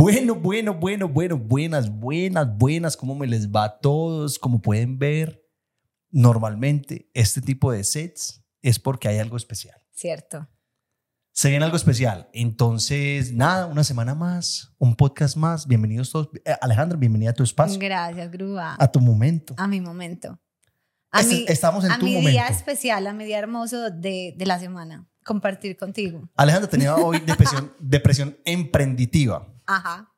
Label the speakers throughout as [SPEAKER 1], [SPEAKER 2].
[SPEAKER 1] Bueno, bueno, bueno, bueno, buenas, buenas, buenas. ¿Cómo me les va a todos? Como pueden ver, normalmente este tipo de sets es porque hay algo especial.
[SPEAKER 2] Cierto.
[SPEAKER 1] Se viene algo especial. Entonces, nada, una semana más, un podcast más. Bienvenidos todos. Eh, Alejandra, bienvenida a tu espacio,
[SPEAKER 2] Gracias, Grúa.
[SPEAKER 1] a tu momento.
[SPEAKER 2] A mi momento. A
[SPEAKER 1] Este-
[SPEAKER 2] mi,
[SPEAKER 1] estamos en
[SPEAKER 2] a
[SPEAKER 1] tu
[SPEAKER 2] mi
[SPEAKER 1] momento.
[SPEAKER 2] día especial, a mi día hermoso de, de la semana. Compartir contigo.
[SPEAKER 1] Alejandra tenía hoy depresión, depresión emprenditiva.
[SPEAKER 2] Ajá.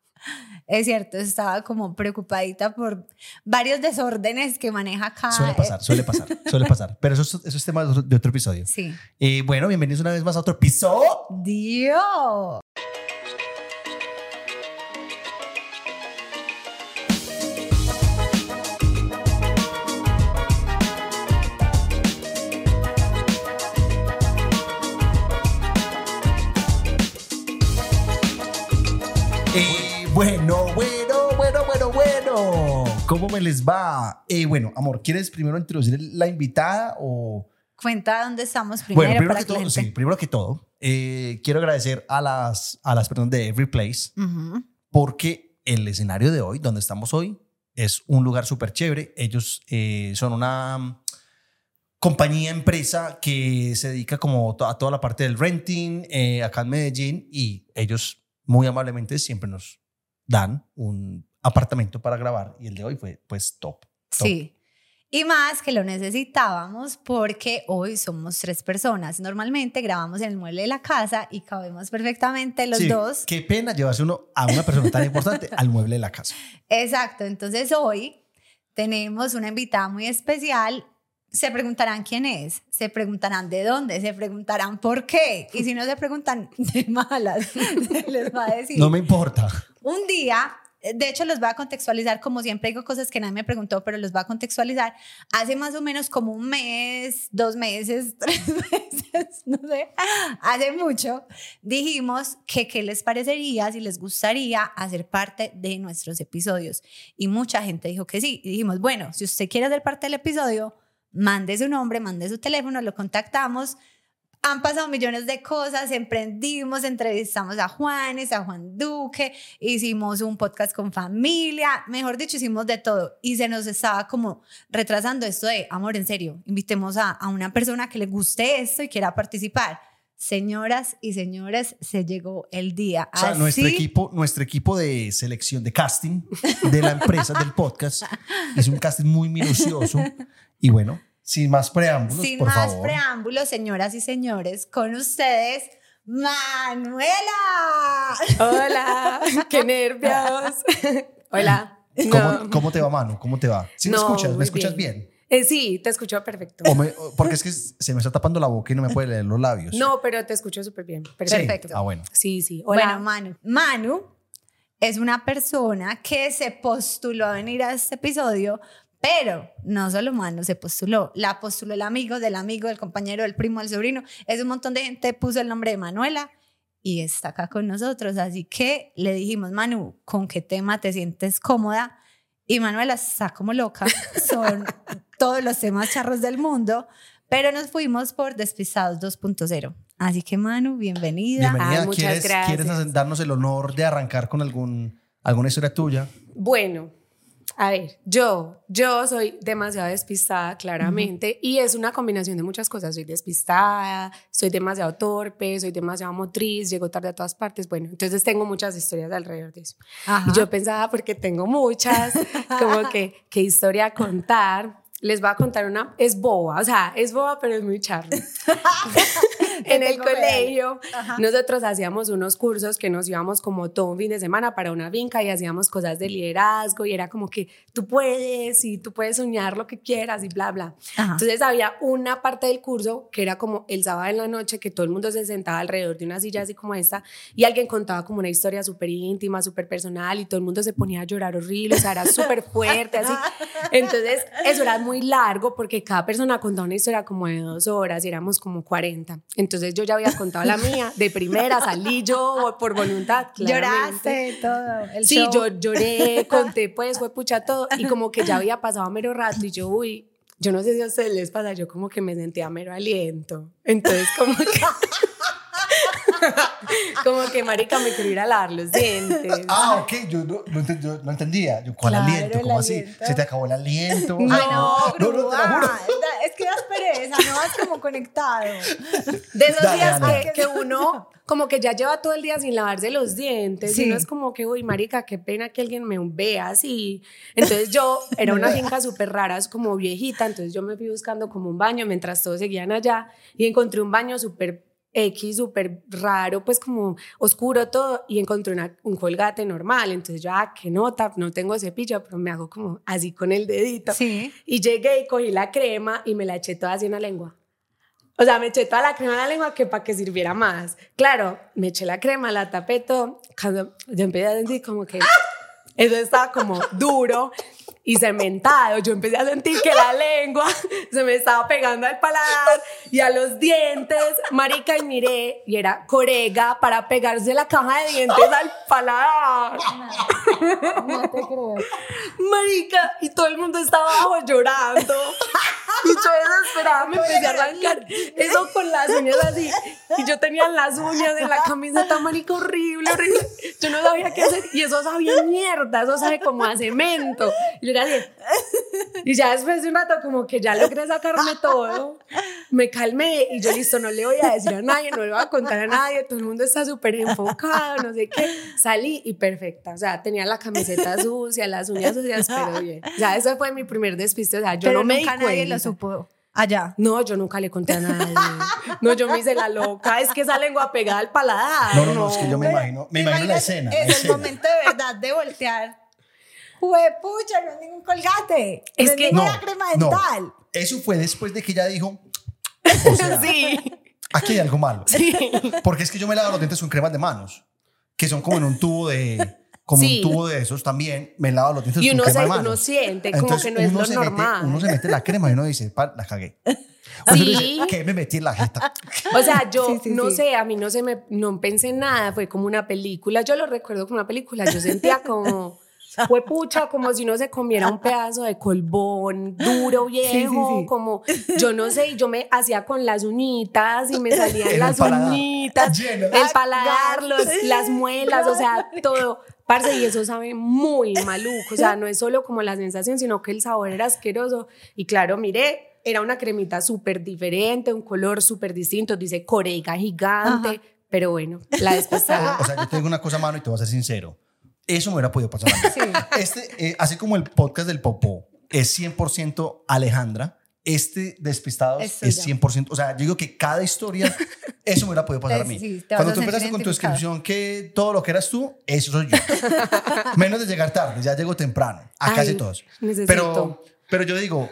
[SPEAKER 2] Es cierto, estaba como preocupadita por varios desórdenes que maneja acá.
[SPEAKER 1] Suele pasar, suele pasar, suele pasar. Pero eso, es- eso es tema de otro, de otro episodio.
[SPEAKER 2] Eh, Sí.
[SPEAKER 1] Eh, bueno, bienvenidos una vez más a otro episodio.
[SPEAKER 2] Dios.
[SPEAKER 1] Bueno, bueno, bueno, bueno, bueno. ¿Cómo me les va? Eh, bueno, amor, ¿quieres primero introducir la invitada o...?
[SPEAKER 2] Cuenta dónde estamos primero,
[SPEAKER 1] bueno, primero
[SPEAKER 2] para
[SPEAKER 1] que todo,
[SPEAKER 2] gente-
[SPEAKER 1] sí, primero que todo, eh, quiero agradecer a las, a las personas de Every Place
[SPEAKER 2] Ujú.
[SPEAKER 1] porque el escenario de hoy, donde estamos hoy, es un lugar súper chévere. Ellos eh, son una mm, compañía, empresa que se dedica como a toda la parte del renting eh, acá en Medellín y ellos muy amablemente siempre nos dan un apartamento para grabar y el de hoy fue pues top. top.
[SPEAKER 2] Sí. Y más que lo necesitábamos porque hoy somos tres personas. Normalmente grabamos en el mueble de la casa y cabemos perfectamente los
[SPEAKER 1] Sí,
[SPEAKER 2] dos.
[SPEAKER 1] Qué pena llevarse uno a una persona tan importante al mueble de la casa.
[SPEAKER 2] Exacto. Entonces hoy tenemos una invitada muy especial. Se preguntarán quién es, se preguntarán de dónde, se preguntarán por qué. Y si no se preguntan de malas, se les va a decir.
[SPEAKER 1] No me importa.
[SPEAKER 2] Un día, de hecho los voy a contextualizar, como siempre digo cosas que nadie me preguntó, pero los voy a contextualizar. Hace más o menos como un mes, dos meses, tres meses, no sé, hace mucho, dijimos que qué les parecería, si les gustaría hacer parte de nuestros episodios. Y mucha gente dijo que sí. Y dijimos, bueno, si usted quiere ser parte del episodio, mande su nombre, mande su teléfono, lo contactamos. Han pasado millones de cosas, emprendimos, entrevistamos a Juanes, a Juan Duque, hicimos un podcast con familia, mejor dicho, hicimos de todo. Y se nos estaba como retrasando esto de, amor, en serio, invitemos a, a una persona que le guste esto y quiera participar. Señoras y señores, se llegó el día.
[SPEAKER 1] O sea,
[SPEAKER 2] Así-
[SPEAKER 1] nuestro equipo, nuestro equipo de selección, de casting de la empresa, del podcast, es un casting muy minucioso. Y bueno, sin más preámbulos,
[SPEAKER 2] Sin
[SPEAKER 1] por
[SPEAKER 2] más
[SPEAKER 1] favor.
[SPEAKER 2] preámbulos, señoras y señores, con ustedes, Manuela.
[SPEAKER 3] Hola, qué nervios. Hola.
[SPEAKER 1] ¿Cómo,
[SPEAKER 3] No.
[SPEAKER 1] cómo te va, Manu? ¿Cómo te va? ¿Sí me
[SPEAKER 3] No,
[SPEAKER 1] escuchas? ¿Me escuchas bien?
[SPEAKER 3] Eh, sí, te escucho perfecto.
[SPEAKER 1] O me- o- porque es que se me está tapando la boca y no me puede leer los labios.
[SPEAKER 3] No, pero te escucho súper bien.
[SPEAKER 1] Sí.
[SPEAKER 3] Perfecto.
[SPEAKER 1] Ah, bueno.
[SPEAKER 3] Sí, sí. Hola.
[SPEAKER 2] Bueno, Manu. Manu es una persona que se postuló a venir a este episodio, pero no solo Manu se postuló, la postuló el amigo del amigo, del compañero, del primo, del sobrino. Es un montón de gente, puso el nombre de Manuela y está acá con nosotros. Así que le dijimos, Manu, ¿con qué tema te sientes cómoda? Y Manuela está como loca. Son todos los temas charros del mundo. Pero nos fuimos por Despistados 2.0. Así que Manu, bienvenida.
[SPEAKER 1] Bienvenida.
[SPEAKER 3] Ay, muchas
[SPEAKER 1] ¿Quieres,
[SPEAKER 3] gracias.
[SPEAKER 1] ¿Quieres darnos el honor de arrancar con algún, alguna historia tuya?
[SPEAKER 3] Bueno, a ver, yo, yo soy demasiado despistada, claramente, y es una combinación de muchas cosas. Soy despistada, soy demasiado torpe, soy demasiado motriz, llego tarde a todas partes. Bueno, entonces tengo muchas historias alrededor de eso.
[SPEAKER 2] Ajá.
[SPEAKER 3] Y yo pensaba, porque tengo muchas, como que, qué historia contar. Les voy a contar una, es boba, o sea, es boba, pero es muy charla. en el colegio, nosotros hacíamos unos cursos que nos íbamos como todo un fin de semana para una vinca y hacíamos cosas de liderazgo y era como que tú puedes y tú puedes soñar lo que quieras y bla, bla.
[SPEAKER 2] Ajá.
[SPEAKER 3] Entonces había una parte del curso que era como el sábado en la noche que todo el mundo se sentaba alrededor de una silla así como esta y alguien contaba como una historia súper íntima, súper personal y todo el mundo se ponía a llorar horrible, o sea, era súper fuerte así. Entonces eso era muy largo porque cada persona contaba una historia como de dos horas y éramos como 40. Entonces yo ya había contado la mía, de primera salí yo por voluntad. claramente.
[SPEAKER 2] Lloraste todo. El
[SPEAKER 3] Sí,
[SPEAKER 2] show.
[SPEAKER 3] yo lloré, conté, pues fue pucha todo. Y como que ya había pasado mero rato y yo, uy, yo no sé si a ustedes les pasa, yo como que me sentía mero aliento. Entonces, como que. como que, marica, me quiero ir a lavar los dientes.
[SPEAKER 1] Ah, ok, yo no, no, ent- yo no entendía. Yo, ¿Cuál
[SPEAKER 2] Claro,
[SPEAKER 1] aliento? ¿Cómo así?
[SPEAKER 2] aliento.
[SPEAKER 1] ¿Se te acabó el aliento?
[SPEAKER 2] Ay,
[SPEAKER 1] Ay,
[SPEAKER 2] no,
[SPEAKER 1] no, no, te lo juro.
[SPEAKER 2] Es que das pereza, no vas como conectado.
[SPEAKER 3] De esos
[SPEAKER 1] Dale,
[SPEAKER 3] días
[SPEAKER 1] dale.
[SPEAKER 3] que, que uno como que ya lleva todo el día sin lavarse los dientes.
[SPEAKER 2] Sí.
[SPEAKER 3] Y uno es como que, uy, marica, qué pena que alguien me vea así. Entonces yo, era una finca súper rara, es como viejita, entonces yo me fui buscando como un baño mientras todos seguían allá y encontré un baño súper X, súper raro, pues como oscuro todo, y encontré una- un colgate normal. Entonces yo, ah, qué nota, no tengo cepillo, pero me hago como así con el dedito.
[SPEAKER 2] Sí.
[SPEAKER 3] Y llegué y cogí la crema y me la eché toda así en la lengua. O sea, me eché toda la crema en la lengua que para que sirviera más. Claro, me eché la crema, la tapé todo. Cuando yo empecé a sentir como que eso estaba como duro y cementado. Yo empecé a sentir que la lengua se me estaba pegando al paladar y a los dientes. Marica, y miré y era corega para pegarse la caja de dientes al paladar.
[SPEAKER 2] No te creo.
[SPEAKER 3] Marica, y todo el mundo estaba abajo llorando. Y yo desesperada me empecé a arrancar eso con las uñas así. Y yo tenía las uñas de la camiseta, marica, horrible, horrible. Yo no sabía qué hacer. Y eso sabía mierda, eso sabe como a cemento. Y yo era así. Y ya después de un rato, como que ya logré sacarme todo, me calmé y yo, listo, no le voy a decir a nadie, no le voy a contar a nadie. Todo el mundo está súper enfocado, no sé qué. Salí y perfecta. O sea, tenía la camiseta sucia, las uñas sucias, pero bien. O sea, ese fue mi primer despiste. O sea, yo
[SPEAKER 2] Pero
[SPEAKER 3] no me
[SPEAKER 2] nunca
[SPEAKER 3] di
[SPEAKER 2] nadie
[SPEAKER 3] cuenta.
[SPEAKER 2] Supo allá.
[SPEAKER 3] No, yo nunca le conté a nadie. No, yo me hice la loca. Es que esa lengua pegada al paladar.
[SPEAKER 1] No, no, no, es que yo me imagino, me imagino la escena. la
[SPEAKER 2] Es el
[SPEAKER 1] escena.
[SPEAKER 2] momento de verdad de voltear. Juepucha, no es ningún colgate.
[SPEAKER 3] Es
[SPEAKER 2] no
[SPEAKER 3] que-
[SPEAKER 2] es ninguna crema
[SPEAKER 1] no.
[SPEAKER 2] dental.
[SPEAKER 1] Eso fue después de que ella dijo, o sea,
[SPEAKER 3] Sí,
[SPEAKER 1] aquí hay algo malo.
[SPEAKER 3] sí.
[SPEAKER 1] Porque es que yo me lavo los dientes con cremas de manos, que son como en un tubo de, como
[SPEAKER 3] Sí.
[SPEAKER 1] un tubo de esos también, me lavo los dientes
[SPEAKER 3] Y
[SPEAKER 1] con
[SPEAKER 3] uno,
[SPEAKER 1] crema
[SPEAKER 3] se,
[SPEAKER 1] de manos.
[SPEAKER 3] uno siente como
[SPEAKER 1] Entonces,
[SPEAKER 3] que no es lo normal.
[SPEAKER 1] Mete, uno se mete la crema y uno dice, "Pa, la cagué. O
[SPEAKER 3] Sí.
[SPEAKER 1] ¿qué me metí en la jeta?
[SPEAKER 3] O sea, yo
[SPEAKER 2] Sí, sí,
[SPEAKER 3] no
[SPEAKER 2] sí.
[SPEAKER 3] sé, a mí no se me, no pensé en nada, fue como una película, yo lo recuerdo como una película, yo sentía como, fue pucha, como si uno se comiera un pedazo de colbón duro, viejo,
[SPEAKER 2] sí.
[SPEAKER 3] como, yo no sé, y yo me hacía con las uñitas y me salían
[SPEAKER 1] el
[SPEAKER 3] las
[SPEAKER 1] paladar.
[SPEAKER 3] uñitas,
[SPEAKER 1] Lleno.
[SPEAKER 3] el paladar, los- las muelas, o sea, todo. Parce, y eso sabe muy maluco, o sea, no es solo como la sensación, sino que el sabor era asqueroso. Y claro, miré, era una cremita súper diferente, un color súper distinto, dice corega gigante, pero bueno, la despesada.
[SPEAKER 1] O sea, yo te digo una cosa, mano, y te voy a ser sincero. Eso me hubiera podido pasar a mí. Este, eh, así como el podcast del Popó es 100% Alejandra, este Despistados
[SPEAKER 2] Es
[SPEAKER 1] es
[SPEAKER 2] suya.
[SPEAKER 1] 100%. O sea, yo digo que cada historia, eso me hubiera podido pasar a mí.
[SPEAKER 2] Sí,
[SPEAKER 1] Cuando tú empezaste con tu descripción que todo lo que eras tú, eso soy yo. Menos de llegar tarde, ya llego temprano. A
[SPEAKER 3] Ay,
[SPEAKER 1] casi todos.
[SPEAKER 3] necesito.
[SPEAKER 1] Pero, pero yo digo,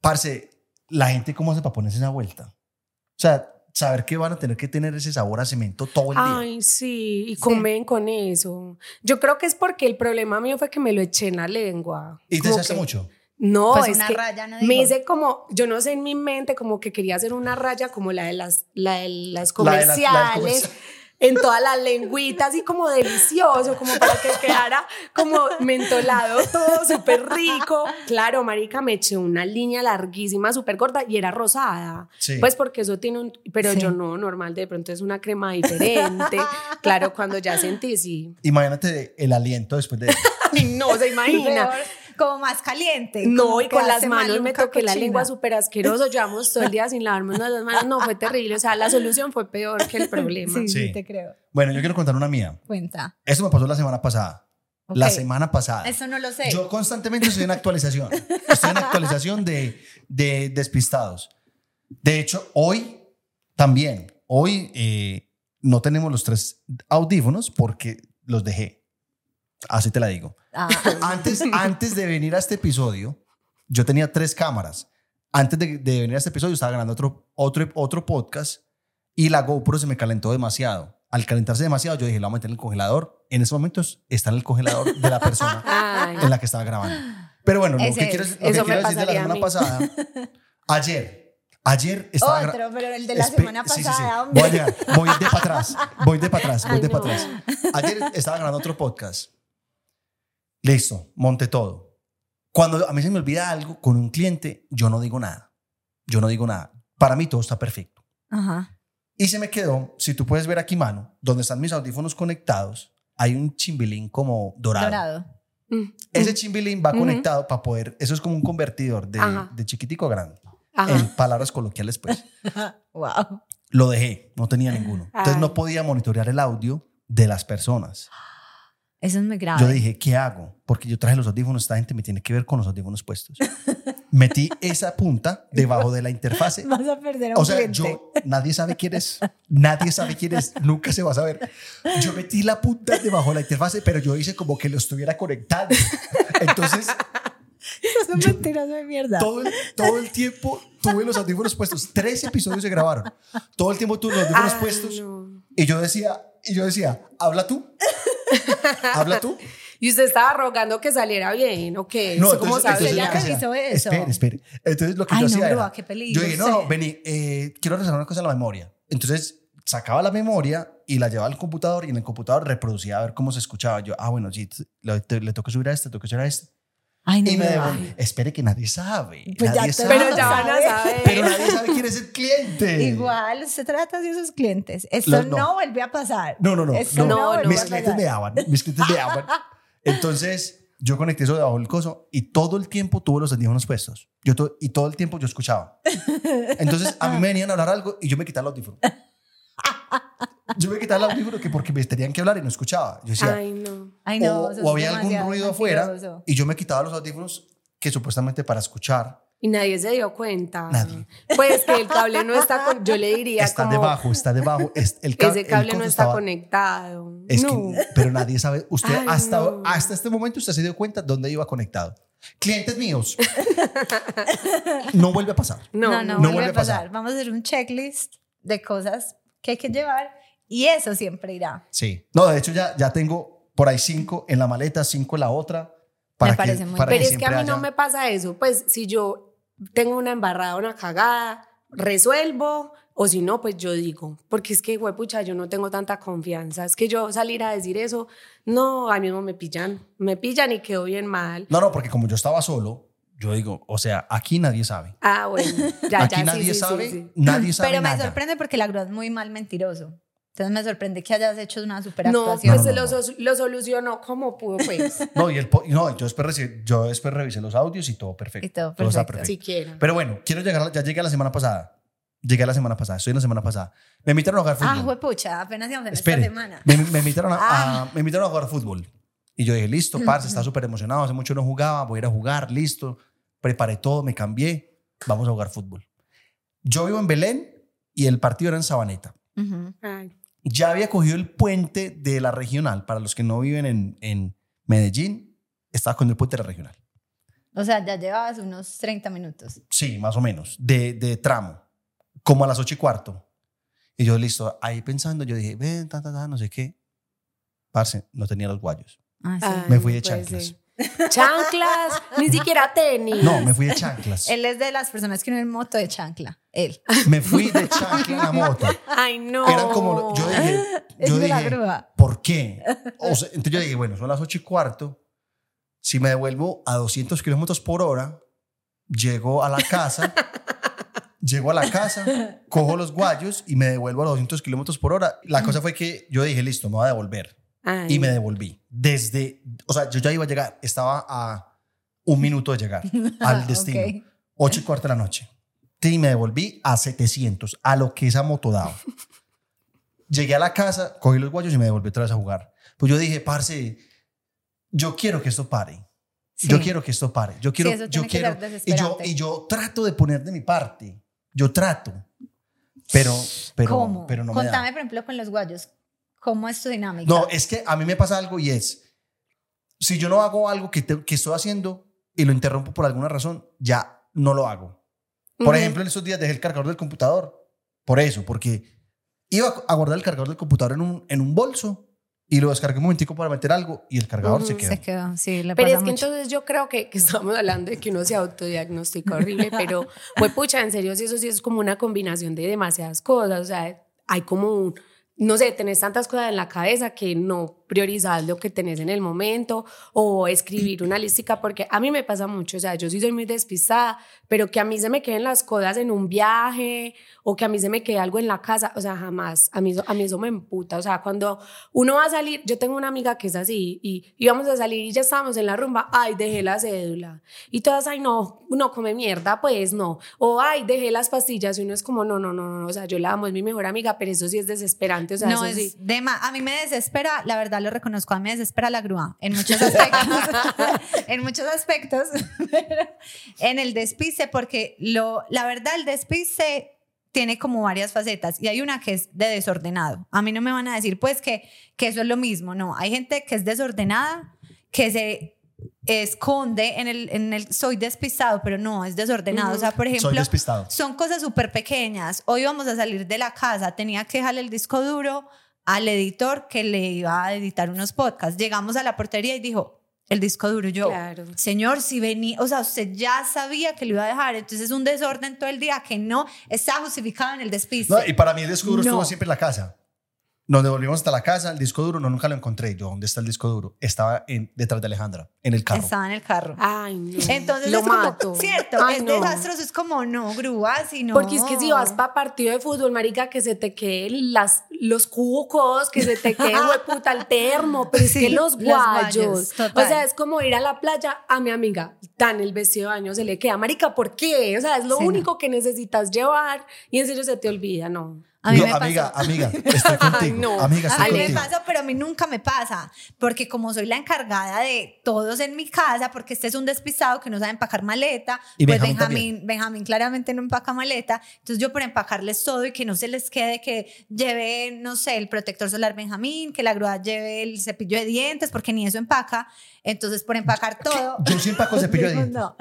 [SPEAKER 1] parce, la gente cómo hace para ponerse esa vuelta. O sea, saber que van a tener que tener ese sabor a cemento todo el día.
[SPEAKER 3] Ay, sí, y comen con eso. Yo creo que es porque el problema mío fue que me lo eché en la lengua.
[SPEAKER 1] ¿Y te echaste mucho?
[SPEAKER 3] No,
[SPEAKER 2] Pues
[SPEAKER 3] es
[SPEAKER 2] una
[SPEAKER 3] que
[SPEAKER 2] raya, ¿no
[SPEAKER 3] me hice como, yo no sé en mi mente, como que quería hacer una raya como la de las, la de las
[SPEAKER 1] La de las-
[SPEAKER 3] comerciales,
[SPEAKER 1] la del comercial.
[SPEAKER 3] en toda la lengüita, así como delicioso, como para que quedara como mentolado, todo súper rico. Claro, marica, me eché una línea larguísima, súper corta y era rosada.
[SPEAKER 1] Sí.
[SPEAKER 3] Pues porque eso tiene un, pero
[SPEAKER 2] Sí.
[SPEAKER 3] yo no, normal, de pronto es una crema diferente. claro, cuando ya sentí, sí.
[SPEAKER 1] Imagínate el aliento después de...
[SPEAKER 3] No se imagina.
[SPEAKER 2] Como más caliente.
[SPEAKER 3] No, y con las manos me toqué la lengua súper asqueroso. Llevamos todo el día sin lavarnos las manos. No, fue terrible. O sea, la solución fue peor que el problema.
[SPEAKER 2] Sí, sí,
[SPEAKER 1] Sí.
[SPEAKER 2] te creo.
[SPEAKER 1] Bueno, yo quiero contar una mía.
[SPEAKER 2] Cuenta.
[SPEAKER 1] Esto me pasó la semana pasada. La semana pasada.
[SPEAKER 2] Eso no lo sé.
[SPEAKER 1] Yo constantemente estoy en actualización. Estoy en actualización de, de despistados. De hecho, hoy también, hoy eh, no tenemos los tres audífonos porque los dejé. Así te la digo.
[SPEAKER 2] Ah,
[SPEAKER 1] Antes, antes de venir a este episodio, yo tenía tres cámaras. Antes de, de venir a este episodio, estaba grabando otro, otro, otro podcast y la GoPro se me calentó demasiado. Al calentarse demasiado, yo dije, la voy a meter en el congelador. En esos momentos está en el congelador de la persona
[SPEAKER 3] Ay,
[SPEAKER 1] en la que estaba grabando. Pero bueno, lo
[SPEAKER 2] Ese
[SPEAKER 1] que quiero, lo que quiero decir de la semana pasada, ayer, ayer estaba...
[SPEAKER 2] Otro, pero el de la semana
[SPEAKER 1] sí, sí, sí.
[SPEAKER 2] pasada, hombre.
[SPEAKER 1] Voy a llegar, voy de para atrás, voy de para atrás, voy
[SPEAKER 3] Ay,
[SPEAKER 1] de para atrás. Ayer estaba grabando otro podcast. Listo, monté todo. Cuando a mí se me olvida algo con un cliente, yo no digo nada. Yo no digo nada. Para mí todo está perfecto.
[SPEAKER 2] Ajá.
[SPEAKER 1] Y se me quedó, si tú puedes ver aquí, mano, donde están mis audífonos conectados, hay un chimbilín como dorado.
[SPEAKER 2] Dorado.
[SPEAKER 3] Mm.
[SPEAKER 1] Ese chimbilín va conectado para poder, eso es como un convertidor de, de chiquitico a grande.
[SPEAKER 3] Ajá.
[SPEAKER 1] En palabras coloquiales, pues.
[SPEAKER 2] Wow.
[SPEAKER 1] Lo dejé, no tenía ninguno. Entonces
[SPEAKER 3] Ay.
[SPEAKER 1] no podía monitorear el audio de las personas.
[SPEAKER 2] Eso es muy grave.
[SPEAKER 1] Yo dije, ¿qué hago? Porque yo traje los audífonos, esta gente me tiene que ver con los audífonos puestos. Metí esa punta debajo de la interfase.
[SPEAKER 2] Vas a perder a un
[SPEAKER 1] O sea,
[SPEAKER 2] cliente.
[SPEAKER 1] yo, nadie sabe quién es, nadie sabe quién es, nunca se va a saber. Yo metí la punta debajo de la interfase, pero yo hice como que lo estuviera conectando. Entonces,
[SPEAKER 2] Es un mentiroso de mierda.
[SPEAKER 1] todo el, todo el tiempo tuve los audífonos puestos. Tres episodios se grabaron. Todo el tiempo tuve los audífonos puestos.
[SPEAKER 3] no.
[SPEAKER 1] Y yo decía, y yo decía, habla tú. Habla tú.
[SPEAKER 3] Y usted estaba rogando que saliera bien, ¿o qué?
[SPEAKER 1] No,
[SPEAKER 3] ¿Usted ¿Cómo
[SPEAKER 1] entonces,
[SPEAKER 3] sabe?
[SPEAKER 1] entonces que
[SPEAKER 2] revisó eso.
[SPEAKER 1] Espere, espere. Entonces lo que
[SPEAKER 2] Ay,
[SPEAKER 1] yo
[SPEAKER 2] no,
[SPEAKER 1] hacía era,
[SPEAKER 2] qué peligro,
[SPEAKER 1] yo dije, no, no, vení, eh, quiero resolver una cosa en la memoria. Entonces sacaba la memoria y la llevaba al computador y en el computador reproducía a ver cómo se escuchaba. Yo, ah, bueno, sí, le, le toca subir a este, toca subir a este.
[SPEAKER 2] Ay, no
[SPEAKER 1] Y me devolví. Espere que nadie sabe.
[SPEAKER 2] Pues ya
[SPEAKER 1] nadie
[SPEAKER 2] todo
[SPEAKER 1] sabe.
[SPEAKER 3] Pero ya van a
[SPEAKER 2] ¿Sabe?
[SPEAKER 3] saber.
[SPEAKER 1] Pero nadie sabe quién es el cliente.
[SPEAKER 2] Igual, se trata de esos clientes. Esto
[SPEAKER 1] Los- no.
[SPEAKER 2] no. vuelve a pasar.
[SPEAKER 1] No, no, no.
[SPEAKER 2] Esto
[SPEAKER 1] no.
[SPEAKER 2] no,
[SPEAKER 1] mis clientes me aman. Mis clientes me aman. Entonces, yo conecté eso debajo del coso y todo el tiempo tuve los audífonos puestos. Yo to- y todo el tiempo yo escuchaba. Entonces, a mí me venían a hablar algo y yo me quitaba el audífono. Yo me quitaba el audífono que porque me tenían que hablar y no escuchaba. Yo decía,
[SPEAKER 3] Ay, no.
[SPEAKER 2] Ay, no,
[SPEAKER 1] o, o había algún ruido afuera
[SPEAKER 2] mentiroso.
[SPEAKER 1] y yo me quitaba los audífonos que supuestamente para escuchar.
[SPEAKER 3] Y nadie se dio cuenta.
[SPEAKER 1] Nadie.
[SPEAKER 3] Pues que el cable no está con, yo le diría
[SPEAKER 1] Está
[SPEAKER 3] como
[SPEAKER 1] debajo, está debajo. Es, el ca-
[SPEAKER 3] ese
[SPEAKER 1] el
[SPEAKER 3] cable
[SPEAKER 1] coso
[SPEAKER 3] no está
[SPEAKER 1] estaba-
[SPEAKER 3] conectado.
[SPEAKER 1] Es
[SPEAKER 3] no.
[SPEAKER 1] que, pero nadie sabe. Usted
[SPEAKER 3] Ay,
[SPEAKER 1] hasta,
[SPEAKER 3] no.
[SPEAKER 1] hasta este momento usted se dio cuenta dónde iba conectado. Clientes míos. no vuelve a pasar.
[SPEAKER 3] no,
[SPEAKER 2] No, no,
[SPEAKER 1] no
[SPEAKER 2] vuelve
[SPEAKER 1] vuelve
[SPEAKER 2] a
[SPEAKER 1] a pasar.
[SPEAKER 2] pasar. Vamos a hacer un checklist de cosas que hay que llevar y eso siempre irá.
[SPEAKER 1] Sí. No, de hecho ya, ya tengo por ahí cinco en la maleta, cinco en la otra. Para
[SPEAKER 2] Me
[SPEAKER 1] que,
[SPEAKER 2] parece muy
[SPEAKER 1] para
[SPEAKER 3] Pero es que a mí no
[SPEAKER 1] haya-
[SPEAKER 3] me pasa eso. Pues si yo tengo una embarrada, una cagada, resuelvo. O si no, pues yo digo, porque es que, pucha, yo no tengo tanta confianza. Es que yo salir a decir eso, no, ahí mismo me pillan. Me pillan y quedo bien mal.
[SPEAKER 1] No, no, porque como yo estaba solo, yo digo, o sea, aquí nadie sabe.
[SPEAKER 3] Ah, bueno, ya,
[SPEAKER 1] aquí
[SPEAKER 3] ya, sí,
[SPEAKER 1] nadie
[SPEAKER 3] sí, sí,
[SPEAKER 1] sabe,
[SPEAKER 3] sí.
[SPEAKER 1] nadie sabe
[SPEAKER 2] Pero me
[SPEAKER 1] nada.
[SPEAKER 2] sorprende porque la grúa es muy mal mentiroso. Entonces me sorprende que hayas hecho una super
[SPEAKER 3] No,
[SPEAKER 2] actuación.
[SPEAKER 3] pues
[SPEAKER 1] No,
[SPEAKER 3] se
[SPEAKER 1] no,
[SPEAKER 3] lo,
[SPEAKER 1] no.
[SPEAKER 3] so- lo solucionó como pudo, pues,
[SPEAKER 1] No, y el no, yo después, reci- yo después revisé los audios y todo perfecto.
[SPEAKER 2] Y todo
[SPEAKER 1] está
[SPEAKER 2] perfecto.
[SPEAKER 3] siquiera.
[SPEAKER 1] Pero bueno, quiero llegar, ya llegué a la semana pasada. Llegué a la semana pasada, estoy en la semana pasada. Me invitaron a jugar fútbol.
[SPEAKER 2] Ah, huepucha, apenas íbamos en
[SPEAKER 1] Espere,
[SPEAKER 2] esta semana.
[SPEAKER 1] Me, me invitaron a,
[SPEAKER 2] Ah.
[SPEAKER 1] a- me invitaron a jugar fútbol. Y yo dije, listo, parce, está súper emocionado. Hace mucho no jugaba, voy a ir a jugar, listo. Preparé todo, me cambié, vamos a jugar fútbol. Yo vivo en Belén y el partido era en Sabaneta.
[SPEAKER 2] Ujú.
[SPEAKER 3] Ay,
[SPEAKER 1] Ya había cogido el puente de la regional. Para los que no viven en, en Medellín, estaba con el puente de la regional.
[SPEAKER 2] O sea, ya llevabas unos 30 minutos.
[SPEAKER 1] Sí, más o menos, de, de tramo, como a las ocho y cuarto. Y yo, listo, ahí pensando, yo dije, ven, ta, ta, ta, no sé qué. Parce, no tenía los guayos.
[SPEAKER 2] Ah, sí.
[SPEAKER 3] ay,
[SPEAKER 1] Me fui de chanclas.
[SPEAKER 3] ser. Chanclas, ni siquiera tenis.
[SPEAKER 1] No, me fui de chanclas.
[SPEAKER 2] Él es de las personas que no en moto de chancla. Él.
[SPEAKER 1] Me fui de chancla en la moto.
[SPEAKER 3] Ay, no.
[SPEAKER 1] Eran como, yo dije,
[SPEAKER 2] Es
[SPEAKER 1] yo dije,
[SPEAKER 2] grúa.
[SPEAKER 1] ¿por qué? O sea, entonces yo dije, bueno, son las ocho y cuarto. Si me devuelvo a 200 kilómetros por hora, llego a la casa, llego a la casa, cojo los guayos y me devuelvo a los 200 kilómetros por hora. La cosa fue que yo dije, listo, me voy a devolver.
[SPEAKER 3] Ay,
[SPEAKER 1] Y me devolví. Desde, o sea, yo ya iba a llegar, estaba a un minuto de llegar al destino.
[SPEAKER 2] Ok.
[SPEAKER 1] 8 y cuarto de la noche. Y me devolví a 700, a lo que esa moto daba. Llegué a la casa, cogí los guayos y me devolví otra vez a jugar. Pues yo dije, parce, yo quiero que esto pare. Yo
[SPEAKER 2] Sí.
[SPEAKER 1] quiero que esto pare. Yo quiero,
[SPEAKER 2] eso
[SPEAKER 1] yo quiero. Y yo, y yo trato de poner de mi parte. Yo trato. Pero, pero,
[SPEAKER 2] ¿Cómo?
[SPEAKER 1] pero no me da.
[SPEAKER 2] Contame, por ejemplo, con los guayos. ¿Cómo es tu dinámica?
[SPEAKER 1] No, es que a mí me pasa algo y es, si yo no hago algo que, te- que estoy haciendo y lo interrumpo por alguna razón, ya no lo hago. Por
[SPEAKER 3] Ujú.
[SPEAKER 1] ejemplo, en esos días dejé el cargador del computador. Por eso, porque iba a guardar el cargador del computador en un, en un bolso y lo descargué un momentico para meter algo y el cargador se
[SPEAKER 3] Ujú.
[SPEAKER 1] quedó.
[SPEAKER 2] Se quedó, sí, le
[SPEAKER 3] Pero
[SPEAKER 2] pasa
[SPEAKER 3] es que
[SPEAKER 2] mucho.
[SPEAKER 3] entonces yo creo que, que estamos hablando de que uno se autodiagnostica horrible, pero pues pucha, en serio, sí, eso sí es como una combinación de demasiadas cosas, o sea, hay como un, no sé, tenés tantas cosas en la cabeza que no priorizar lo que tenés en el momento o escribir una lística, porque a mí me pasa mucho, o sea, yo sí soy muy despistada, pero que a mí se me queden las cosas en un viaje o que a mí se me quede algo en la casa, o sea, jamás, a mí, a mí eso me emputa, o sea, cuando uno va a salir, yo tengo una amiga que es así y íbamos a salir y ya estábamos en la rumba, ay, dejé la cédula y todas, ay, no, no come mierda, pues no, o ay, dejé las pastillas y uno es como, no, no, no, no, o sea, yo la amo, es mi mejor amiga, pero eso sí es desesperante, o sea,
[SPEAKER 2] no,
[SPEAKER 3] eso
[SPEAKER 2] es
[SPEAKER 3] sí.
[SPEAKER 2] de ma- a mí me desespera, la verdad lo reconozco, a mí me desespera la grúa en muchos aspectos, en muchos aspectos, pero en el despiste, porque lo, la verdad el despiste tiene como varias facetas y hay una que es de desordenado. A mí no me van a decir pues que, que eso es lo mismo, no, hay gente que es desordenada, que se esconde en el, en el soy despistado, pero no, es desordenado. O sea, por ejemplo, son cosas súper pequeñas. Hoy vamos a salir de la casa, tenía que dejarle el disco duro al editor que le iba a editar unos podcasts. Llegamos a la portería y dijo, el disco duro yo.
[SPEAKER 3] Claro.
[SPEAKER 2] Señor, si venía, o sea, usted ya sabía que lo iba a dejar, entonces es un desorden todo el día que no está justificado en el despiste.
[SPEAKER 1] No, y para mí el disco duro
[SPEAKER 2] No.
[SPEAKER 1] estuvo siempre en la casa. Nos devolvimos hasta la casa, el disco duro no nunca lo encontré. Yo, ¿dónde está el disco duro? Estaba en, detrás de Alejandra, en el carro.
[SPEAKER 2] Estaba en el carro.
[SPEAKER 3] Ay, no.
[SPEAKER 2] Entonces
[SPEAKER 3] lo
[SPEAKER 2] es como,
[SPEAKER 3] mato.
[SPEAKER 2] cierto,
[SPEAKER 3] Ay,
[SPEAKER 2] es
[SPEAKER 3] no.
[SPEAKER 2] desastroso, es como no, grúa, sino
[SPEAKER 3] Porque es que si vas para partido de fútbol, marica, que se te queden las, los cucos, que se te quede puta el termo, pero es
[SPEAKER 2] Sí,
[SPEAKER 3] que los
[SPEAKER 2] los
[SPEAKER 3] guayos.
[SPEAKER 2] guayos,
[SPEAKER 3] o sea, es como ir a la playa a mi amiga, tan el vestido de baño se le queda, marica, ¿por qué? O sea, es lo
[SPEAKER 2] Sí, no.
[SPEAKER 3] único que necesitas llevar y en serio se te olvida, no.
[SPEAKER 2] A mí
[SPEAKER 1] Yo,
[SPEAKER 2] me
[SPEAKER 1] amiga,
[SPEAKER 2] pasó.
[SPEAKER 1] amiga, estoy contigo.
[SPEAKER 3] no.
[SPEAKER 1] Amiga, estoy
[SPEAKER 2] A mí me pasa, pero a mí nunca me pasa, porque como soy la encargada de todos en mi casa, porque este es un despistado que no sabe empacar maleta,
[SPEAKER 1] Y
[SPEAKER 2] pues
[SPEAKER 1] Benjamín
[SPEAKER 2] Benjamín, Benjamín claramente no empaca maleta, entonces yo por empacarles todo y que no se les quede que lleve, no sé, el protector solar Benjamín, que la grúa lleve el cepillo de dientes, porque ni eso empaca, entonces por empacar todo...
[SPEAKER 1] Yo sí empaco cepillo de
[SPEAKER 2] Nos
[SPEAKER 1] dientes.
[SPEAKER 2] fuimos,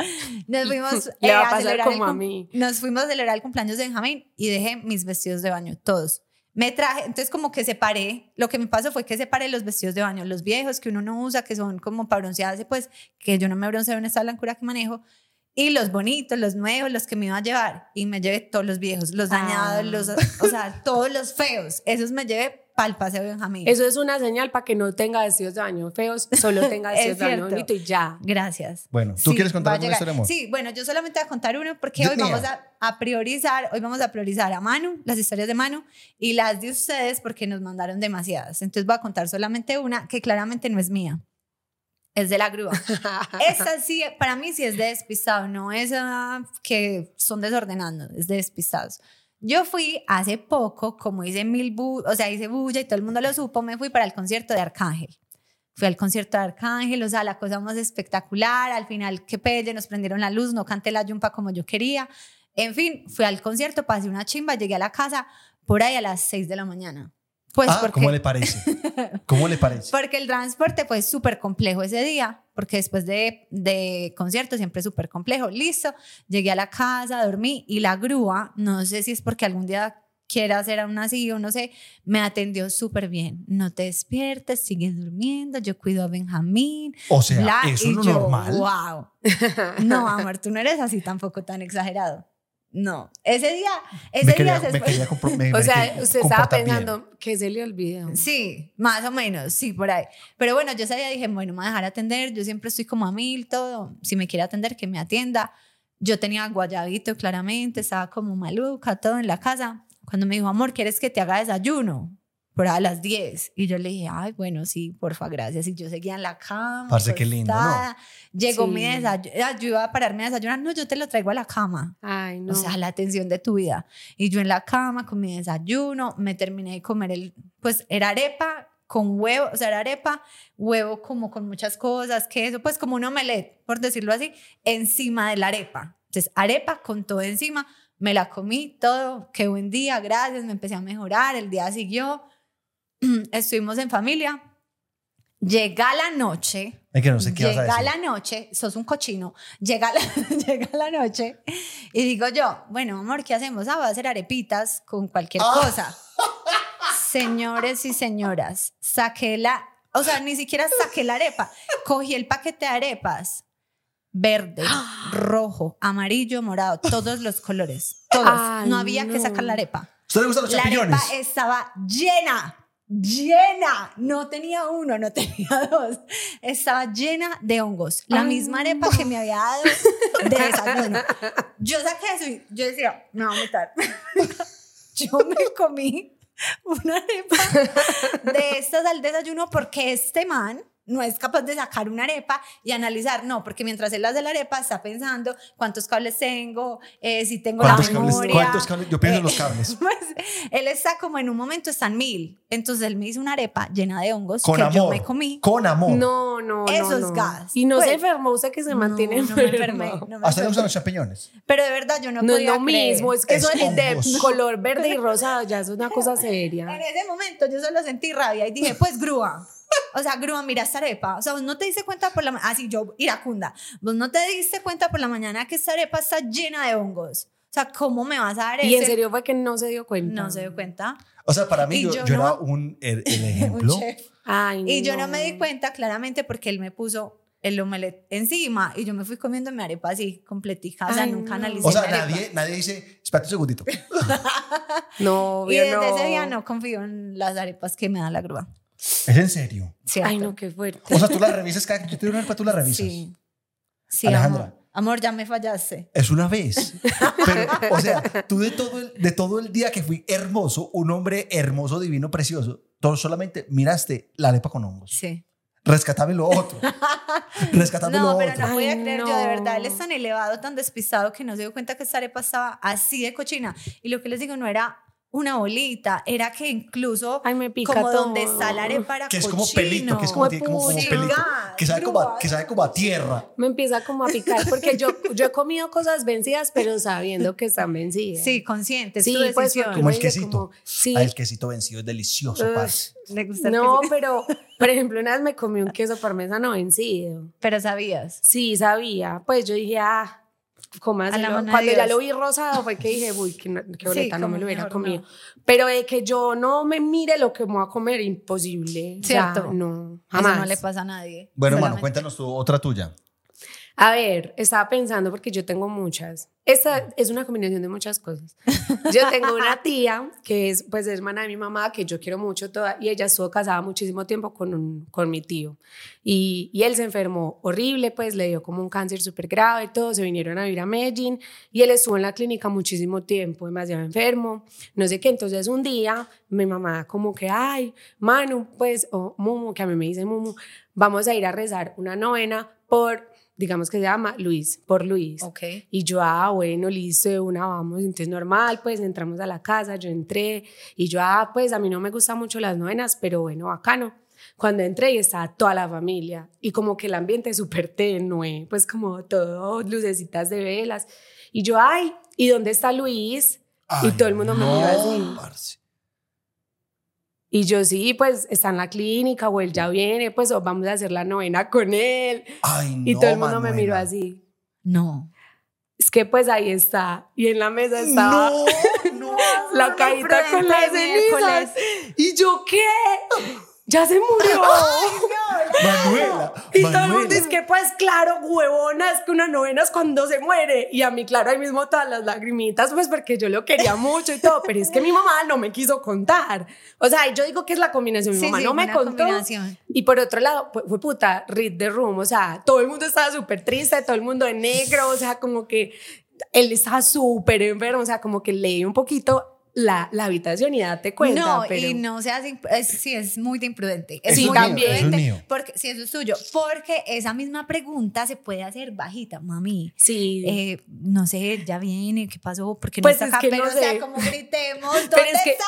[SPEAKER 2] no. Nos fuimos eh,
[SPEAKER 3] a pasar
[SPEAKER 2] celebrar el
[SPEAKER 3] como a mí.
[SPEAKER 2] Nos fuimos a celebrar el cumpleaños de Benjamín y dejé mis vestidos de baño, todos. Me traje, entonces como que separé, lo que me pasó fue que separé los vestidos de baño, los viejos que uno no usa, que son como para broncearse, pues que yo no me bronceo en esta blancura que manejo, y los bonitos, los nuevos, los que me iba a llevar, y me llevé todos los viejos, los dañados,
[SPEAKER 3] Ah.
[SPEAKER 2] los, o sea, todos los feos, esos me llevé de Benjamín.
[SPEAKER 3] Eso es una señal para que no tenga vestidos de baño feos, solo tenga
[SPEAKER 2] Es
[SPEAKER 3] vestidos de baño bonito y ya.
[SPEAKER 2] Gracias.
[SPEAKER 1] Bueno, ¿tú
[SPEAKER 2] Sí,
[SPEAKER 1] quieres contar alguna historia de amor?
[SPEAKER 2] Sí, bueno, yo solamente voy a contar uno porque
[SPEAKER 1] Yo-
[SPEAKER 2] hoy
[SPEAKER 1] mía.
[SPEAKER 2] vamos a, a priorizar, hoy vamos a priorizar a Manu, las historias de Manu y las de ustedes porque nos mandaron demasiadas. Entonces voy a contar solamente una que claramente no es mía. Es de la grúa. Esta sí, para mí sí es de despistado, no es ah, que son desordenando, es de despistados. Yo fui hace poco, como hice mil bu o sea, hice bulla y todo el mundo lo supo, me fui para el concierto de Arcángel. Fui al concierto de Arcángel, o sea, la cosa más espectacular. Al final, qué pelle, nos prendieron la luz, no canté la yumpa como yo quería. En fin, fui al concierto, pasé una chimba, llegué a la casa por ahí a las 6 de la mañana. Pues
[SPEAKER 1] ah,
[SPEAKER 2] porque,
[SPEAKER 1] ¿cómo le parece? ¿Cómo le parece?
[SPEAKER 2] porque el transporte fue súper complejo ese día, porque después de, de concierto siempre es súper complejo. Listo, llegué a la casa, dormí y la grúa, no sé si es porque algún día quiera hacer aún así o no sé, me atendió súper bien. No te despiertes, sigues durmiendo, yo cuido a Benjamín.
[SPEAKER 1] O sea,
[SPEAKER 2] bla,
[SPEAKER 1] eso es lo
[SPEAKER 2] yo,
[SPEAKER 1] normal.
[SPEAKER 2] Wow. No, amor, tú no eres así tampoco tan exagerado. No, ese día, ese
[SPEAKER 1] me
[SPEAKER 2] día
[SPEAKER 1] quería,
[SPEAKER 2] se
[SPEAKER 1] me
[SPEAKER 2] fue-
[SPEAKER 1] quería compro- me-
[SPEAKER 3] O
[SPEAKER 1] me
[SPEAKER 3] sea,
[SPEAKER 1] quería
[SPEAKER 3] usted estaba
[SPEAKER 1] comportar bien.
[SPEAKER 3] pensando que se le olvidó.
[SPEAKER 2] Sí, más o menos, sí, por ahí. Pero bueno, yo ese día dije, bueno, me voy a dejar atender, yo siempre estoy como a mil, todo, si me quiere atender, que me atienda. Yo tenía guayabito, claramente, estaba como maluca, todo en la casa. Cuando me dijo, amor, ¿quieres que te haga desayuno? Por ahí a las 10. Y yo le dije, ay, bueno, sí, porfa, gracias. Y yo seguía en la cama.
[SPEAKER 1] Parce, qué lindo, ¿no?
[SPEAKER 2] Llegó
[SPEAKER 3] Sí.
[SPEAKER 2] mi desayuno, yo iba a pararme a desayunar, no, yo te lo traigo a la cama.
[SPEAKER 3] Ay, no.
[SPEAKER 2] O sea, la atención de tu vida. Y yo en la cama con mi desayuno, me terminé de comer el, pues era arepa con huevo, o sea, era arepa, huevo como con muchas cosas, queso, pues como un omelette, por decirlo así, encima de la arepa. Entonces, arepa con todo encima, me la comí todo, qué buen día, gracias, me empecé a mejorar, el día siguió, estuvimos en familia, llega la noche,
[SPEAKER 1] Es que no sé qué vas a
[SPEAKER 2] llega
[SPEAKER 1] decir.
[SPEAKER 2] la noche, sos un cochino, llega la, llega la noche y digo yo, bueno, amor, ¿qué hacemos? Ah, voy a hacer arepitas con cualquier
[SPEAKER 1] Ah.
[SPEAKER 2] cosa. Señores y señoras, saqué la, o sea, ni siquiera saqué la arepa, cogí el paquete de arepas, verde, rojo, amarillo, morado, todos los colores, todos.
[SPEAKER 3] Ay,
[SPEAKER 2] no había que sacar la arepa.
[SPEAKER 1] ¿Usted le gustan los
[SPEAKER 2] La
[SPEAKER 1] champiñones?
[SPEAKER 2] arepa estaba llena. Llena, no tenía uno, no tenía dos, estaba llena de hongos. La misma arepa que me había dado de desayuno. Yo saqué eso y yo decía, me voy a meter. Yo me comí una arepa de estas al desayuno porque este man no es capaz de sacar una arepa y analizar, no, porque mientras él hace la arepa está pensando cuántos cables tengo, eh, si tengo la
[SPEAKER 1] ¿Cuántos cables?
[SPEAKER 2] memoria.
[SPEAKER 1] ¿Cuántos cables? Yo pienso en
[SPEAKER 2] Eh,
[SPEAKER 1] los cables.
[SPEAKER 2] Pues, él está como en un momento, están mil. Entonces él me hizo una arepa llena de hongos
[SPEAKER 1] Con
[SPEAKER 2] que
[SPEAKER 1] amor.
[SPEAKER 2] yo me comí.
[SPEAKER 1] Con amor.
[SPEAKER 3] No, no,
[SPEAKER 2] Eso
[SPEAKER 3] no,
[SPEAKER 2] es
[SPEAKER 3] no.
[SPEAKER 2] gas.
[SPEAKER 3] Y no
[SPEAKER 2] Pues,
[SPEAKER 3] se enfermó usted que se mantiene
[SPEAKER 2] no, no me enfermé. no me
[SPEAKER 1] Hasta le los champiñones.
[SPEAKER 2] Pero de verdad yo no,
[SPEAKER 3] No es
[SPEAKER 2] podía
[SPEAKER 3] lo
[SPEAKER 2] creer.
[SPEAKER 3] mismo, es que
[SPEAKER 1] Es
[SPEAKER 3] eso es de color verde y rosado, ya es una cosa seria.
[SPEAKER 2] En ese momento yo solo sentí rabia y dije, pues grúa. O sea, grúa, mira esta arepa. O sea, vos no te diste cuenta por la mañana, así yo, iracunda, vos no te diste cuenta por la mañana que esta arepa está llena de hongos. O sea, ¿cómo me vas a dar
[SPEAKER 3] Y en serio fue que no se dio cuenta.
[SPEAKER 2] No se dio cuenta.
[SPEAKER 1] O sea, para mí yo,
[SPEAKER 2] yo
[SPEAKER 1] yo
[SPEAKER 2] no-
[SPEAKER 1] era un, el, el ejemplo.
[SPEAKER 2] Un chef.
[SPEAKER 3] Ay,
[SPEAKER 2] Y yo no me di cuenta claramente porque él me puso el omelette encima y yo me fui comiendo mi arepa así, completica. O sea,
[SPEAKER 3] Ay,
[SPEAKER 2] nunca
[SPEAKER 3] no.
[SPEAKER 2] analicé
[SPEAKER 1] O sea,
[SPEAKER 2] mi arepa.
[SPEAKER 1] nadie, nadie dice, espérate un segundito.
[SPEAKER 3] No,
[SPEAKER 2] Y desde
[SPEAKER 3] no.
[SPEAKER 2] ese día no confío en las arepas que me da la grúa.
[SPEAKER 1] ¿Es en serio?
[SPEAKER 2] ¿cierto?
[SPEAKER 3] Ay, no, qué fuerte.
[SPEAKER 1] O sea, tú la revisas cada que yo te doy una arepa, tú la revisas.
[SPEAKER 2] Sí. Sí,
[SPEAKER 1] Alejandra.
[SPEAKER 2] amor. Amor, ya me fallaste.
[SPEAKER 1] Es una vez. Pero, o sea, tú de todo, el, de todo el día que fui hermoso, un hombre hermoso, divino, precioso, tú solamente miraste la arepa con hongos.
[SPEAKER 2] Sí.
[SPEAKER 1] Rescatame lo otro. Rescatame
[SPEAKER 2] No,
[SPEAKER 1] lo
[SPEAKER 2] pero
[SPEAKER 1] otro.
[SPEAKER 2] no podía
[SPEAKER 3] Ay,
[SPEAKER 2] creer yo, de
[SPEAKER 3] no.
[SPEAKER 2] verdad, él es tan elevado, tan despistado que no se dio cuenta que esta arepa estaba así de cochina. Y lo que les digo no era una bolita, era que incluso
[SPEAKER 3] Ay, me pica
[SPEAKER 2] como
[SPEAKER 3] todo.
[SPEAKER 2] donde está la arepa
[SPEAKER 1] que es como pelito, que es como,
[SPEAKER 3] Como
[SPEAKER 1] tiene- como, pelito. Que sabe como, a, que sabe como a tierra.
[SPEAKER 3] Me empieza como a picar porque yo, yo he comido cosas vencidas, pero sabiendo que están vencidas.
[SPEAKER 2] Sí, consciente,
[SPEAKER 3] sí,
[SPEAKER 2] tu
[SPEAKER 3] pues
[SPEAKER 1] Como el quesito.
[SPEAKER 3] como, sí,
[SPEAKER 1] Ah, el quesito vencido es delicioso,
[SPEAKER 3] Ugh.
[SPEAKER 1] parce.
[SPEAKER 2] Le gusta el
[SPEAKER 3] no,
[SPEAKER 2] quesito.
[SPEAKER 3] pero por ejemplo, una vez me comí un queso parmesano vencido.
[SPEAKER 2] pero sabías.
[SPEAKER 3] Sí, sabía. Pues yo dije, ah,
[SPEAKER 2] mano
[SPEAKER 3] Cuando ya lo vi rosado fue que dije, uy, qué, qué boleta, no me lo hubiera
[SPEAKER 2] mejor
[SPEAKER 3] comido.
[SPEAKER 2] no.
[SPEAKER 3] Pero de que yo no me mire lo que me voy a comer, imposible. O sea,
[SPEAKER 2] Cierto.
[SPEAKER 3] no,
[SPEAKER 2] Eso
[SPEAKER 3] jamás.
[SPEAKER 2] no le pasa a nadie.
[SPEAKER 1] Bueno, mano,
[SPEAKER 2] Solamente-
[SPEAKER 1] cuéntanos tú otra tuya.
[SPEAKER 3] A ver, estaba pensando porque yo tengo muchas. Esta es una combinación de muchas cosas. Yo tengo una tía que es pues hermana de mi mamá que yo quiero mucho toda y ella estuvo casada muchísimo tiempo con, un, con mi tío y, y él se enfermó horrible, pues le dio como un cáncer súper grave y todo, se vinieron a vivir a Medellín y él estuvo en la clínica muchísimo tiempo, demasiado enfermo, no sé qué, entonces un día mi mamá como que, ay, Manu, pues, o Mumu, que a mí me dice Mumu, vamos a ir a rezar una novena por digamos que se llama Luis, por Luis.
[SPEAKER 2] Ok.
[SPEAKER 3] Y yo, ah, bueno, listo, de una vamos, entonces normal, pues entramos a la casa, yo entré y yo, ah, pues a mí no me gustan mucho las novenas, pero bueno, bacano. Cuando entré y estaba toda la familia y como que el ambiente es súper tenue, pues como todo, lucecitas de velas. Y yo, ay, ¿y dónde está Luis? y
[SPEAKER 1] Ay,
[SPEAKER 3] todo el mundo me
[SPEAKER 1] no,
[SPEAKER 3] miró así.
[SPEAKER 1] parce.
[SPEAKER 3] Y yo, sí, pues está en la clínica o él ya viene, pues o vamos a hacer la novena con él.
[SPEAKER 1] Ay,
[SPEAKER 3] Y
[SPEAKER 1] no,
[SPEAKER 3] todo el mundo me miró así.
[SPEAKER 2] No.
[SPEAKER 3] Es que pues ahí está. Y en la mesa estaba
[SPEAKER 1] No, no.
[SPEAKER 3] la cajita con las cenizas. ¿Y yo qué? Ya se murió.
[SPEAKER 1] Manuela,
[SPEAKER 3] Y todo el mundo dice que pues claro, huevona, es que una novena es cuando se muere. Y a mí, claro, ahí mismo todas las lagrimitas, pues porque yo lo quería mucho y todo, pero es que mi mamá no me quiso contar. O sea, yo digo que es la combinación, mi
[SPEAKER 2] Sí,
[SPEAKER 3] mamá
[SPEAKER 2] sí,
[SPEAKER 3] no me contó. Y por otro lado, pues, fue puta, read the room, o sea, todo el mundo estaba súper triste, todo el mundo de negro, o sea, como que él estaba súper enfermo, o sea, como que leí un poquito la, la habitación y date cuenta.
[SPEAKER 2] no,
[SPEAKER 3] pero...
[SPEAKER 2] y no seas, es, sí, es muy de imprudente. Es
[SPEAKER 3] Sí,
[SPEAKER 2] muy
[SPEAKER 3] también.
[SPEAKER 2] de
[SPEAKER 1] Eso es.
[SPEAKER 2] Porque, sí, eso es tuyo. Porque esa misma pregunta se puede hacer bajita, mami.
[SPEAKER 3] Sí.
[SPEAKER 2] Eh, no sé, ya viene, ¿qué pasó? ¿Por qué no
[SPEAKER 3] Pues
[SPEAKER 2] está
[SPEAKER 3] es
[SPEAKER 2] acá?
[SPEAKER 3] que
[SPEAKER 2] Pero,
[SPEAKER 3] no
[SPEAKER 2] o sea,
[SPEAKER 3] sé.
[SPEAKER 2] como gritemos, ¿dónde
[SPEAKER 3] Pero es que
[SPEAKER 2] está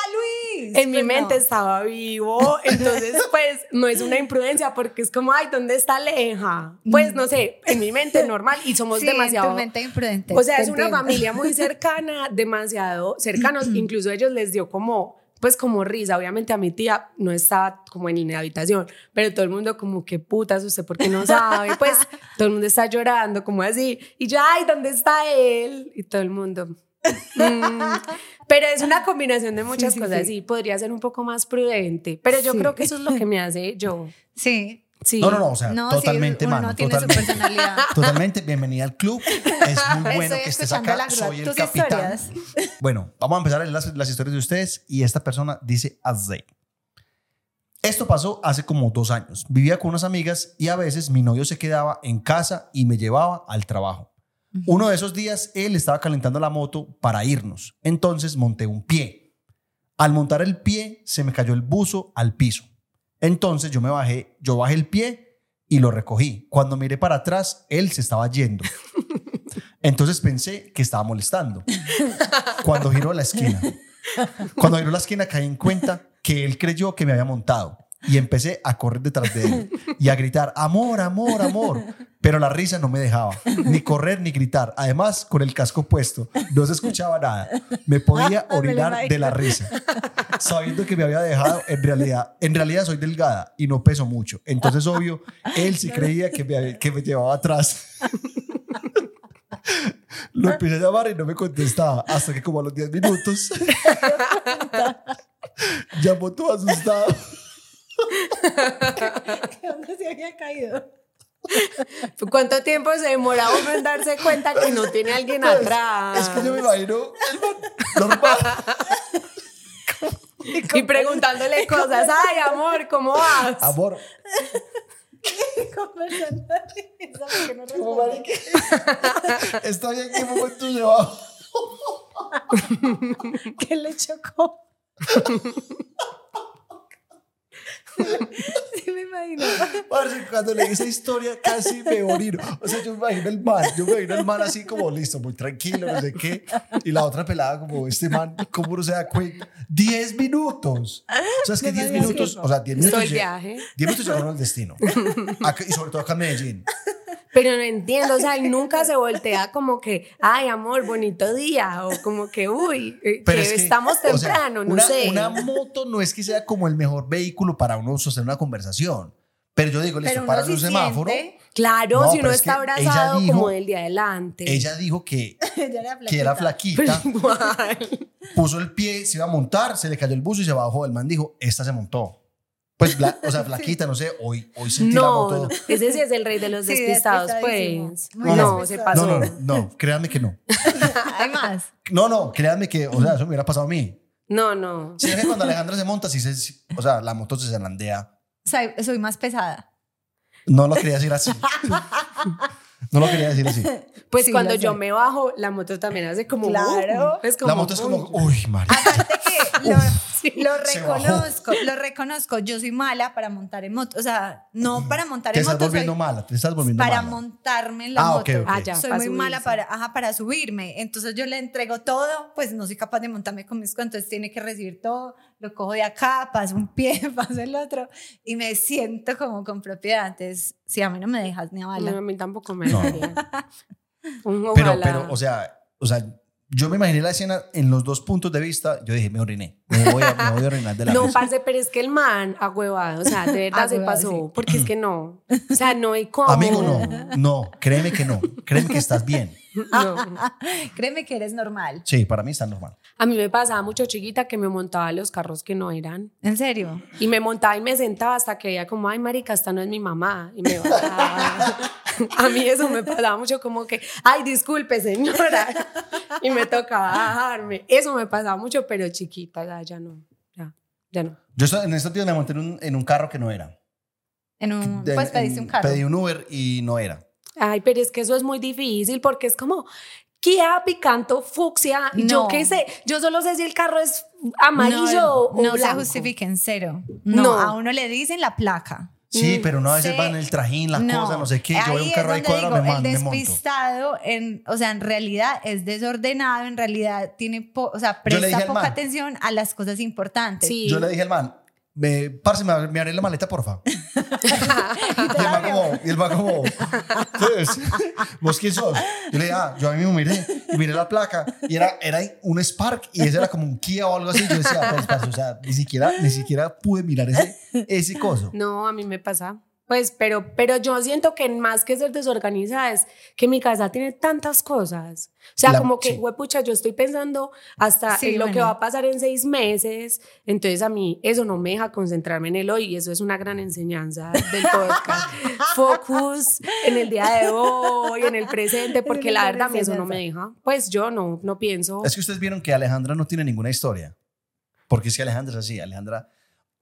[SPEAKER 2] Luis?
[SPEAKER 3] en mi
[SPEAKER 2] Pues
[SPEAKER 3] mente
[SPEAKER 2] no.
[SPEAKER 3] estaba vivo, entonces pues no es una imprudencia porque es como, ay, ¿dónde está Aleja? Pues no sé, en mi mente normal y somos
[SPEAKER 2] Sí,
[SPEAKER 3] demasiado...
[SPEAKER 2] en tu mente imprudente.
[SPEAKER 3] O sea, es una familia muy cercana, demasiado cercanos, incluso ellos les dio como, pues como risa, obviamente a mi tía no estaba como en la habitación, pero todo el mundo como, qué putas usted, ¿por qué no sabe? Pues todo el mundo está llorando, como así, y yo, ay, ¿dónde está él? Y todo el mundo... "Mm". pero es una combinación de muchas
[SPEAKER 2] sí,
[SPEAKER 3] cosas,
[SPEAKER 2] sí.
[SPEAKER 3] sí, podría ser un poco más prudente, pero yo creo que eso es lo que me hace yo.
[SPEAKER 2] Sí.
[SPEAKER 3] Sí.
[SPEAKER 1] No, no, no, o sea,
[SPEAKER 2] No, sí,
[SPEAKER 1] totalmente,
[SPEAKER 2] uno
[SPEAKER 1] mano.
[SPEAKER 2] tiene su
[SPEAKER 1] totalmente.
[SPEAKER 2] personalidad.
[SPEAKER 1] Totalmente, bienvenida al club. Es muy bueno
[SPEAKER 2] Estoy
[SPEAKER 1] que estés acá.
[SPEAKER 2] la.
[SPEAKER 1] Soy el capitán.
[SPEAKER 2] historias.
[SPEAKER 1] Bueno, vamos a empezar las, las historias de ustedes y esta persona dice así. Esto pasó hace como dos años. Vivía con unas amigas y a veces mi novio se quedaba en casa y me llevaba al trabajo. Uno de esos días él estaba calentando la moto para irnos. Entonces monté un pie. Al montar el pie se me cayó el buzo al piso. Entonces yo me bajé, yo bajé el pie y lo recogí. Cuando miré para atrás, él se estaba yendo. Entonces pensé que estaba molestando. Cuando giró la esquina. Cuando giró la esquina caí en cuenta que él creyó que me había montado y empecé a correr detrás de él y a gritar, amor, amor, amor. Pero la risa no me dejaba, ni correr ni gritar. Además, con el casco puesto, no se escuchaba nada. Me podía orinar de la risa. Sabiendo que me había dejado, en realidad, en realidad soy delgada y no peso mucho. Entonces, obvio, él sí creía que me, que me llevaba atrás. Lo empecé a llamar y no me contestaba. Hasta que como a los 10 minutos llamó todo asustado.
[SPEAKER 2] ¿Qué onda se había caído?
[SPEAKER 3] ¿Cuánto tiempo se demora uno en darse cuenta que no tiene alguien atrás?
[SPEAKER 1] Es que yo me imagino el normal.
[SPEAKER 3] Y preguntándole cosas, ay, amor, ¿cómo vas?
[SPEAKER 1] Amor,
[SPEAKER 2] Conversando. ¿Sabes que no responde?
[SPEAKER 1] Está bien, ¿qué momento llevaba?
[SPEAKER 2] ¿Qué le chocó? sí, me imagino.
[SPEAKER 1] Parce, cuando leí esa historia casi me orino. O sea, yo me imagino el man, yo me imagino el man así como listo, muy tranquilo, no sé qué. Y la otra pelada como, este man, ¿cómo no se da cuenta? 10 minutos. O sea, es que 10 minutos, o sea, 10 minutos.
[SPEAKER 3] Todo el viaje.
[SPEAKER 1] 10 minutos llegaron al destino. Acá- y sobre todo acá en Medellín.
[SPEAKER 3] Pero no entiendo, o sea, él nunca se voltea como que, ay, amor, bonito día, o como que, uy, eh,
[SPEAKER 1] Pero
[SPEAKER 3] que
[SPEAKER 1] es que,
[SPEAKER 3] estamos
[SPEAKER 1] o sea,
[SPEAKER 3] temprano, no
[SPEAKER 1] una,
[SPEAKER 3] sé.
[SPEAKER 1] Una moto no es que sea como el mejor vehículo para uno sostener una conversación. Pero yo digo, listo, para un
[SPEAKER 2] sí
[SPEAKER 1] semáforo.
[SPEAKER 2] siente-
[SPEAKER 3] Claro,
[SPEAKER 1] No,
[SPEAKER 3] si uno
[SPEAKER 1] es que
[SPEAKER 3] está abrazado
[SPEAKER 1] dijo-
[SPEAKER 3] como del día adelante.
[SPEAKER 1] Ella dijo que,
[SPEAKER 2] Ella era
[SPEAKER 1] que era
[SPEAKER 2] flaquita.
[SPEAKER 3] Pero
[SPEAKER 1] flaquita,
[SPEAKER 3] igual.
[SPEAKER 1] puso el pie, se iba a montar, se le cayó el buzo y se bajó. El man dijo, esta se montó. Pues, bla- o sea, flaquita, no sé, hoy, hoy sentí la moto.
[SPEAKER 3] no, ese sí es el rey de los
[SPEAKER 2] Sí,
[SPEAKER 3] despistados, pues.
[SPEAKER 2] Muy
[SPEAKER 3] no, se
[SPEAKER 1] No,
[SPEAKER 3] pasó.
[SPEAKER 1] no, no, no, créanme que no.
[SPEAKER 2] Además,
[SPEAKER 1] No, no, créanme que, o sea, eso me hubiera pasado a mí.
[SPEAKER 3] No, no.
[SPEAKER 1] Si es que cuando Alejandra se monta, sí se, o sea, la moto se zalandea.
[SPEAKER 2] soy, soy más pesada.
[SPEAKER 1] No lo quería decir así. No lo quería decir así.
[SPEAKER 3] Pues
[SPEAKER 2] Sí,
[SPEAKER 3] cuando yo
[SPEAKER 2] sé.
[SPEAKER 3] me bajo, la moto también hace como.
[SPEAKER 2] Claro.
[SPEAKER 3] "Uh", es como
[SPEAKER 1] La moto es como, uy, María.
[SPEAKER 2] Aparte que lo,
[SPEAKER 3] Sí.
[SPEAKER 2] lo reconozco, lo reconozco. Yo soy mala para montar en moto. O sea, no para montar
[SPEAKER 1] Te
[SPEAKER 2] en
[SPEAKER 1] estás
[SPEAKER 2] moto.
[SPEAKER 1] volviendo
[SPEAKER 2] soy
[SPEAKER 1] mala, te estás volviendo
[SPEAKER 2] para
[SPEAKER 1] mala.
[SPEAKER 2] montarme en la
[SPEAKER 1] Ah,
[SPEAKER 2] moto.
[SPEAKER 1] ok, ok.
[SPEAKER 3] Ah, ya,
[SPEAKER 2] soy
[SPEAKER 3] para
[SPEAKER 2] muy mala
[SPEAKER 3] subirse.
[SPEAKER 2] para, ajá, para subirme. Entonces yo le entrego todo, pues no soy capaz de montarme con mis cuentos. Entonces tiene que recibir todo, lo cojo de acá, paso un pie, paso el otro y me siento como con propiedad. Entonces, si a mí no me dejas ni a bala.
[SPEAKER 3] No, a mí tampoco me
[SPEAKER 1] No.
[SPEAKER 3] Un
[SPEAKER 1] Pero, pero, o sea, o sea, yo me imaginé la escena en los dos puntos de vista. Yo dije, me oriné. Me voy a, me voy a orinar de la
[SPEAKER 3] No,
[SPEAKER 1] risa.
[SPEAKER 3] parce, pero es que el man, ahuevado, o sea, de verdad se pasó,
[SPEAKER 2] sí.
[SPEAKER 3] porque es que no, o sea, no hay cómo.
[SPEAKER 1] Amigo, no. No, créeme que no. Créeme que estás bien.
[SPEAKER 3] No.
[SPEAKER 2] Créeme que eres normal.
[SPEAKER 1] Sí, para mí está normal.
[SPEAKER 3] A mí me pasaba mucho chiquita que me montaba a los carros que no eran.
[SPEAKER 2] ¿En serio?
[SPEAKER 3] Y me montaba y me sentaba hasta que ella como, ay, marica, esta no es mi mamá. Y me bajaba. a mí eso me pasaba mucho como que, ay, disculpe, señora. y me tocaba bajarme. Eso me pasaba mucho, pero chiquita, ya, ya no. Ya, ya no.
[SPEAKER 1] Yo en estos días me monté en un, en un carro que no era.
[SPEAKER 2] En un,
[SPEAKER 1] De-
[SPEAKER 2] pues pediste
[SPEAKER 1] en-
[SPEAKER 2] un carro.
[SPEAKER 1] Pedí un Uber y no era.
[SPEAKER 3] Ay, pero es que eso es muy difícil porque es como, Kia Picanto Fucsia, y yo
[SPEAKER 2] No.
[SPEAKER 3] qué sé, yo solo sé si el carro es amarillo
[SPEAKER 2] no,
[SPEAKER 3] o
[SPEAKER 2] no se
[SPEAKER 3] blanco.
[SPEAKER 2] justifiquen cero. No,
[SPEAKER 3] No.
[SPEAKER 2] a uno le dicen la placa.
[SPEAKER 1] Sí,
[SPEAKER 3] Mm,
[SPEAKER 1] pero no a veces
[SPEAKER 2] Sí.
[SPEAKER 1] van el trajín, la cosa, no sé qué. Yo veo un
[SPEAKER 2] Ahí
[SPEAKER 1] carro ahí cuadrado,
[SPEAKER 2] digo,
[SPEAKER 1] me, man-
[SPEAKER 2] el
[SPEAKER 1] me monto.
[SPEAKER 2] despistado, en, o sea, en realidad es desordenado, en realidad tiene, po- o sea, presta poca
[SPEAKER 1] man.
[SPEAKER 2] atención a las cosas importantes.
[SPEAKER 3] Sí.
[SPEAKER 1] Yo le dije al man, me, parce, me, me abre la maleta, porfa. y el man como, y el man como, "Entonces, ¿vos quién sos? Yo le dije, ah, yo a mí mismo miré, y miré la placa, y era, era un Spark, y ese era como un Kia o algo así. Yo decía, pues, parce, o sea, ni siquiera, ni siquiera pude mirar ese, ese coso.
[SPEAKER 3] No, a mí me pasa. Pues, pero, pero yo siento que más que ser desorganizada es que mi casa tiene tantas cosas. O sea,
[SPEAKER 1] La-
[SPEAKER 3] como que,
[SPEAKER 1] sí.
[SPEAKER 3] huepucha, yo estoy pensando hasta
[SPEAKER 2] Sí,
[SPEAKER 3] en lo que
[SPEAKER 2] bueno.
[SPEAKER 3] va a pasar en seis meses. Entonces, a mí eso no me deja concentrarme en el hoy y eso es una gran enseñanza del podcast. Focus en el día de hoy, en el presente, porque la verdad a mí eso no me deja. Pues yo no, no pienso.
[SPEAKER 1] Es que ustedes vieron que Alejandra no tiene ninguna historia. Porque es que Alejandra es así. Alejandra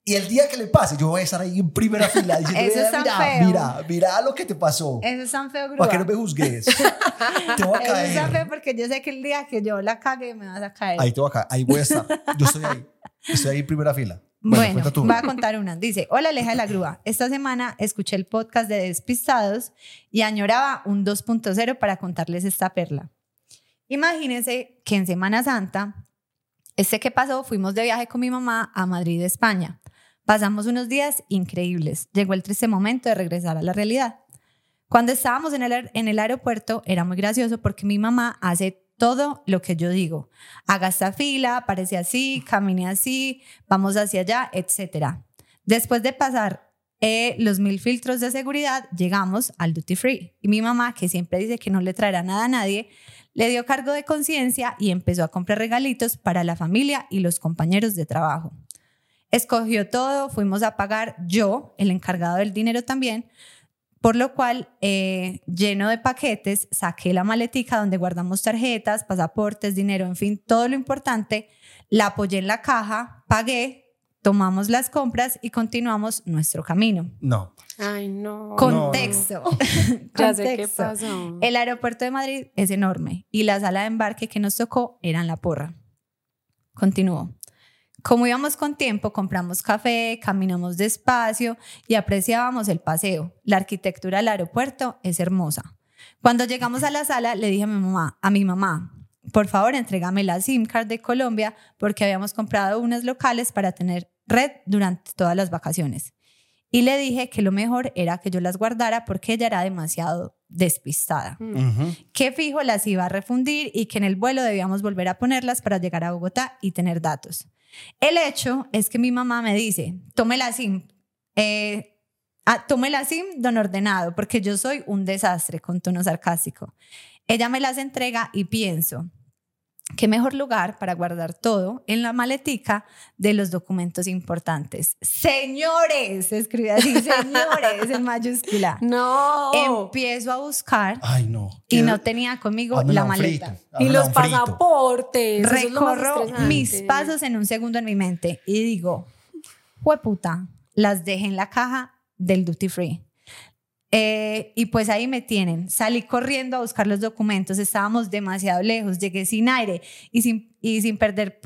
[SPEAKER 1] Y el día que le pase, yo voy a estar ahí en primera fila diciendo,
[SPEAKER 2] Eso es
[SPEAKER 1] mira,
[SPEAKER 2] feo.
[SPEAKER 1] mira, mira lo que te pasó.
[SPEAKER 2] Eso es tan feo, grúa.
[SPEAKER 1] Para que no me juzgues. te voy a
[SPEAKER 2] Eso es tan feo
[SPEAKER 1] caer.
[SPEAKER 2] porque yo sé que el día que yo la cague me vas a caer.
[SPEAKER 1] Ahí te voy a caer. Ahí voy a estar. Yo estoy ahí. Estoy ahí en primera fila. Bueno,
[SPEAKER 2] Bueno, voy a contar una. Dice, hola Aleja de la Grúa. Esta semana escuché el podcast de Despistados y añoraba un 2.0 para contarles esta perla. Imagínense que en Semana Santa, este que pasó, fuimos de viaje con mi mamá a Madrid, España. Pasamos unos días increíbles. Llegó el triste momento de regresar a la realidad. Cuando estábamos en el, aeropuerto era muy gracioso porque mi mamá hace todo lo que yo digo. Haga esta fila, parece así, camine así, vamos hacia allá, etc. Después de pasar eh, los mil filtros de seguridad, llegamos al duty free. Y mi mamá, que siempre dice que no le traerá nada a nadie, le dio cargo de conciencia y empezó a comprar regalitos para la familia y los compañeros de trabajo. Escogió todo, fuimos a pagar yo, el encargado del dinero también, por lo cual, eh, lleno de paquetes, saqué la maletica donde guardamos tarjetas, pasaportes, dinero, en fin, todo lo importante, la apoyé en la caja, pagué, tomamos las compras y continuamos nuestro camino.
[SPEAKER 1] No.
[SPEAKER 3] Ay, no.
[SPEAKER 2] Contexto.
[SPEAKER 3] Ya sé qué
[SPEAKER 2] Contexto.
[SPEAKER 3] pasó.
[SPEAKER 2] El aeropuerto de Madrid es enorme y la sala de embarque que nos tocó era en la porra. Continuó. Como íbamos con tiempo, compramos café, caminamos despacio y apreciábamos el paseo. La arquitectura del aeropuerto es hermosa. Cuando llegamos a la sala, le dije a mi mamá, a mi mamá, por favor, entrégame la SIM card de Colombia porque habíamos comprado unas locales para tener red durante todas las vacaciones. Y le dije que lo mejor era que yo las guardara porque ella era demasiado despistada.
[SPEAKER 1] Ujú.
[SPEAKER 2] Que fijo las iba a refundir y que en el vuelo debíamos volver a ponerlas para llegar a Bogotá y tener datos. El hecho es que mi mamá me dice, tome la SIM, eh, ah, tome la SIM don ordenado, porque yo soy un desastre con tono sarcástico. Ella me las entrega y pienso, qué mejor lugar para guardar todo en la maletica de los documentos importantes. Señores, escribe así, señores, en mayúscula.
[SPEAKER 3] No.
[SPEAKER 2] Empiezo a buscar
[SPEAKER 1] Ay, no.
[SPEAKER 2] y
[SPEAKER 1] ¿Qué-
[SPEAKER 2] no tenía conmigo
[SPEAKER 1] Házmela
[SPEAKER 2] la maleta.
[SPEAKER 1] frito,
[SPEAKER 3] y los pasaportes. es
[SPEAKER 2] Recorro mis pasos en un segundo en mi mente y digo, puta, las dejé en la caja del duty free. Eh, y pues ahí me tienen. Salí corriendo a buscar los documentos. Estábamos demasiado lejos. Llegué sin aire y sin, y sin perder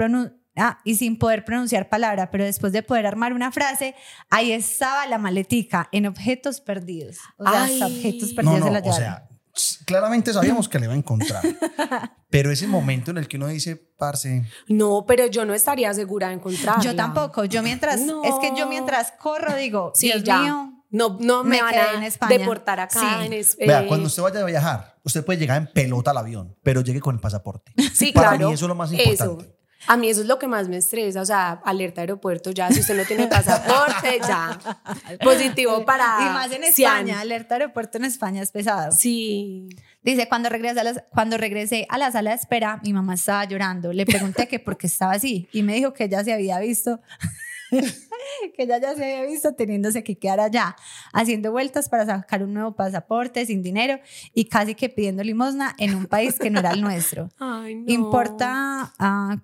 [SPEAKER 2] ah, y sin poder pronunciar palabra. Pero después de poder armar una frase, ahí estaba la maletica en objetos perdidos. O sea,
[SPEAKER 3] Ay.
[SPEAKER 2] objetos
[SPEAKER 1] No,
[SPEAKER 2] perdidos
[SPEAKER 1] no,
[SPEAKER 2] se la
[SPEAKER 1] o
[SPEAKER 2] llevaron.
[SPEAKER 1] sea, claramente sabíamos que le iba a encontrar. Pero ese momento en el que uno dice, parce,
[SPEAKER 3] No, pero yo no estaría segura de encontrarla.
[SPEAKER 2] Yo tampoco. Yo mientras,
[SPEAKER 3] No.
[SPEAKER 2] es que yo mientras corro digo,
[SPEAKER 3] Sí,
[SPEAKER 2] Dios
[SPEAKER 3] ya.
[SPEAKER 2] mío,
[SPEAKER 3] No, no me,
[SPEAKER 2] me
[SPEAKER 3] van
[SPEAKER 2] en
[SPEAKER 3] a
[SPEAKER 2] España.
[SPEAKER 3] deportar acá.
[SPEAKER 2] Sí.
[SPEAKER 3] En es-
[SPEAKER 1] vea,
[SPEAKER 3] eh,
[SPEAKER 1] cuando usted vaya a viajar, usted puede llegar en pelota al avión, pero llegue con el pasaporte.
[SPEAKER 3] Sí,
[SPEAKER 1] Para
[SPEAKER 3] claro.
[SPEAKER 1] mí eso es lo más importante.
[SPEAKER 3] Eso. A mí eso es lo que más me estresa, o sea, alerta aeropuerto, ya si usted no tiene pasaporte, ya. Positivo para
[SPEAKER 2] y más en
[SPEAKER 3] Cian.
[SPEAKER 2] España, alerta aeropuerto en España es pesado.
[SPEAKER 3] Sí.
[SPEAKER 2] Dice, cuando regresé, a la, cuando regresé a la sala de espera, mi mamá estaba llorando. Le pregunté que por qué estaba así y me dijo que ella se había visto, que ella ya se había visto teniéndose que quedar allá, haciendo vueltas para sacar un nuevo pasaporte sin dinero y casi que pidiendo limosna en un país que no era el nuestro.
[SPEAKER 3] Ay, no.
[SPEAKER 2] Importa, ah,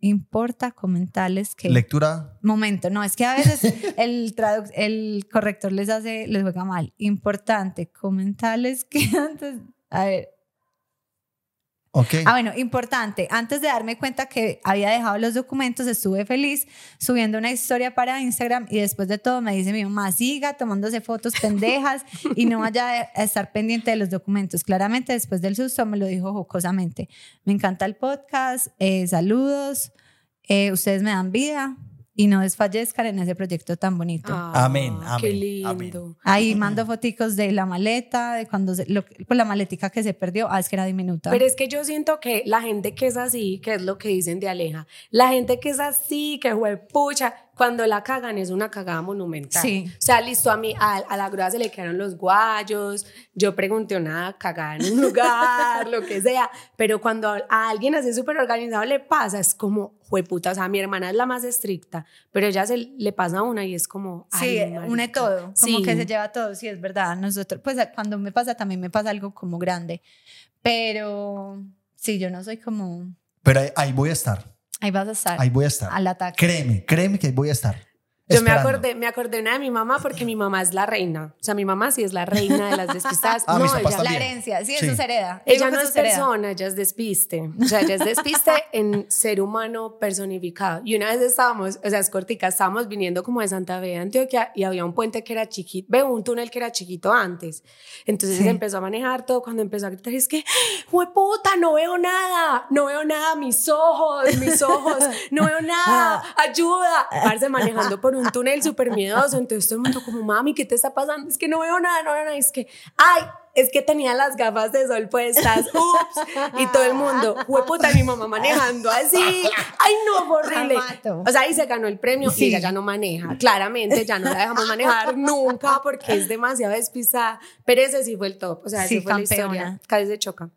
[SPEAKER 2] importa comentarles que...
[SPEAKER 1] Lectura.
[SPEAKER 2] Momento, no, es que a veces el, el corrector les hace, les juega mal. Importante, comentarles que antes, a ver,
[SPEAKER 1] Ok.
[SPEAKER 2] ah bueno, importante, antes de darme cuenta que había dejado los documentos, estuve feliz subiendo una historia para Instagram y después de todo me dice mi mamá, siga tomándose fotos pendejas y no vaya a estar pendiente de los documentos. Claramente después del susto me lo dijo jocosamente. Me encanta el podcast, eh, saludos, eh, ustedes me dan vida y no desfallezcan en ese proyecto tan bonito.
[SPEAKER 3] Ah,
[SPEAKER 1] Amén,
[SPEAKER 3] Qué
[SPEAKER 1] amén,
[SPEAKER 3] lindo.
[SPEAKER 1] amén.
[SPEAKER 2] Ahí mando foticos de la maleta, de cuando se, lo- pues la maletica que se perdió, ah, es que era diminuta.
[SPEAKER 3] Pero es que yo siento que la gente que es así, que es lo que dicen de Aleja, la gente que es así, que fue pucha, cuando la cagan es una cagada monumental.
[SPEAKER 2] Sí.
[SPEAKER 3] O sea, listo, a mí, a, a la grúa se le quedaron los guayos, yo pregunté una cagada en un lugar, lo que sea, pero cuando a alguien así súper organizado le pasa, es como, jueputa, o sea, mi hermana es la más estricta, pero ella se le pasa a una y es como,
[SPEAKER 2] Sí,
[SPEAKER 3] ay,
[SPEAKER 2] une
[SPEAKER 3] marica.
[SPEAKER 2] todo, como
[SPEAKER 3] Sí.
[SPEAKER 2] que se lleva todo, sí, es verdad. Nosotros, pues cuando me pasa también me pasa algo como grande, pero sí, yo no soy como,
[SPEAKER 1] Pero ahí, ahí voy a estar.
[SPEAKER 2] Ahí vas a estar,
[SPEAKER 1] Ahí voy a estar.
[SPEAKER 2] al ataque.
[SPEAKER 1] Créeme, créeme que ahí voy a estar.
[SPEAKER 3] Yo me acordé, me acordé una de mi mamá porque mi mamá es la reina. O sea, mi mamá sí es la reina de las despistadas.
[SPEAKER 1] Ah, papás
[SPEAKER 3] ella,
[SPEAKER 2] La herencia, sí,
[SPEAKER 1] Sí.
[SPEAKER 2] eso se hereda.
[SPEAKER 3] ella no es
[SPEAKER 2] hereda.
[SPEAKER 3] persona, ella es despiste. O sea, ella es despiste en ser humano personificado. Y una vez estábamos, o sea, es cortica, estábamos viniendo como de Santa Fe de Antioquia y había un puente que era chiquito, ve, un túnel que era chiquito antes. Entonces
[SPEAKER 2] Sí.
[SPEAKER 3] empezó a manejar todo. Cuando empezó a gritar, es que, puta, no veo nada, no veo nada, mis ojos, mis ojos, no veo nada, ayuda. Parce manejando por un túnel súper miedoso. Entonces todo el mundo como, mami, ¿qué te está pasando? Es que no veo nada, no veo nada. Es que, ay, es que tenía las gafas de sol puestas, ups, y todo el mundo, puta, mi mamá manejando así, ay no, horrible. O sea, ahí se ganó el premio
[SPEAKER 2] Sí.
[SPEAKER 3] y ella ya no maneja, claramente ya no la dejamos manejar nunca porque es demasiado despistada, pero ese sí fue el top, o sea,
[SPEAKER 2] Sí,
[SPEAKER 3] esa fue la historia,
[SPEAKER 2] campeona.
[SPEAKER 3] casi se choca.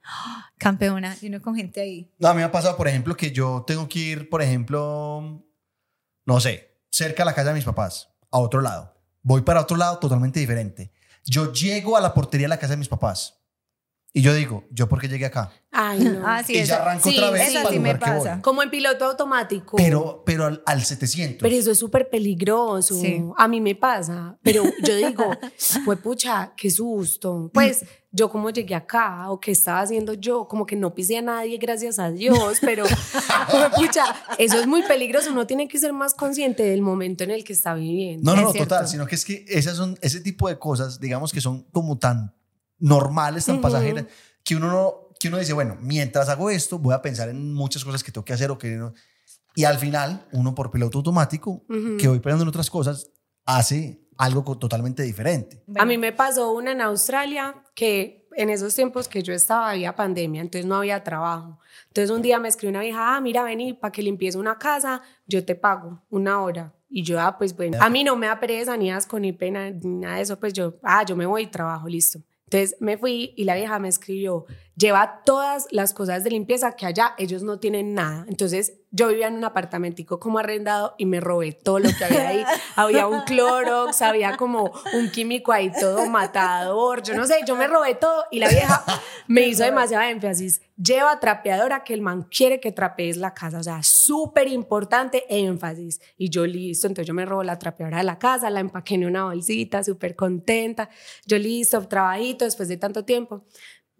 [SPEAKER 2] Campeona, y uno con gente ahí.
[SPEAKER 1] No, a mí me ha pasado, por ejemplo, que yo tengo que ir, por ejemplo, no sé, cerca a la casa de mis papás, a otro lado. Voy para otro lado totalmente diferente. Yo llego a la portería de la casa de mis papás y yo digo, ¿yo por qué llegué acá?
[SPEAKER 3] Ay, no.
[SPEAKER 2] Ah, sí,
[SPEAKER 1] y
[SPEAKER 2] eso,
[SPEAKER 1] ya arranco
[SPEAKER 3] sí,
[SPEAKER 1] otra vez
[SPEAKER 3] eso
[SPEAKER 1] para
[SPEAKER 2] sí
[SPEAKER 1] el
[SPEAKER 2] me
[SPEAKER 1] lugar que
[SPEAKER 2] pasa.
[SPEAKER 1] voy.
[SPEAKER 3] Como en piloto automático.
[SPEAKER 1] Pero, pero al, al 700.
[SPEAKER 3] Pero eso es súper peligroso.
[SPEAKER 2] Sí.
[SPEAKER 3] A mí me pasa. Pero yo digo, pues pucha, qué susto. Pues yo como llegué acá o qué estaba haciendo yo, como que no pisé a nadie, gracias a Dios. Pero, pucha, eso es muy peligroso. Uno tiene que ser más consciente del momento en el que está viviendo.
[SPEAKER 1] No, no, no,
[SPEAKER 2] cierto.
[SPEAKER 1] total, sino que es que esas son ese tipo de cosas, digamos que son como tan normales, tan
[SPEAKER 3] Ujú.
[SPEAKER 1] pasajeras, que uno no, que uno dice, bueno, mientras hago esto, voy a pensar en muchas cosas que tengo que hacer o que no. Y al final, uno por piloto automático,
[SPEAKER 3] Ujú.
[SPEAKER 1] que voy pensando en otras cosas, hace algo totalmente diferente.
[SPEAKER 3] A mí me pasó una en Australia que en esos tiempos que yo estaba había pandemia, entonces no había trabajo. Entonces un día me escribió una vieja, ah, mira, vení, para que limpies una casa, yo te pago una hora. Y yo, ah, pues bueno, a mí no me da pereza, ni asco, ni pena, ni nada de eso, pues yo, ah, yo me voy y trabajo, listo. Entonces me fui y la vieja me escribió, lleva todas las cosas de limpieza que allá ellos no tienen nada. Entonces yo vivía en un apartamentico como arrendado y me robé todo lo que había ahí. había un Clorox, había como un químico ahí todo matador, yo no sé, yo me robé todo y la vieja me hizo demasiado énfasis. Lleva trapeadora que el man quiere que trapees la casa, o sea, súper importante énfasis. Y yo listo, entonces yo me robo la trapeadora de la casa, la empaqué en una bolsita, súper contenta. Yo listo, trabajito después de tanto tiempo.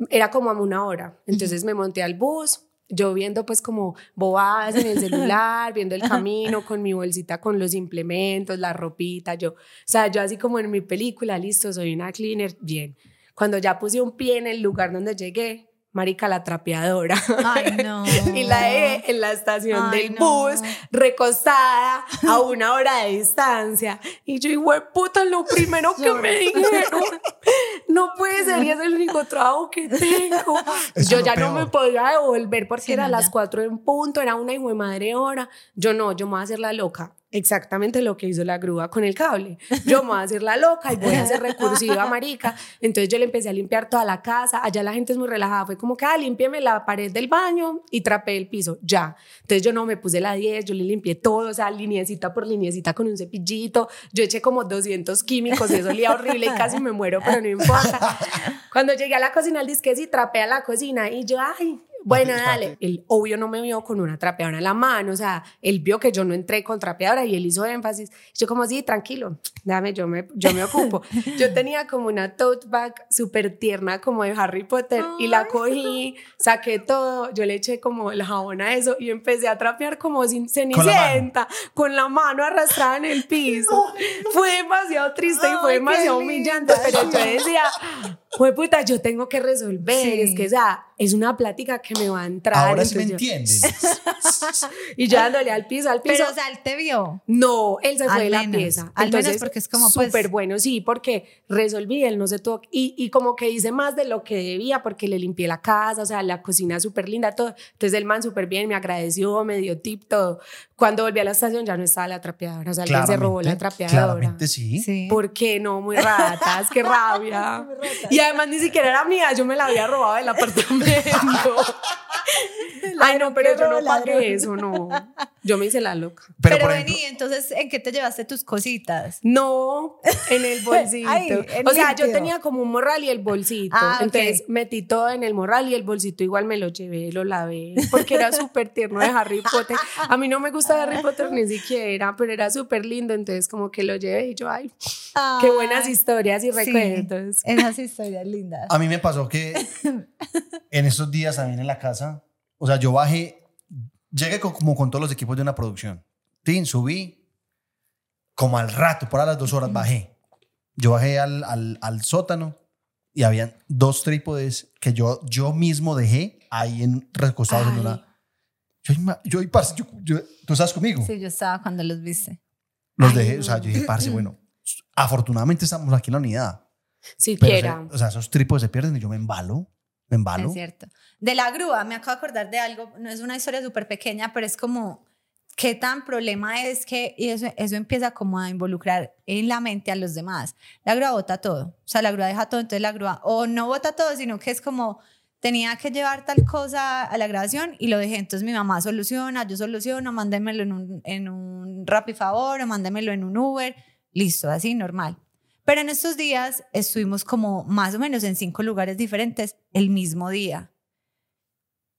[SPEAKER 3] Era como a una hora, entonces me monté al bus, yo viendo pues como bobadas en el celular, viendo el camino con mi bolsita con los implementos, la ropita, yo, o sea, yo así como en mi película, listo, soy una cleaner, bien. Cuando ya puse un pie en el lugar donde llegué, marica, la trapeadora.
[SPEAKER 2] Ay, no.
[SPEAKER 3] y la dejé en la estación
[SPEAKER 2] Ay,
[SPEAKER 3] del
[SPEAKER 2] no.
[SPEAKER 3] bus, recostada a una hora de distancia. Y yo, de puta, lo primero que me dijeron, no puede ser, y es el único trabajo que tengo.
[SPEAKER 1] es
[SPEAKER 3] yo ya no
[SPEAKER 1] peor.
[SPEAKER 3] me podía devolver porque
[SPEAKER 2] Sí,
[SPEAKER 3] era
[SPEAKER 2] no,
[SPEAKER 3] las cuatro en punto, era una hijo de madre hora. Yo no, yo me voy a hacer la loca. Exactamente lo que hizo la grúa con el cable. Yo me voy a hacer la loca y voy a hacer recursiva, marica. Entonces yo le empecé a limpiar toda la casa. Allá la gente es muy relajada. Fue como que, ah, límpiame la pared del baño y trapeé el piso. Ya. Entonces yo no me puse la 10, yo le limpié todo, o sea, lineecita por lineecita con un cepillito. Yo eché como 200 químicos y eso olía horrible y casi me muero, pero no importa. Cuando llegué a la cocina, el disque sí trapea la cocina y yo, ay, bueno, dale. Él obvio no me vio con una trapeadora en la mano, o sea, él vio que yo no entré con trapeadora y él hizo énfasis. Yo como así, tranquilo, dame, yo me, yo me ocupo. Yo tenía como una tote bag súper tierna como de Harry Potter y la cogí, saqué todo, yo le eché como el jabón a eso y empecé a trapear como sin cenicienta, con la mano arrastrada en el piso. Fue demasiado triste y fue
[SPEAKER 2] Ay,
[SPEAKER 3] demasiado humillante, pero yo decía, fue puta, yo tengo que resolver,
[SPEAKER 2] Sí.
[SPEAKER 3] es que, o sea, es una plática que me va a entrar.
[SPEAKER 1] Ahora sí me
[SPEAKER 3] yo-
[SPEAKER 1] entienden.
[SPEAKER 3] y yo dándole al piso, al piso.
[SPEAKER 2] Pero, o sea, él te vio.
[SPEAKER 3] no, él se fue
[SPEAKER 2] Al
[SPEAKER 3] de la
[SPEAKER 2] menos,
[SPEAKER 3] pieza.
[SPEAKER 2] al menos
[SPEAKER 3] Entonces,
[SPEAKER 2] porque es como, pues-
[SPEAKER 3] súper bueno, sí, porque resolví, él no se tuvo, y, y como que hice más de lo que debía, porque le limpié la casa, o sea, la cocina súper linda, todo. Entonces el man súper bien, me agradeció, me dio tip, todo. Cuando volví a la estación ya no estaba la trapeadora, o sea, alguien se robó la trapeadora.
[SPEAKER 1] Claramente sí.
[SPEAKER 2] Sí.
[SPEAKER 3] ¿Por qué no? Muy ratas, qué rabia. Y además ni siquiera era mía, yo me la había robado del apartamento. Ay, no, pero yo no pagué eso, no. Yo me hice la loca.
[SPEAKER 1] Pero,
[SPEAKER 2] Pero,
[SPEAKER 1] por ejemplo,
[SPEAKER 2] vení, entonces, ¿en qué te llevaste tus cositas?
[SPEAKER 3] No, en el bolsito.
[SPEAKER 2] Ay, en
[SPEAKER 3] o sea, yo tenía como un morral y el bolsito.
[SPEAKER 2] Ah.
[SPEAKER 3] Entonces metí todo en el morral y el bolsito igual me lo llevé, lo lavé, porque era súper tierno de Harry Potter. A mí no me gusta Harry Potter ni siquiera, pero era súper lindo, entonces como que lo llevé y yo, ay, qué buenas historias y
[SPEAKER 2] sí,
[SPEAKER 3] recuerdos.
[SPEAKER 2] Esas historias lindas.
[SPEAKER 1] a mí me pasó que en esos días también en la casa, o sea, yo bajé, llegué con- como con todos los equipos de una producción. Tin, subí, como al rato, por a las dos horas bajé. Yo bajé al, al, al sótano y habían dos trípodes que yo, yo mismo dejé ahí en, recostados en
[SPEAKER 3] Ay.
[SPEAKER 1] una... Yo, yo, yo, yo- tú estás conmigo.
[SPEAKER 2] Sí, yo estaba cuando los viste.
[SPEAKER 1] Los
[SPEAKER 3] Ay,
[SPEAKER 1] dejé,
[SPEAKER 3] no.
[SPEAKER 1] o sea, yo dije, parce, bueno, afortunadamente estamos aquí en la unidad.
[SPEAKER 3] Si
[SPEAKER 1] Pero o sea, esos trípodes se pierden y yo me embalo, me embalo.
[SPEAKER 2] Es cierto. De la grúa, me acabo de acordar de algo, no es una historia súper pequeña, pero es como, ¿qué tan problema es que y eso, eso empieza como a involucrar en la mente a los demás? La grúa bota todo, o sea, la grúa deja todo, entonces la grúa, o no bota todo, sino que es como, tenía que llevar tal cosa a la grabación y lo dejé, entonces mi mamá soluciona, yo soluciono, mándemelo en un, en un Rappi Favor o mándemelo en un Uber, listo, así, normal. Pero en estos días estuvimos como más o menos en cinco lugares diferentes el mismo día.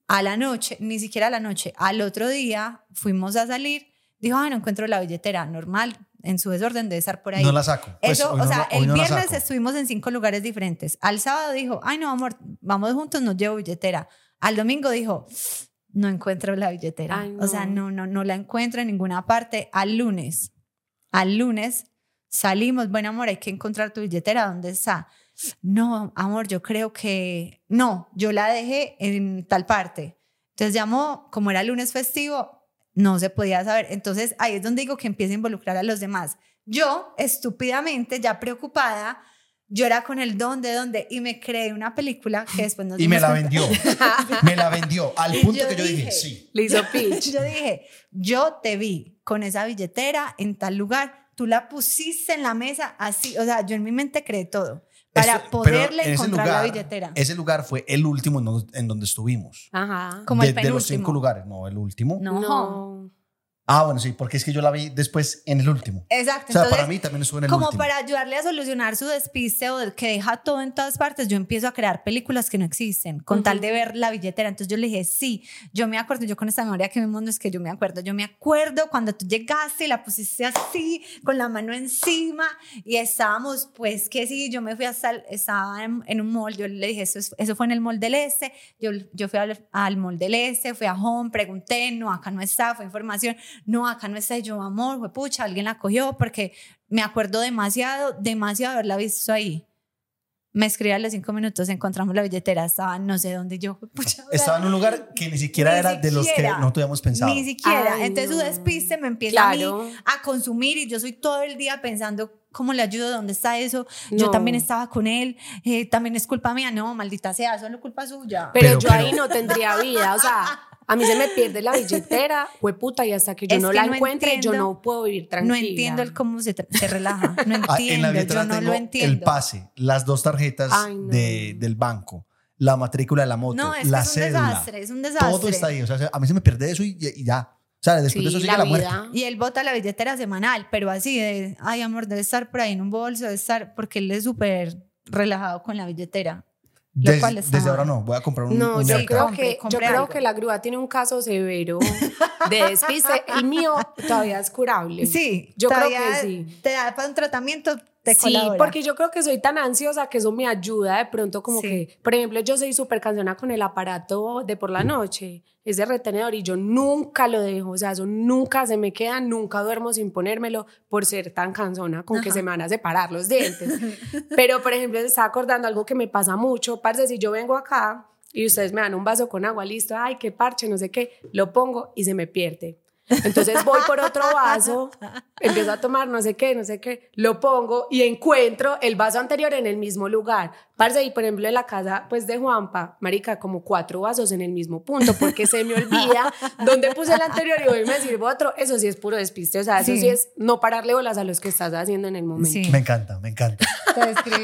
[SPEAKER 2] A la noche, ni siquiera a la noche, al otro día fuimos a salir, dijo, ah, no encuentro la billetera, normal, en su desorden debe estar por ahí.
[SPEAKER 1] No la saco. Pues,
[SPEAKER 2] Eso, o
[SPEAKER 1] no
[SPEAKER 2] sea, el
[SPEAKER 1] no
[SPEAKER 2] viernes estuvimos en cinco lugares diferentes. Al sábado dijo, ay, no, amor, vamos juntos, no llevo billetera. Al domingo dijo, no encuentro la billetera.
[SPEAKER 3] Ay,
[SPEAKER 2] O sea,
[SPEAKER 3] no.
[SPEAKER 2] no, no, no la encuentro en ninguna parte. Al lunes, al lunes salimos, bueno, amor, hay que encontrar tu billetera, ¿dónde está? No, amor, yo creo que no, yo la dejé en tal parte. Entonces llamó, como era lunes festivo, no se podía saber. Entonces ahí es donde digo que empieza a involucrar a los demás. Yo, estúpidamente, ya preocupada, yo era con el dónde, dónde, y me creé una película que después nos
[SPEAKER 1] Y me la
[SPEAKER 2] cuenta-
[SPEAKER 1] vendió. me la vendió. Al punto
[SPEAKER 2] yo
[SPEAKER 1] que yo dije,
[SPEAKER 2] dije,
[SPEAKER 1] sí.
[SPEAKER 3] Le hizo pitch.
[SPEAKER 2] yo dije, yo te vi con esa billetera en tal lugar, tú la pusiste en la mesa así, o sea, yo en mi mente creé todo para
[SPEAKER 1] Este-
[SPEAKER 2] poderle
[SPEAKER 1] en ese
[SPEAKER 2] encontrar la
[SPEAKER 1] lugar-
[SPEAKER 2] billetera.
[SPEAKER 1] Ese lugar fue el último en donde, en donde estuvimos.
[SPEAKER 3] Ajá.
[SPEAKER 2] Como
[SPEAKER 1] de,
[SPEAKER 2] el
[SPEAKER 1] de los
[SPEAKER 2] penúltimo.
[SPEAKER 1] cinco lugares. No, el último.
[SPEAKER 2] No.
[SPEAKER 3] No.
[SPEAKER 1] Ah, bueno, sí, porque es que yo la vi después en el último.
[SPEAKER 2] Exacto.
[SPEAKER 1] O sea,
[SPEAKER 2] entonces,
[SPEAKER 1] para mí también estuvo en el
[SPEAKER 2] como
[SPEAKER 1] último.
[SPEAKER 2] para ayudarle a solucionar su despiste o que deja todo en todas partes, yo empiezo a crear películas que no existen con tal de ver la billetera. Entonces yo le dije, sí, yo me acuerdo, yo con esta memoria que mi mundo es que yo me acuerdo, yo me acuerdo cuando tú llegaste y la pusiste así, con la mano encima y estábamos, pues que sí, yo me fui hasta, el- estaba en, en un mall, yo le dije, eso, es- eso fue en el mall del Este, yo, yo fui al, al mall del Este, fui a Home, pregunté, no, acá no está, fue información, no, acá no está, y yo, amor, fue pucha, alguien la cogió porque me acuerdo demasiado, demasiado haberla visto ahí. Me escribí a los cinco minutos, encontramos la billetera, estaba no sé dónde yo. pucha,
[SPEAKER 1] Estaba en un lugar que ni siquiera
[SPEAKER 2] Ni
[SPEAKER 1] era de los que no tuviéramos pensado.
[SPEAKER 2] Ni siquiera.
[SPEAKER 3] Ay,
[SPEAKER 2] Entonces su despiste me empieza a mí
[SPEAKER 3] Claro.
[SPEAKER 2] a consumir y yo soy todo el día pensando cómo le ayudo, dónde está eso. Yo también estaba con él, eh, también es culpa mía. No, maldita sea, solo culpa suya.
[SPEAKER 3] Pero,
[SPEAKER 1] Pero-
[SPEAKER 3] yo
[SPEAKER 1] pero-
[SPEAKER 3] ahí no tendría vida. O sea, a mí se me pierde la billetera, puta, y hasta que yo
[SPEAKER 2] Es
[SPEAKER 3] no
[SPEAKER 2] que
[SPEAKER 3] la
[SPEAKER 2] no
[SPEAKER 3] encuentre, yo
[SPEAKER 2] entiendo-
[SPEAKER 3] no puedo vivir tranquila.
[SPEAKER 2] no entiendo el cómo se, se relaja. No
[SPEAKER 1] Ah,
[SPEAKER 2] entiendo,
[SPEAKER 1] en la billetera
[SPEAKER 2] yo no
[SPEAKER 1] tengo
[SPEAKER 2] lo entiendo.
[SPEAKER 1] el pase, las dos tarjetas
[SPEAKER 3] Ay, no.
[SPEAKER 1] de, del banco, la matrícula de la moto,
[SPEAKER 2] No, es
[SPEAKER 1] la
[SPEAKER 2] es un
[SPEAKER 1] cédula.
[SPEAKER 2] desastre, es un desastre.
[SPEAKER 1] Todo está ahí. O sea, a mí se me pierde eso y, y ya. O sea, después de eso
[SPEAKER 3] Sí,
[SPEAKER 1] sigue
[SPEAKER 3] la
[SPEAKER 1] la, muerte.
[SPEAKER 2] Y él bota la billetera semanal, pero así de, ay amor, debe estar por ahí en un bolso, debe estar, porque él es súper relajado con la billetera. Lo
[SPEAKER 1] Des-
[SPEAKER 2] cual está
[SPEAKER 1] desde ahora
[SPEAKER 2] mal.
[SPEAKER 1] no, voy a comprar un,
[SPEAKER 3] No,
[SPEAKER 1] un
[SPEAKER 3] yo
[SPEAKER 1] mercado.
[SPEAKER 3] creo, que, yo creo
[SPEAKER 2] algo.
[SPEAKER 3] que la grúa tiene un caso severo de despiste. El mío todavía es curable.
[SPEAKER 2] Sí,
[SPEAKER 3] Yo creo
[SPEAKER 2] todavía
[SPEAKER 3] que sí.
[SPEAKER 2] Te da para un tratamiento, te
[SPEAKER 3] Sí,
[SPEAKER 2] colabora.
[SPEAKER 3] porque yo creo que soy tan ansiosa que eso me ayuda de pronto como
[SPEAKER 2] Sí.
[SPEAKER 3] que, por ejemplo, yo soy súper cansona con el aparato de por la noche, ese retenedor, y yo nunca lo dejo, o sea, eso nunca se me queda, nunca duermo sin ponérmelo por ser tan cansona, con que
[SPEAKER 2] Ajá.
[SPEAKER 3] se me van a separar los dientes. Pero, por ejemplo, se está acordando algo que me pasa mucho, parce, si yo vengo acá y ustedes me dan un vaso con agua, listo, ay, qué parche, no sé qué, lo pongo y se me pierde. Entonces voy por otro vaso, empiezo a tomar no sé qué, no sé qué, lo pongo y encuentro el vaso anterior en el mismo lugar. Parce, y por ejemplo en la casa pues de Juanpa, marica, como cuatro vasos en el mismo punto porque se me olvida dónde puse el anterior y hoy me sirvo otro. Eso sí es puro despiste, o sea, eso
[SPEAKER 2] Sí.
[SPEAKER 3] sí, es no pararle bolas a los que estás haciendo en el momento.
[SPEAKER 2] Sí.
[SPEAKER 1] Me encanta, me encanta.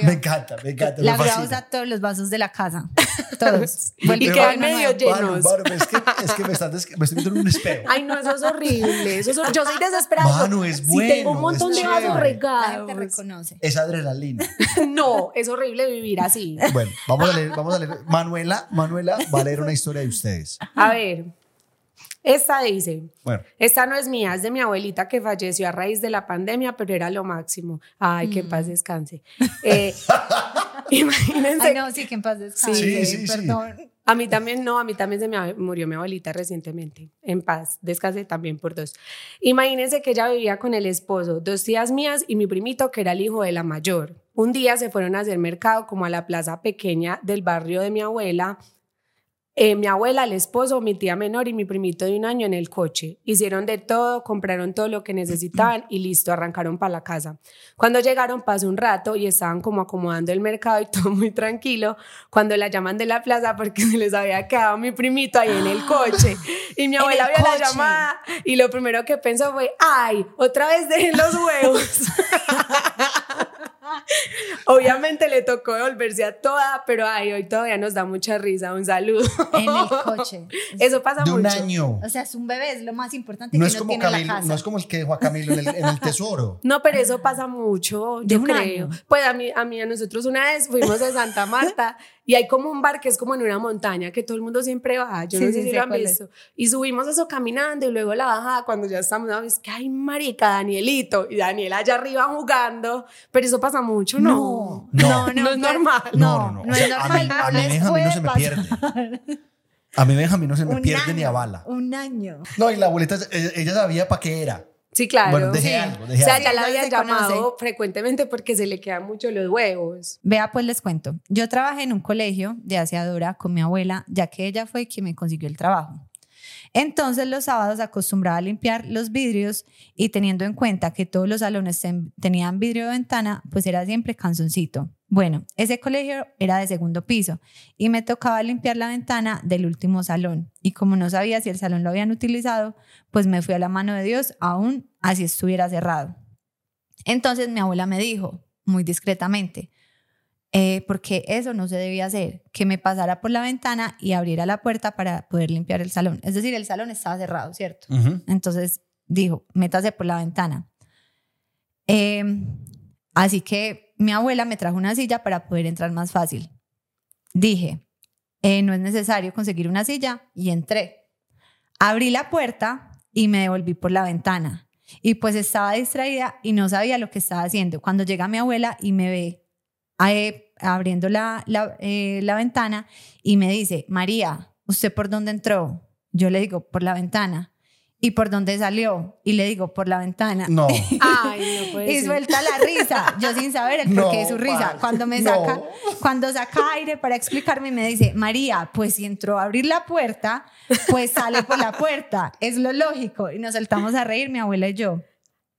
[SPEAKER 1] Me encanta, me encanta.
[SPEAKER 2] La
[SPEAKER 1] fascina.
[SPEAKER 2] usa todos los vasos de la casa. Todos.
[SPEAKER 3] Y
[SPEAKER 2] Vuelve
[SPEAKER 3] quedan medio llenos.
[SPEAKER 1] Manu, es que, es que me, están me estoy viendo en un espejo.
[SPEAKER 3] Ay, no, eso es horrible. Eso es Yo soy desesperada.
[SPEAKER 1] Manu, es
[SPEAKER 3] Si tengo un
[SPEAKER 1] bueno,
[SPEAKER 3] montón de vasos regados.
[SPEAKER 2] gente reconoce.
[SPEAKER 1] Es adrenalina.
[SPEAKER 3] No, es horrible vivir así.
[SPEAKER 1] Bueno, vamos a leer, vamos a leer. Manuela, Manuela va a leer una historia de ustedes.
[SPEAKER 3] A ver, esta dice,
[SPEAKER 1] Bueno,
[SPEAKER 3] esta no es mía, es de mi abuelita que falleció a raíz de la pandemia, pero era lo máximo. Ay, que en paz descanse. Eh, imagínense,
[SPEAKER 2] Ay, no, sí, que en paz descanse.
[SPEAKER 1] Sí, sí, sí.
[SPEAKER 3] A mí también, no, a mí también se me murió mi abuelita recientemente. En paz, descanse también por dos. Imagínense que ella vivía con el esposo, dos tías mías y mi primito, que era el hijo de la mayor. Un día se fueron a hacer mercado como a la plaza pequeña del barrio de mi abuela. Eh, mi abuela, el esposo, mi tía menor y mi primito de un año en el coche. Hicieron de todo, compraron todo lo que necesitaban y listo, arrancaron para la casa. Cuando llegaron pasó un rato y estaban como acomodando el mercado y todo muy tranquilo, cuando la llaman de la plaza porque se les había quedado mi primito ahí en el coche. Y mi abuela
[SPEAKER 2] el
[SPEAKER 3] vio la llamada y lo primero que pensó fue, ay, otra vez dejé los huevos. Obviamente le tocó devolverse a toda, pero ay, hoy todavía nos da mucha risa. Un saludo.
[SPEAKER 2] En el coche.
[SPEAKER 3] Eso pasa
[SPEAKER 1] de un
[SPEAKER 3] mucho.
[SPEAKER 1] año.
[SPEAKER 2] O sea, es un bebé, es lo más importante
[SPEAKER 1] No
[SPEAKER 2] que
[SPEAKER 1] es,
[SPEAKER 2] uno
[SPEAKER 1] como
[SPEAKER 2] tiene en la casa.
[SPEAKER 1] no es como el que dejó a Camilo en el, en el tesoro.
[SPEAKER 3] No, pero eso pasa mucho,
[SPEAKER 2] De
[SPEAKER 3] yo
[SPEAKER 2] un
[SPEAKER 3] creo.
[SPEAKER 2] año.
[SPEAKER 3] Pues a mí, a mí, a nosotros una vez fuimos a Santa Marta y hay como un bar que es como en una montaña que todo el mundo siempre baja. Yo
[SPEAKER 2] Sí,
[SPEAKER 3] no
[SPEAKER 2] sí,
[SPEAKER 3] sé si
[SPEAKER 2] sé
[SPEAKER 3] lo han
[SPEAKER 2] cuál es.
[SPEAKER 3] visto. Y subimos eso caminando y luego la bajada cuando ya estamos, ¿no? es que hay marica, Danielito y Daniel allá arriba jugando. Pero eso pasa mucho, ¿no?
[SPEAKER 2] No,
[SPEAKER 1] No.
[SPEAKER 3] No es normal.
[SPEAKER 2] No, no,
[SPEAKER 1] O
[SPEAKER 2] es
[SPEAKER 1] sea, a mí,
[SPEAKER 2] normal,
[SPEAKER 1] a
[SPEAKER 2] no
[SPEAKER 1] mí
[SPEAKER 2] les
[SPEAKER 1] Benjamín no se me pierde. A mí Benjamín no se me
[SPEAKER 2] Un
[SPEAKER 1] pierde
[SPEAKER 2] año,
[SPEAKER 1] ni a bala.
[SPEAKER 2] Un año.
[SPEAKER 1] No, y la abuelita, ella, ella sabía para qué era.
[SPEAKER 3] Sí, claro.
[SPEAKER 1] Bueno, dejé
[SPEAKER 2] Sí.
[SPEAKER 1] algo,
[SPEAKER 3] o sea,
[SPEAKER 1] algo.
[SPEAKER 3] ya la había llamado
[SPEAKER 2] conoce.
[SPEAKER 3] frecuentemente porque se le quedan mucho los huevos.
[SPEAKER 2] Vea, pues les cuento. Yo trabajé en un colegio de aseadora con mi abuela, ya que ella fue quien me consiguió el trabajo. Entonces los sábados acostumbraba a limpiar los vidrios y teniendo en cuenta que todos los salones ten- tenían vidrio de ventana, pues era siempre canzoncito. Bueno, ese colegio era de segundo piso y me tocaba limpiar la ventana del último salón. Y como no sabía si el salón lo habían utilizado, pues me fui a la mano de Dios aún así estuviera cerrado. Entonces mi abuela me dijo, muy discretamente, eh, porque eso no se debía hacer, que me pasara por la ventana y abriera la puerta para poder limpiar el salón. Es decir, el salón estaba cerrado, ¿cierto? Entonces dijo, métase por la ventana. Eh, así que mi abuela me trajo una silla para poder entrar más fácil. Dije, eh, no es necesario conseguir una silla y entré. Abrí la puerta y me devolví por la ventana. Y pues estaba distraída y no sabía lo que estaba haciendo. Cuando llega mi abuela y me ve eh, abriendo la, la, eh, la ventana y me dice, María, ¿usted por dónde entró? Yo le digo, por la ventana. ¿Y por dónde salió? Y le digo, por la ventana.
[SPEAKER 1] No.
[SPEAKER 3] Ay, no puede
[SPEAKER 2] Y
[SPEAKER 3] ser.
[SPEAKER 2] suelta la risa, yo sin saber el
[SPEAKER 1] No,
[SPEAKER 2] porqué de su risa.
[SPEAKER 1] parce,
[SPEAKER 2] Cuando me
[SPEAKER 1] no.
[SPEAKER 2] saca, cuando saca aire para explicarme, me dice, María, pues si entró a abrir la puerta, pues sale por la puerta. Es lo lógico. Y nos soltamos a reír, mi abuela y yo.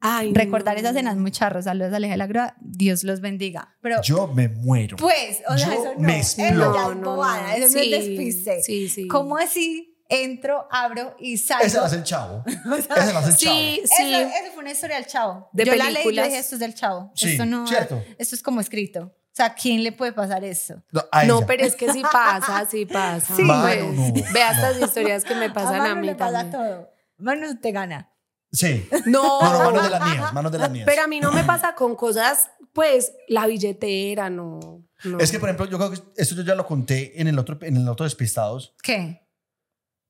[SPEAKER 3] Ay,
[SPEAKER 2] Recordar
[SPEAKER 3] no.
[SPEAKER 2] esas cenas muy charros. Saludos a Aleja de la Grúa. Dios los bendiga. Pero,
[SPEAKER 1] Yo me muero.
[SPEAKER 2] pues, o sea,
[SPEAKER 1] Yo
[SPEAKER 2] eso no.
[SPEAKER 1] me
[SPEAKER 2] Eso ya es bobada. Eso no
[SPEAKER 3] Sí,
[SPEAKER 2] es despiste.
[SPEAKER 3] Sí, sí.
[SPEAKER 2] ¿Cómo así? Entro, abro y salgo.
[SPEAKER 1] Ese lo hace el chavo. Ese lo hace el chavo.
[SPEAKER 3] Sí, sí.
[SPEAKER 2] Eso, eso fue una historia del chavo.
[SPEAKER 3] De
[SPEAKER 2] yo la leí y
[SPEAKER 3] películas.
[SPEAKER 2] dije, esto es del chavo.
[SPEAKER 1] Sí,
[SPEAKER 2] esto no,
[SPEAKER 1] cierto.
[SPEAKER 2] Esto es como escrito. O sea, ¿quién le puede pasar eso?
[SPEAKER 1] No, a
[SPEAKER 3] No, pero es que sí pasa, sí pasa.
[SPEAKER 2] Sí.
[SPEAKER 1] Mano, no,
[SPEAKER 3] Vea
[SPEAKER 1] no.
[SPEAKER 3] estas historias que me pasan a,
[SPEAKER 2] Manu
[SPEAKER 3] mí
[SPEAKER 2] le pasa
[SPEAKER 3] también.
[SPEAKER 2] todo. Manu te gana.
[SPEAKER 1] Sí.
[SPEAKER 3] No,
[SPEAKER 1] No, no, manos de las mías, manos de las mías.
[SPEAKER 3] pero a mí no me pasa con cosas, pues, la billetera, no. no.
[SPEAKER 1] Es que, por ejemplo, yo creo que esto yo ya lo conté en el otro, en el otro Despistados.
[SPEAKER 2] ¿Qué?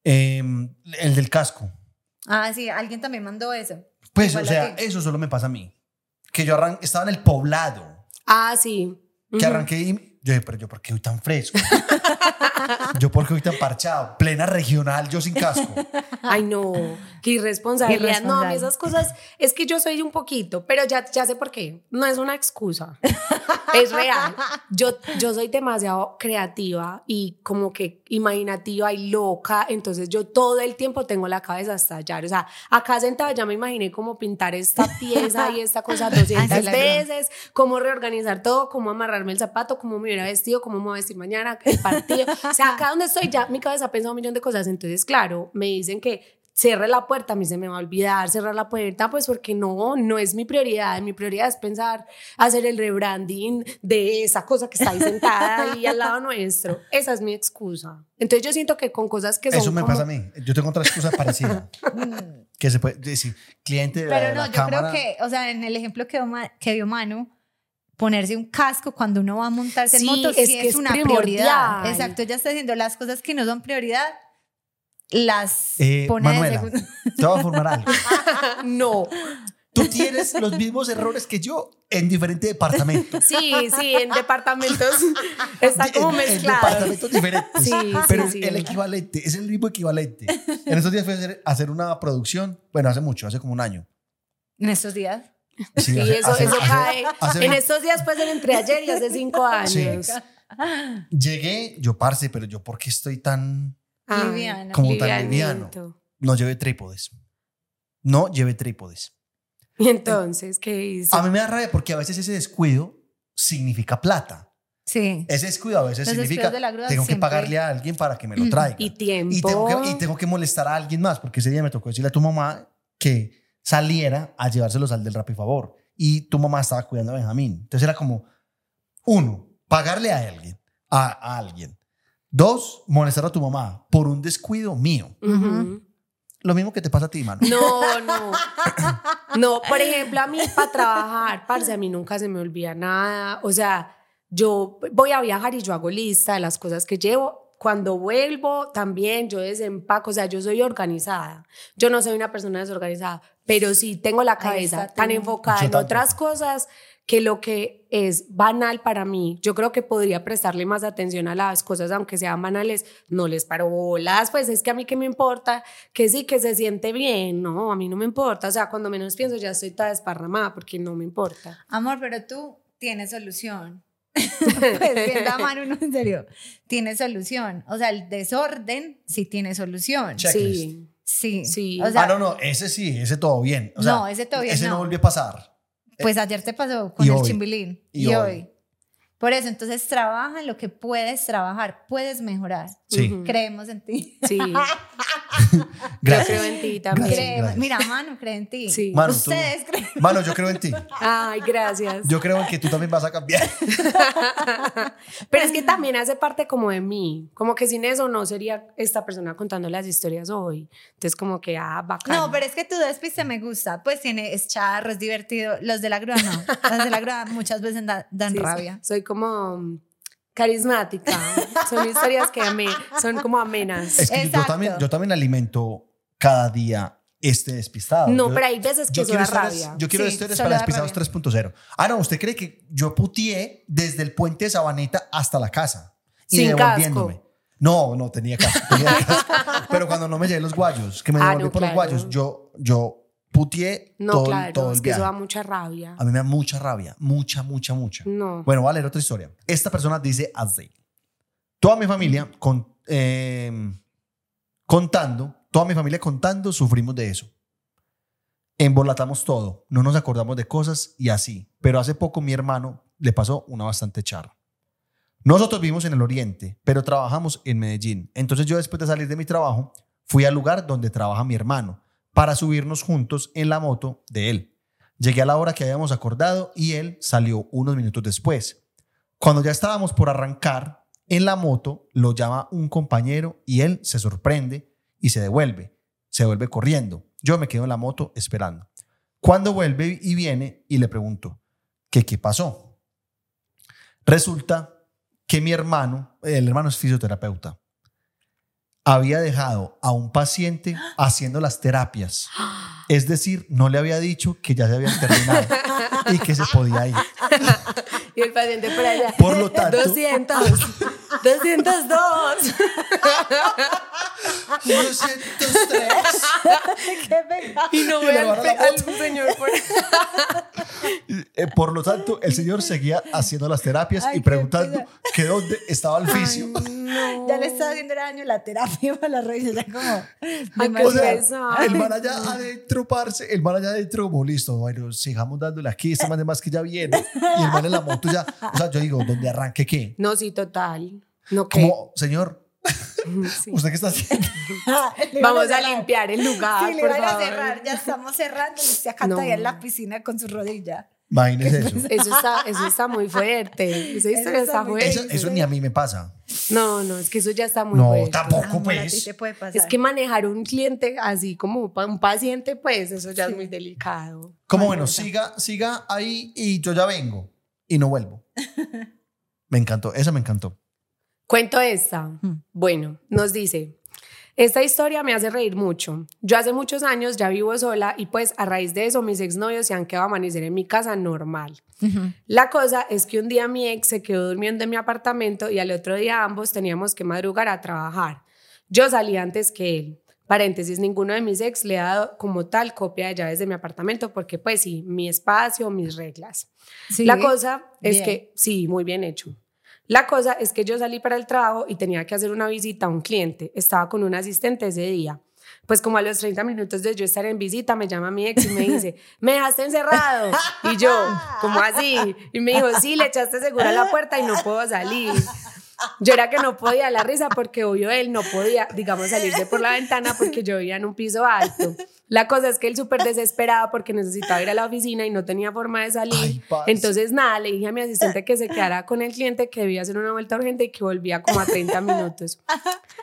[SPEAKER 1] Em, el del casco.
[SPEAKER 2] Ah, sí, alguien también mandó eso.
[SPEAKER 1] Pues,
[SPEAKER 2] Igual
[SPEAKER 1] o sea, eso solo me pasa a mí. Que yo arran estaba en el poblado.
[SPEAKER 3] Ah, sí.
[SPEAKER 1] Que arranqué y yo dije, pero yo, ¿por qué hoy tan fresco? yo, ¿por qué hoy tan parchado? Plena regional, yo sin casco.
[SPEAKER 3] Ay, no, qué irresponsabilidad. No, a mí esas cosas, es que yo soy un poquito, pero ya, ya sé por qué. No es una excusa. es real. Yo, yo soy demasiado creativa y como que imaginativa y loca, entonces yo todo el tiempo tengo la cabeza a estallar. O sea, acá sentada ya me imaginé cómo pintar esta pieza y esta cosa 200
[SPEAKER 2] Ay, sí, la
[SPEAKER 3] veces, cómo reorganizar todo, cómo amarrarme el zapato, cómo me hubiera vestido, cómo me voy a vestir mañana, el partido. O sea, acá donde estoy ya mi cabeza ha pensado un millón de cosas. Entonces, claro, me dicen que cierre la puerta, a mí se me va a olvidar cerrar la puerta, pues porque no, no es mi prioridad. Mi prioridad es pensar hacer el rebranding de esa cosa que está ahí sentada ahí al lado nuestro. Esa es mi excusa. Entonces yo siento que con cosas que son
[SPEAKER 1] Eso me
[SPEAKER 3] como-
[SPEAKER 1] pasa a mí. Yo tengo otra excusa parecida. que se puede decir, cliente de la,
[SPEAKER 2] Pero
[SPEAKER 1] de
[SPEAKER 2] no,
[SPEAKER 1] la
[SPEAKER 2] yo
[SPEAKER 1] cámara.
[SPEAKER 2] creo que, o sea, en el ejemplo que que dio Manu, ponerse un casco cuando uno va a montarse
[SPEAKER 3] Sí,
[SPEAKER 2] en moto
[SPEAKER 3] es
[SPEAKER 2] sí
[SPEAKER 3] que
[SPEAKER 2] es,
[SPEAKER 3] es
[SPEAKER 2] una
[SPEAKER 3] primordial.
[SPEAKER 2] prioridad. Exacto, ya está diciendo las cosas que no son prioridad, las
[SPEAKER 1] Eh,
[SPEAKER 2] pone
[SPEAKER 1] Manuela, te voy a formar algo.
[SPEAKER 3] No.
[SPEAKER 1] Tú tienes los mismos errores que yo en diferentes departamentos.
[SPEAKER 3] Sí, sí, en departamentos está como
[SPEAKER 1] En- En
[SPEAKER 3] mezclado.
[SPEAKER 1] departamentos diferentes.
[SPEAKER 3] Sí, sí,
[SPEAKER 1] pero
[SPEAKER 3] sí.
[SPEAKER 1] el equivalente, es el mismo equivalente. En estos días fui a hacer, a hacer una producción, bueno, hace mucho, hace como un año.
[SPEAKER 2] En estos días.
[SPEAKER 3] Sí,
[SPEAKER 1] hace-
[SPEAKER 3] eso,
[SPEAKER 1] hace-
[SPEAKER 3] eso
[SPEAKER 1] hace-
[SPEAKER 3] cae.
[SPEAKER 1] hace-
[SPEAKER 3] en estos días puede ser entre ayer y hace cinco años.
[SPEAKER 1] Llegué, yo parce, pero yo, ¿por qué estoy tan.
[SPEAKER 3] Ay,
[SPEAKER 2] Liviano.
[SPEAKER 1] Como tan liviano. No llevé trípodes. No llevé trípodes.
[SPEAKER 3] Y entonces, ¿qué hizo?
[SPEAKER 1] A mí me da rabia porque a veces ese descuido significa plata.
[SPEAKER 2] Sí.
[SPEAKER 1] Ese descuido a veces
[SPEAKER 2] Los
[SPEAKER 1] significa
[SPEAKER 2] de la grúa
[SPEAKER 1] tengo que
[SPEAKER 2] siempre-
[SPEAKER 1] pagarle a alguien para que me lo traiga.
[SPEAKER 3] Y tiempo.
[SPEAKER 1] Y tengo, que, y tengo que molestar a alguien más, porque ese día me tocó decirle a tu mamá que saliera a llevárselos al del Rapifavor. Y tu mamá estaba cuidando a Benjamín. Entonces era como, uno, pagarle a alguien, a, a alguien. Dos, molestar a tu mamá por un descuido mío. Lo mismo que te pasa a ti, mano.
[SPEAKER 3] No, no. No, por ejemplo, a mí para trabajar, parce, a mí nunca se me olvida nada. O sea, yo voy a viajar y yo hago lista de las cosas que llevo. Cuando vuelvo, también yo desempaco. O sea, yo soy organizada. Yo no soy una persona desorganizada, pero sí tengo la cabeza
[SPEAKER 2] está
[SPEAKER 3] tan enfocada en otras cosas que lo que es banal para mí, yo creo que podría prestarle más atención a las cosas, aunque sean banales, no les paro bolas, pues es que a mí qué me importa, que sí, que se siente bien, no, a mí no me importa, o sea, cuando menos pienso ya estoy toda desparramada porque no me importa.
[SPEAKER 2] Amor, pero tú tienes solución. pues viendo a Manu, no, en serio, tiene solución. O sea, el desorden sí tiene solución.
[SPEAKER 1] Checklist.
[SPEAKER 3] Sí,
[SPEAKER 2] Sí.
[SPEAKER 3] Sí.
[SPEAKER 2] O sea,
[SPEAKER 1] ah, no, no, ese sí, ese todo bien. O sea,
[SPEAKER 2] No, ese todo bien,
[SPEAKER 1] Ese no,
[SPEAKER 2] no.
[SPEAKER 1] volvió a pasar.
[SPEAKER 2] pues ayer te pasó con
[SPEAKER 1] y
[SPEAKER 2] el
[SPEAKER 1] hoy.
[SPEAKER 2] chimbilín.
[SPEAKER 1] Y
[SPEAKER 2] Y,
[SPEAKER 1] hoy.
[SPEAKER 2] hoy. Por eso, entonces trabaja en lo que puedes trabajar, puedes mejorar.
[SPEAKER 1] Sí.
[SPEAKER 3] Ujú.
[SPEAKER 2] Creemos en ti.
[SPEAKER 3] sí,
[SPEAKER 1] Gracias.
[SPEAKER 3] yo creo en ti también.
[SPEAKER 1] Gracias, gracias.
[SPEAKER 2] Mira, Manu, cree en ti.
[SPEAKER 3] Sí.
[SPEAKER 1] Manu, tú-
[SPEAKER 2] Ustedes creen.
[SPEAKER 1] Mano, yo creo en ti.
[SPEAKER 3] Ay, gracias.
[SPEAKER 1] Yo creo en que tú también vas a cambiar.
[SPEAKER 3] Pero es que también hace parte como de mí, como que sin eso no sería esta persona contando las historias hoy. Entonces como que, ah, bacán.
[SPEAKER 2] No, pero es que tu despiste me gusta. Pues tiene, es charro, es divertido. Los de la grúa no. Los de la grúa muchas veces da- dan
[SPEAKER 3] Sí, sí.
[SPEAKER 2] rabia.
[SPEAKER 3] Soy como carismática. Son historias que amé, son como amenas.
[SPEAKER 1] Es que yo también, yo también alimento cada día este despistado.
[SPEAKER 3] No,
[SPEAKER 1] Yo-
[SPEAKER 3] pero hay veces que
[SPEAKER 1] yo quiero
[SPEAKER 3] rabia.
[SPEAKER 1] yo quiero
[SPEAKER 2] Sí,
[SPEAKER 1] historias para despistados
[SPEAKER 2] rabia.
[SPEAKER 1] 3.0. Ah, no, ¿usted cree que yo putié desde el puente de Sabaneta hasta la casa? Y
[SPEAKER 3] Sin
[SPEAKER 1] devolviéndome.
[SPEAKER 3] casco.
[SPEAKER 1] No, no tenía casco, tenía casco. Pero cuando no me llevé los guayos, que me
[SPEAKER 3] Ah,
[SPEAKER 1] devolví
[SPEAKER 3] no,
[SPEAKER 1] por
[SPEAKER 3] claro.
[SPEAKER 1] los guayos, yo, yo putié
[SPEAKER 3] No,
[SPEAKER 1] todo,
[SPEAKER 3] claro,
[SPEAKER 1] todo
[SPEAKER 3] es
[SPEAKER 1] el
[SPEAKER 3] que eso da mucha rabia.
[SPEAKER 1] A mí me da mucha rabia, mucha, mucha, mucha.
[SPEAKER 3] No.
[SPEAKER 1] Bueno, voy a leer otra historia. Esta persona dice así. Toda mi familia con- eh, contando, toda mi familia contando, sufrimos de eso. Embolatamos todo, no nos acordamos de cosas y así. Pero hace poco mi hermano le pasó una bastante charra. Nosotros vivimos en el oriente, pero trabajamos en Medellín. Entonces yo después de salir de mi trabajo, fui al lugar donde trabaja mi hermano para subirnos juntos en la moto de él. Llegué a la hora que habíamos acordado y él salió unos minutos después. Cuando ya estábamos por arrancar, en la moto lo llama un compañero y él se sorprende y se devuelve. Se vuelve corriendo. Yo me quedo en la moto esperando. Cuando vuelve y viene y le pregunto, ¿qué, qué pasó? Resulta que mi hermano, el hermano es fisioterapeuta, había dejado a un paciente haciendo las terapias. Es decir, no le había dicho que ya se habían terminado y que se podía ir.
[SPEAKER 3] Y el paciente por allá.
[SPEAKER 1] Por lo tanto-
[SPEAKER 3] 200. 202.
[SPEAKER 1] 203.
[SPEAKER 2] Qué pecado.
[SPEAKER 3] Y no
[SPEAKER 1] Y le
[SPEAKER 3] al, señor por
[SPEAKER 1] por lo tanto, el señor seguía haciendo las terapias
[SPEAKER 2] Ay,
[SPEAKER 1] y preguntando que dónde estaba el fisio.
[SPEAKER 3] no.
[SPEAKER 2] Ya le está haciendo daño la terapia para las rodillas. Ya como.
[SPEAKER 3] Ay,
[SPEAKER 1] O sea, el man allá adentro, parce, el man allá adentro, como listo, bueno, sigamos dándole aquí, este man de más que ya viene. Y el man en la moto ya, o sea, yo digo, ¿dónde arranque qué?
[SPEAKER 3] No, sí, total. No,
[SPEAKER 1] Como, señor,
[SPEAKER 3] Sí.
[SPEAKER 1] ¿Usted qué está haciendo?
[SPEAKER 2] Le iban
[SPEAKER 3] Vamos a
[SPEAKER 2] cerrar.
[SPEAKER 3] limpiar el lugar,
[SPEAKER 2] Sí, le
[SPEAKER 3] por
[SPEAKER 2] van a cerrar, ya estamos cerrando. Y usted acá
[SPEAKER 3] No.
[SPEAKER 2] en la piscina con su rodilla.
[SPEAKER 1] Imagínese eso.
[SPEAKER 3] Eso está, eso está muy fuerte. Esa historia
[SPEAKER 2] está
[SPEAKER 3] está
[SPEAKER 2] muy-
[SPEAKER 3] fuerte.
[SPEAKER 1] Eso, eso ni a mí me pasa.
[SPEAKER 3] No, no, es que eso ya está muy
[SPEAKER 1] No,
[SPEAKER 3] fuerte.
[SPEAKER 1] tampoco,
[SPEAKER 2] a ti
[SPEAKER 1] pues.
[SPEAKER 2] te puede pasar.
[SPEAKER 3] Es que manejar un cliente así como un paciente, pues eso ya es muy delicado.
[SPEAKER 1] Como bueno, siga, siga ahí y yo ya vengo y no vuelvo. Me encantó, esa me encantó.
[SPEAKER 3] Cuento esta. Bueno, nos dice, esta historia me hace reír mucho. Yo hace muchos años ya vivo sola y pues a raíz de eso mis exnovios se han quedado a amanecer en mi casa normal. La cosa es que un día mi ex se quedó durmiendo en mi apartamento y al otro día ambos teníamos que madrugar a trabajar. Yo salí antes que él. Paréntesis, ninguno de mis ex le ha dado como tal copia de llaves de mi apartamento porque pues sí, mi espacio, mis reglas.
[SPEAKER 2] Sí.
[SPEAKER 3] La cosa es
[SPEAKER 2] Bien.
[SPEAKER 3] que, sí, muy bien hecho. La cosa es que yo salí para el trabajo y tenía que hacer una visita a un cliente. Estaba con un asistente ese día. Pues como a los 30 minutos de yo estar en visita, me llama mi ex y me dice, ¿me dejaste encerrado? Y yo, como así? Y me dijo, sí, le echaste segura la puerta y no puedo salir. Yo era que no podía la risa porque obvio él no podía, digamos, salirse por la ventana porque yo vivía en un piso alto. La cosa es que él súper desesperado porque necesitaba ir a la oficina y no tenía forma de salir.
[SPEAKER 1] Ay.
[SPEAKER 3] Entonces, nada, le dije a mi asistente que se quedara con el cliente, que debía hacer una vuelta urgente y que volvía como a 30 minutos.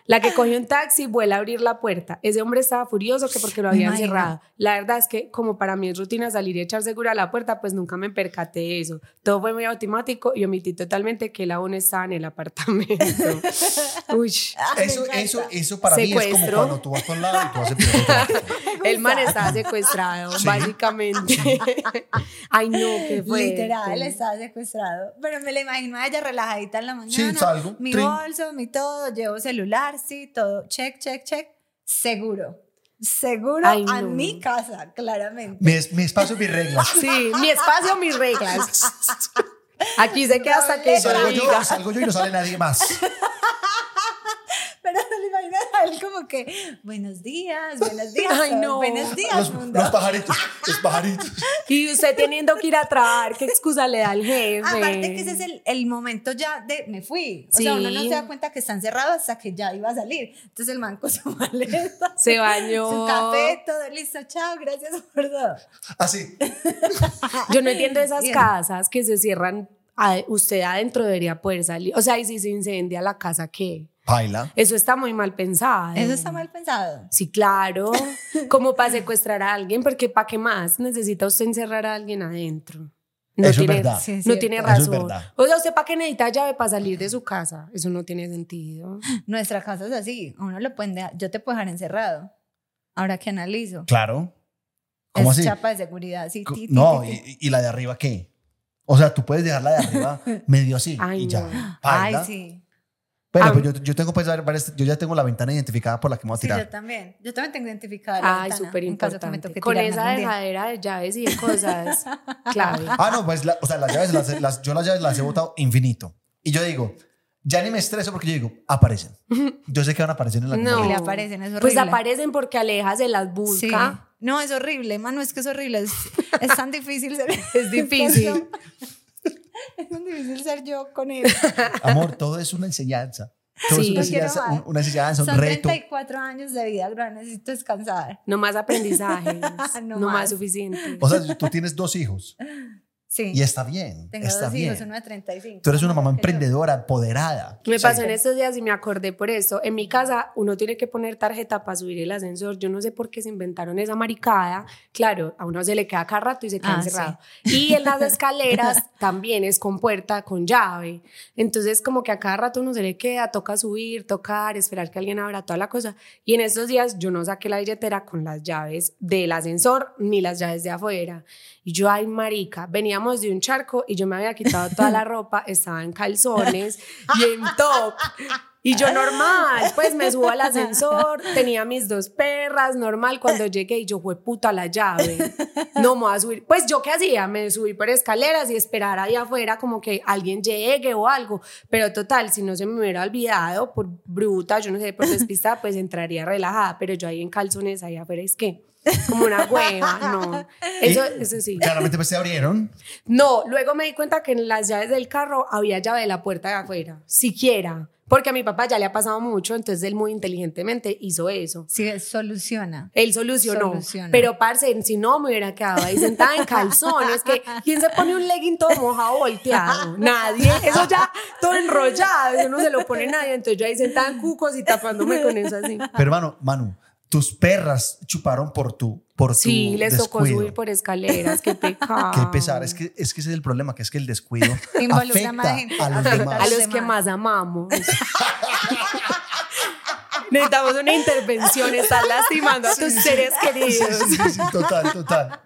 [SPEAKER 3] La que cogió un taxi vuela a abrir la puerta. Ese hombre estaba furioso que porque lo habían
[SPEAKER 2] Imagina.
[SPEAKER 3] cerrado. La verdad es que como para mí es rutina salir y echar segura a la puerta, pues nunca me percaté de eso. Todo fue muy automático y omití totalmente que él aún estaba en el apartamento. Uy.
[SPEAKER 2] me
[SPEAKER 1] Eso, eso, eso para mí es como
[SPEAKER 3] Secuestro.
[SPEAKER 1] cuando tú vas con lado y tú haces piloto.
[SPEAKER 3] El man estaba secuestrado,
[SPEAKER 1] Sí.
[SPEAKER 3] básicamente. Ay, no, qué fuerte.
[SPEAKER 2] Literal, estaba secuestrado. Pero me la imagino a ella relajadita en la mañana.
[SPEAKER 1] salgo,
[SPEAKER 2] Mi
[SPEAKER 1] trin.
[SPEAKER 2] bolso, mi todo, llevo celular, sí, todo. Check, check, check. Seguro. Seguro
[SPEAKER 3] Ay,
[SPEAKER 2] a
[SPEAKER 3] no.
[SPEAKER 2] mi casa, claramente.
[SPEAKER 1] Mi, mi espacio, mis reglas.
[SPEAKER 3] Sí, mi espacio, mis reglas. Aquí se queda hasta que
[SPEAKER 1] Salgo yo, salgo yo y no sale nadie más.
[SPEAKER 2] Pero me lo imagino a él como que, buenos días, buenos días.
[SPEAKER 3] Ay, no.
[SPEAKER 2] Buenos días,
[SPEAKER 1] Los,
[SPEAKER 2] mundo.
[SPEAKER 1] los pajaritos, los pajaritos.
[SPEAKER 3] Y usted teniendo que ir a trabajar, ¿qué excusa le da al jefe?
[SPEAKER 2] Aparte que ese es el, el momento ya de me fui. O sea, uno no se da cuenta que están cerrados hasta que ya iba a salir. Entonces el man con su maleta,
[SPEAKER 3] Se bañó.
[SPEAKER 2] su café, todo listo. Chao, gracias por todo.
[SPEAKER 1] Así.
[SPEAKER 3] Yo no entiendo esas
[SPEAKER 2] Bien.
[SPEAKER 3] casas que se cierran. a- usted adentro debería poder salir. O sea, y si se incendia la casa, ¿qué?
[SPEAKER 1] Baila.
[SPEAKER 3] Eso está muy mal pensado.
[SPEAKER 2] Eso está mal pensado.
[SPEAKER 3] Sí, claro. Como para secuestrar a alguien, porque ¿para qué más necesita usted encerrar a alguien adentro? No
[SPEAKER 1] Eso es verdad.
[SPEAKER 2] Sí,
[SPEAKER 3] no tiene
[SPEAKER 1] Eso es
[SPEAKER 3] razón.
[SPEAKER 1] verdad.
[SPEAKER 3] o sea, ¿usted para qué necesita llave para salir de su casa? Eso no tiene sentido.
[SPEAKER 2] Nuestra casa es así. Uno lo pueden dejar, yo te puedo dejar encerrado. Ahora que analizo.
[SPEAKER 1] Claro. ¿Cómo
[SPEAKER 2] es
[SPEAKER 1] así?
[SPEAKER 2] chapa de seguridad. Sí, ti,
[SPEAKER 1] No,
[SPEAKER 2] ti.
[SPEAKER 1] y, y la de arriba qué? O sea, tú puedes dejarla de arriba medio así
[SPEAKER 3] Ay,
[SPEAKER 1] y ya.
[SPEAKER 3] no.
[SPEAKER 2] Ay, sí.
[SPEAKER 1] Bueno,
[SPEAKER 3] Ah,
[SPEAKER 1] pues yo, yo tengo pues varias- yo ya tengo la ventana identificada por la que me voy a
[SPEAKER 2] Sí, yo
[SPEAKER 1] tirar.
[SPEAKER 2] también. Yo también tengo identificada la
[SPEAKER 3] Ay,
[SPEAKER 2] ventana,
[SPEAKER 3] súper importante. Con esa dejadera de llaves y de cosas clave.
[SPEAKER 1] Ah, no, pues la- o sea, las llaves, las, las- yo las llaves las he botado infinito. Y yo digo, ya ni me estreso porque yo digo, aparecen. Yo sé que van a aparecer en la
[SPEAKER 3] No.
[SPEAKER 2] Le aparecen, es
[SPEAKER 3] Pues
[SPEAKER 2] horrible.
[SPEAKER 3] aparecen porque Aleja se las
[SPEAKER 2] Sí.
[SPEAKER 3] busca.
[SPEAKER 2] No, es horrible, mano, es que es horrible. Es, es tan difícil ser.
[SPEAKER 3] Es difícil.
[SPEAKER 2] es tan difícil ser yo con él.
[SPEAKER 1] Amor, todo es una enseñanza. Todo
[SPEAKER 3] Sí.
[SPEAKER 1] es una enseñanza,
[SPEAKER 2] más.
[SPEAKER 1] un- una enseñanza, un
[SPEAKER 2] Son
[SPEAKER 1] reto.
[SPEAKER 2] 34 años de vida, bro. Necesito descansar.
[SPEAKER 3] No más aprendizajes.
[SPEAKER 2] No
[SPEAKER 3] no, más.
[SPEAKER 2] más.
[SPEAKER 3] suficiente.
[SPEAKER 1] O sea, tú tienes dos hijos
[SPEAKER 2] Sí.
[SPEAKER 1] y está bien.
[SPEAKER 2] Tengo
[SPEAKER 1] está
[SPEAKER 2] dos
[SPEAKER 1] bien.
[SPEAKER 2] hijos, uno de 35.
[SPEAKER 1] Tú eres una mamá emprendedora, empoderada.
[SPEAKER 3] Me
[SPEAKER 1] Sí.
[SPEAKER 3] pasó en estos días y me acordé por eso. En mi casa uno tiene que poner tarjeta para subir el ascensor. Yo no sé por qué se inventaron esa maricada. Claro, a uno se le queda cada rato y se queda
[SPEAKER 2] Ah,
[SPEAKER 3] encerrado. Y en las escaleras también es con puerta, con llave. Entonces como que a cada rato uno se le queda, toca subir, tocar, esperar que alguien abra toda la cosa. Y en estos días yo no saqué la billetera con las llaves del ascensor ni las llaves de afuera. Y yo, ay, marica, veníamos de un charco y yo me había quitado toda la ropa, estaba en calzones y en top. Y yo normal, pues me subo al ascensor, tenía mis dos perras, normal, cuando llegué y yo fue puta la llave, no me voy a subir. Pues yo qué hacía, me subí por escaleras y esperar ahí afuera como que alguien llegue o algo, pero total, si no se me hubiera olvidado por bruta, yo no sé, por despistada, pues entraría relajada, pero yo ahí en calzones, ahí afuera es que como una hueva, no. Eso, eso sí.
[SPEAKER 1] Claramente pues se abrieron.
[SPEAKER 3] No, luego me di cuenta que en las llaves del carro había llave de la puerta de afuera, siquiera. porque a mi papá ya le ha pasado mucho, entonces él muy inteligentemente hizo eso.
[SPEAKER 2] Sí, soluciona.
[SPEAKER 3] Él solucionó.
[SPEAKER 2] Soluciona.
[SPEAKER 3] Pero, parce, si no me hubiera quedado ahí sentada en calzones, que ¿quién se pone un legging todo mojado volteado? Nadie. Eso ya todo enrollado, eso no se lo pone nadie. Entonces yo ahí sentada en cucos y tapándome con eso así.
[SPEAKER 1] Pero hermano, Manu, tus perras chuparon por tu por
[SPEAKER 3] Sí,
[SPEAKER 1] tu
[SPEAKER 3] les tocó
[SPEAKER 1] descuido.
[SPEAKER 3] subir por escaleras, qué pecado.
[SPEAKER 1] Qué pesar, es que, es que ese es el problema, que es que el descuido afecta
[SPEAKER 2] más gente,
[SPEAKER 1] a los demás.
[SPEAKER 3] a que más amamos. Necesitamos una intervención, estás lastimando a tus seres
[SPEAKER 1] Sí,
[SPEAKER 3] queridos.
[SPEAKER 1] sí, sí, sí, total, total.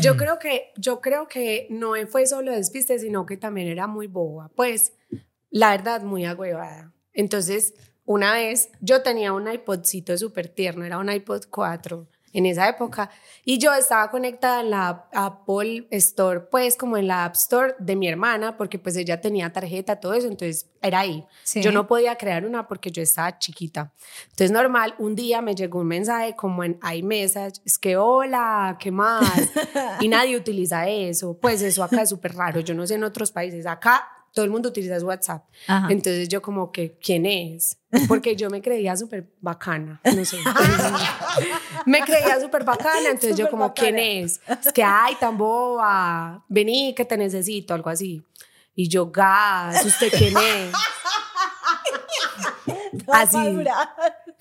[SPEAKER 3] Yo creo que, yo creo que no fue solo despiste, sino que también era muy boba. Pues, la verdad, muy agüevada. Entonces, una vez yo tenía un iPodcito súper tierno, era un iPod 4 en esa época, y yo estaba conectada en la Apple Store, pues como en la App Store de mi hermana, porque pues ella tenía tarjeta, todo eso, entonces era ahí.
[SPEAKER 2] Sí.
[SPEAKER 3] Yo no podía crear una porque yo estaba chiquita. Entonces, normal, un día me llegó un mensaje como en iMessage, es que hola, ¿qué más? y nadie utiliza eso. Pues eso acá es súper raro. Yo no sé en otros países. Acá todo el mundo utiliza WhatsApp.
[SPEAKER 2] Ajá.
[SPEAKER 3] Entonces yo como que, ¿quién es? Porque yo me creía súper bacana, no sé. me creía súper bacana, entonces yo como, ¿quién
[SPEAKER 2] bacana.
[SPEAKER 3] es? Es que, ay, tan boba, vení que te necesito, algo así. Y yo, gas, ¿usted quién es? Así.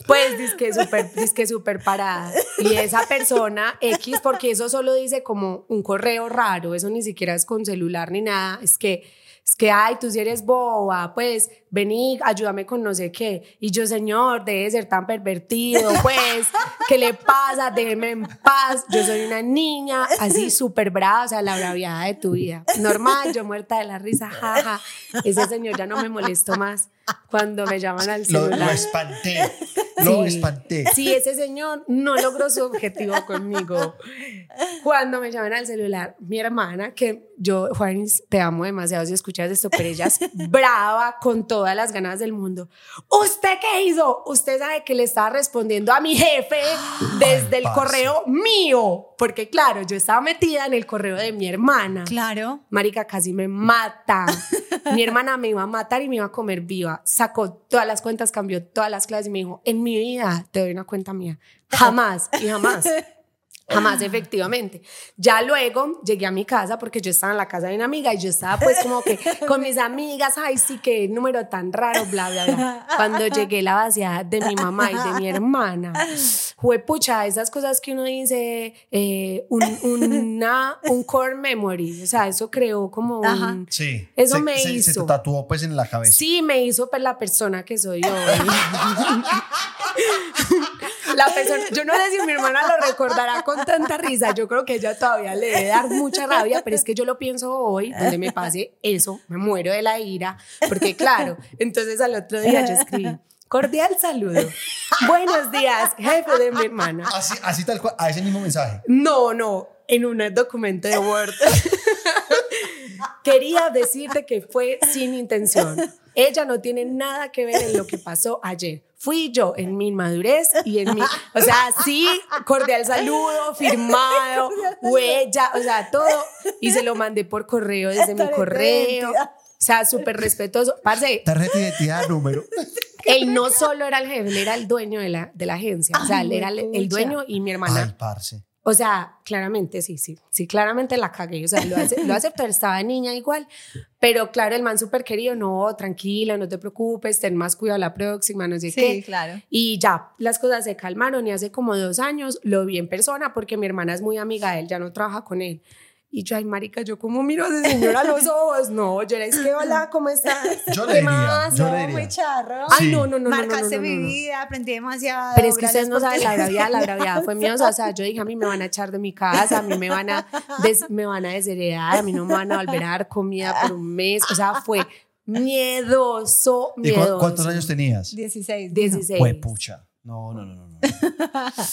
[SPEAKER 3] Pues disque súper disque súper parada. Y esa persona X, porque eso solo dice como un correo raro, eso ni siquiera es con celular ni nada, es que es que, ay, tú si eres boba, pues vení, ayúdame con no sé qué. Y yo, señor, debe ser tan pervertido, pues, ¿qué le pasa? Déjeme en paz. Yo soy una niña así súper brava, o sea, la braviada de tu vida. Normal, yo muerta de la risa, jaja. Ese señor ya no me molesto más cuando me llaman al celular.
[SPEAKER 1] lo espanté, lo
[SPEAKER 3] Sí.
[SPEAKER 1] espanté.
[SPEAKER 3] Sí, ese señor no logró su objetivo conmigo. Cuando me llaman al celular, mi hermana, que yo, Juanis, te amo demasiado si escuchas esto, pero ella es brava con todas las ganas del mundo. ¿Usted qué hizo? Usted sabe que le estaba respondiendo a mi jefe desde el correo mío, porque claro, yo estaba metida en el correo de mi hermana.
[SPEAKER 2] Claro.
[SPEAKER 3] Marica, casi me mata. Mi hermana me iba a matar y me iba a comer viva. Sacó todas las cuentas, cambió todas las clases y me dijo, en mi vida te doy una cuenta mía. Jamás y jamás. Jamás, efectivamente. Ya luego llegué a mi casa porque yo estaba en la casa de una amiga y yo estaba pues como que con mis amigas, ay sí, qué número tan raro, bla, bla, bla. Cuando llegué la vaciada de mi mamá y de mi hermana, fue pucha, esas cosas que uno dice, eh, un, una, un core memory, o sea, eso creó como un...
[SPEAKER 2] Ajá.
[SPEAKER 1] Sí.
[SPEAKER 3] Eso
[SPEAKER 1] se,
[SPEAKER 3] me
[SPEAKER 1] se-
[SPEAKER 3] hizo.
[SPEAKER 1] Se te tatuó pues en la cabeza.
[SPEAKER 3] Sí, me hizo pues, la persona que soy hoy. la persona, yo no sé si mi hermana lo recordará con tanta risa, yo creo que ella todavía le debe dar mucha rabia, pero es que yo lo pienso hoy, donde me pase eso, me muero de la ira, porque claro, entonces al otro día yo escribí, cordial saludo, buenos días, jefe de mi hermana.
[SPEAKER 1] Así, así tal cual, a ese mismo mensaje.
[SPEAKER 3] No, no, en un documento de Word. Quería decirte que fue sin intención. Ella no tiene nada que ver en lo que pasó ayer. Fui yo en mi inmadurez y en mi, o sea, sí, cordial saludo, firmado, huella, o sea, todo. Y se lo mandé por correo desde mi correo. O sea, súper respetuoso. Parce,
[SPEAKER 1] Tarjeta de identidad, número.
[SPEAKER 3] él no solo era el jefe, él era el dueño de la, de la agencia. O sea, él era el, dueño y mi hermana.
[SPEAKER 1] Ay, parce.
[SPEAKER 3] O sea, claramente sí, sí, sí, claramente la cagué. O sea, lo, ace- lo acepto, estaba niña igual. Pero claro, el man súper querido, no, tranquila, no te preocupes, ten más cuidado la próxima, no sé
[SPEAKER 2] Sí,
[SPEAKER 3] qué.
[SPEAKER 2] claro.
[SPEAKER 3] Y ya, las cosas se calmaron y hace como dos años lo vi en persona porque mi hermana es muy amiga de él, ya no trabaja con él. Y yo, ay, marica, yo como miro a ese señor a los ojos. No, yo era, es que, hola, ¿cómo estás?
[SPEAKER 1] Yo le
[SPEAKER 3] ¿Qué
[SPEAKER 1] diría,
[SPEAKER 3] más?
[SPEAKER 1] yo
[SPEAKER 3] No,
[SPEAKER 1] le diría.
[SPEAKER 2] Muy charro.
[SPEAKER 3] Ay,
[SPEAKER 1] Sí.
[SPEAKER 3] no, no, no, no, no, no,
[SPEAKER 2] Marcaste
[SPEAKER 3] no,
[SPEAKER 2] mi
[SPEAKER 3] no.
[SPEAKER 2] vida, aprendí demasiado.
[SPEAKER 3] Pero es que ustedes no saben la braviada, la braviada fue miedosa. O sea, yo dije, a mí me van a echar de mi casa, a mí me van a, des- me van a desheredar, a mí no me van a volver a dar comida por un mes. O sea, fue miedoso,
[SPEAKER 1] ¿Y cu-
[SPEAKER 3] miedoso.
[SPEAKER 1] cuántos años tenías?
[SPEAKER 2] 16. dijo.
[SPEAKER 3] 16.
[SPEAKER 1] Huepucha. No, no, no, no. no.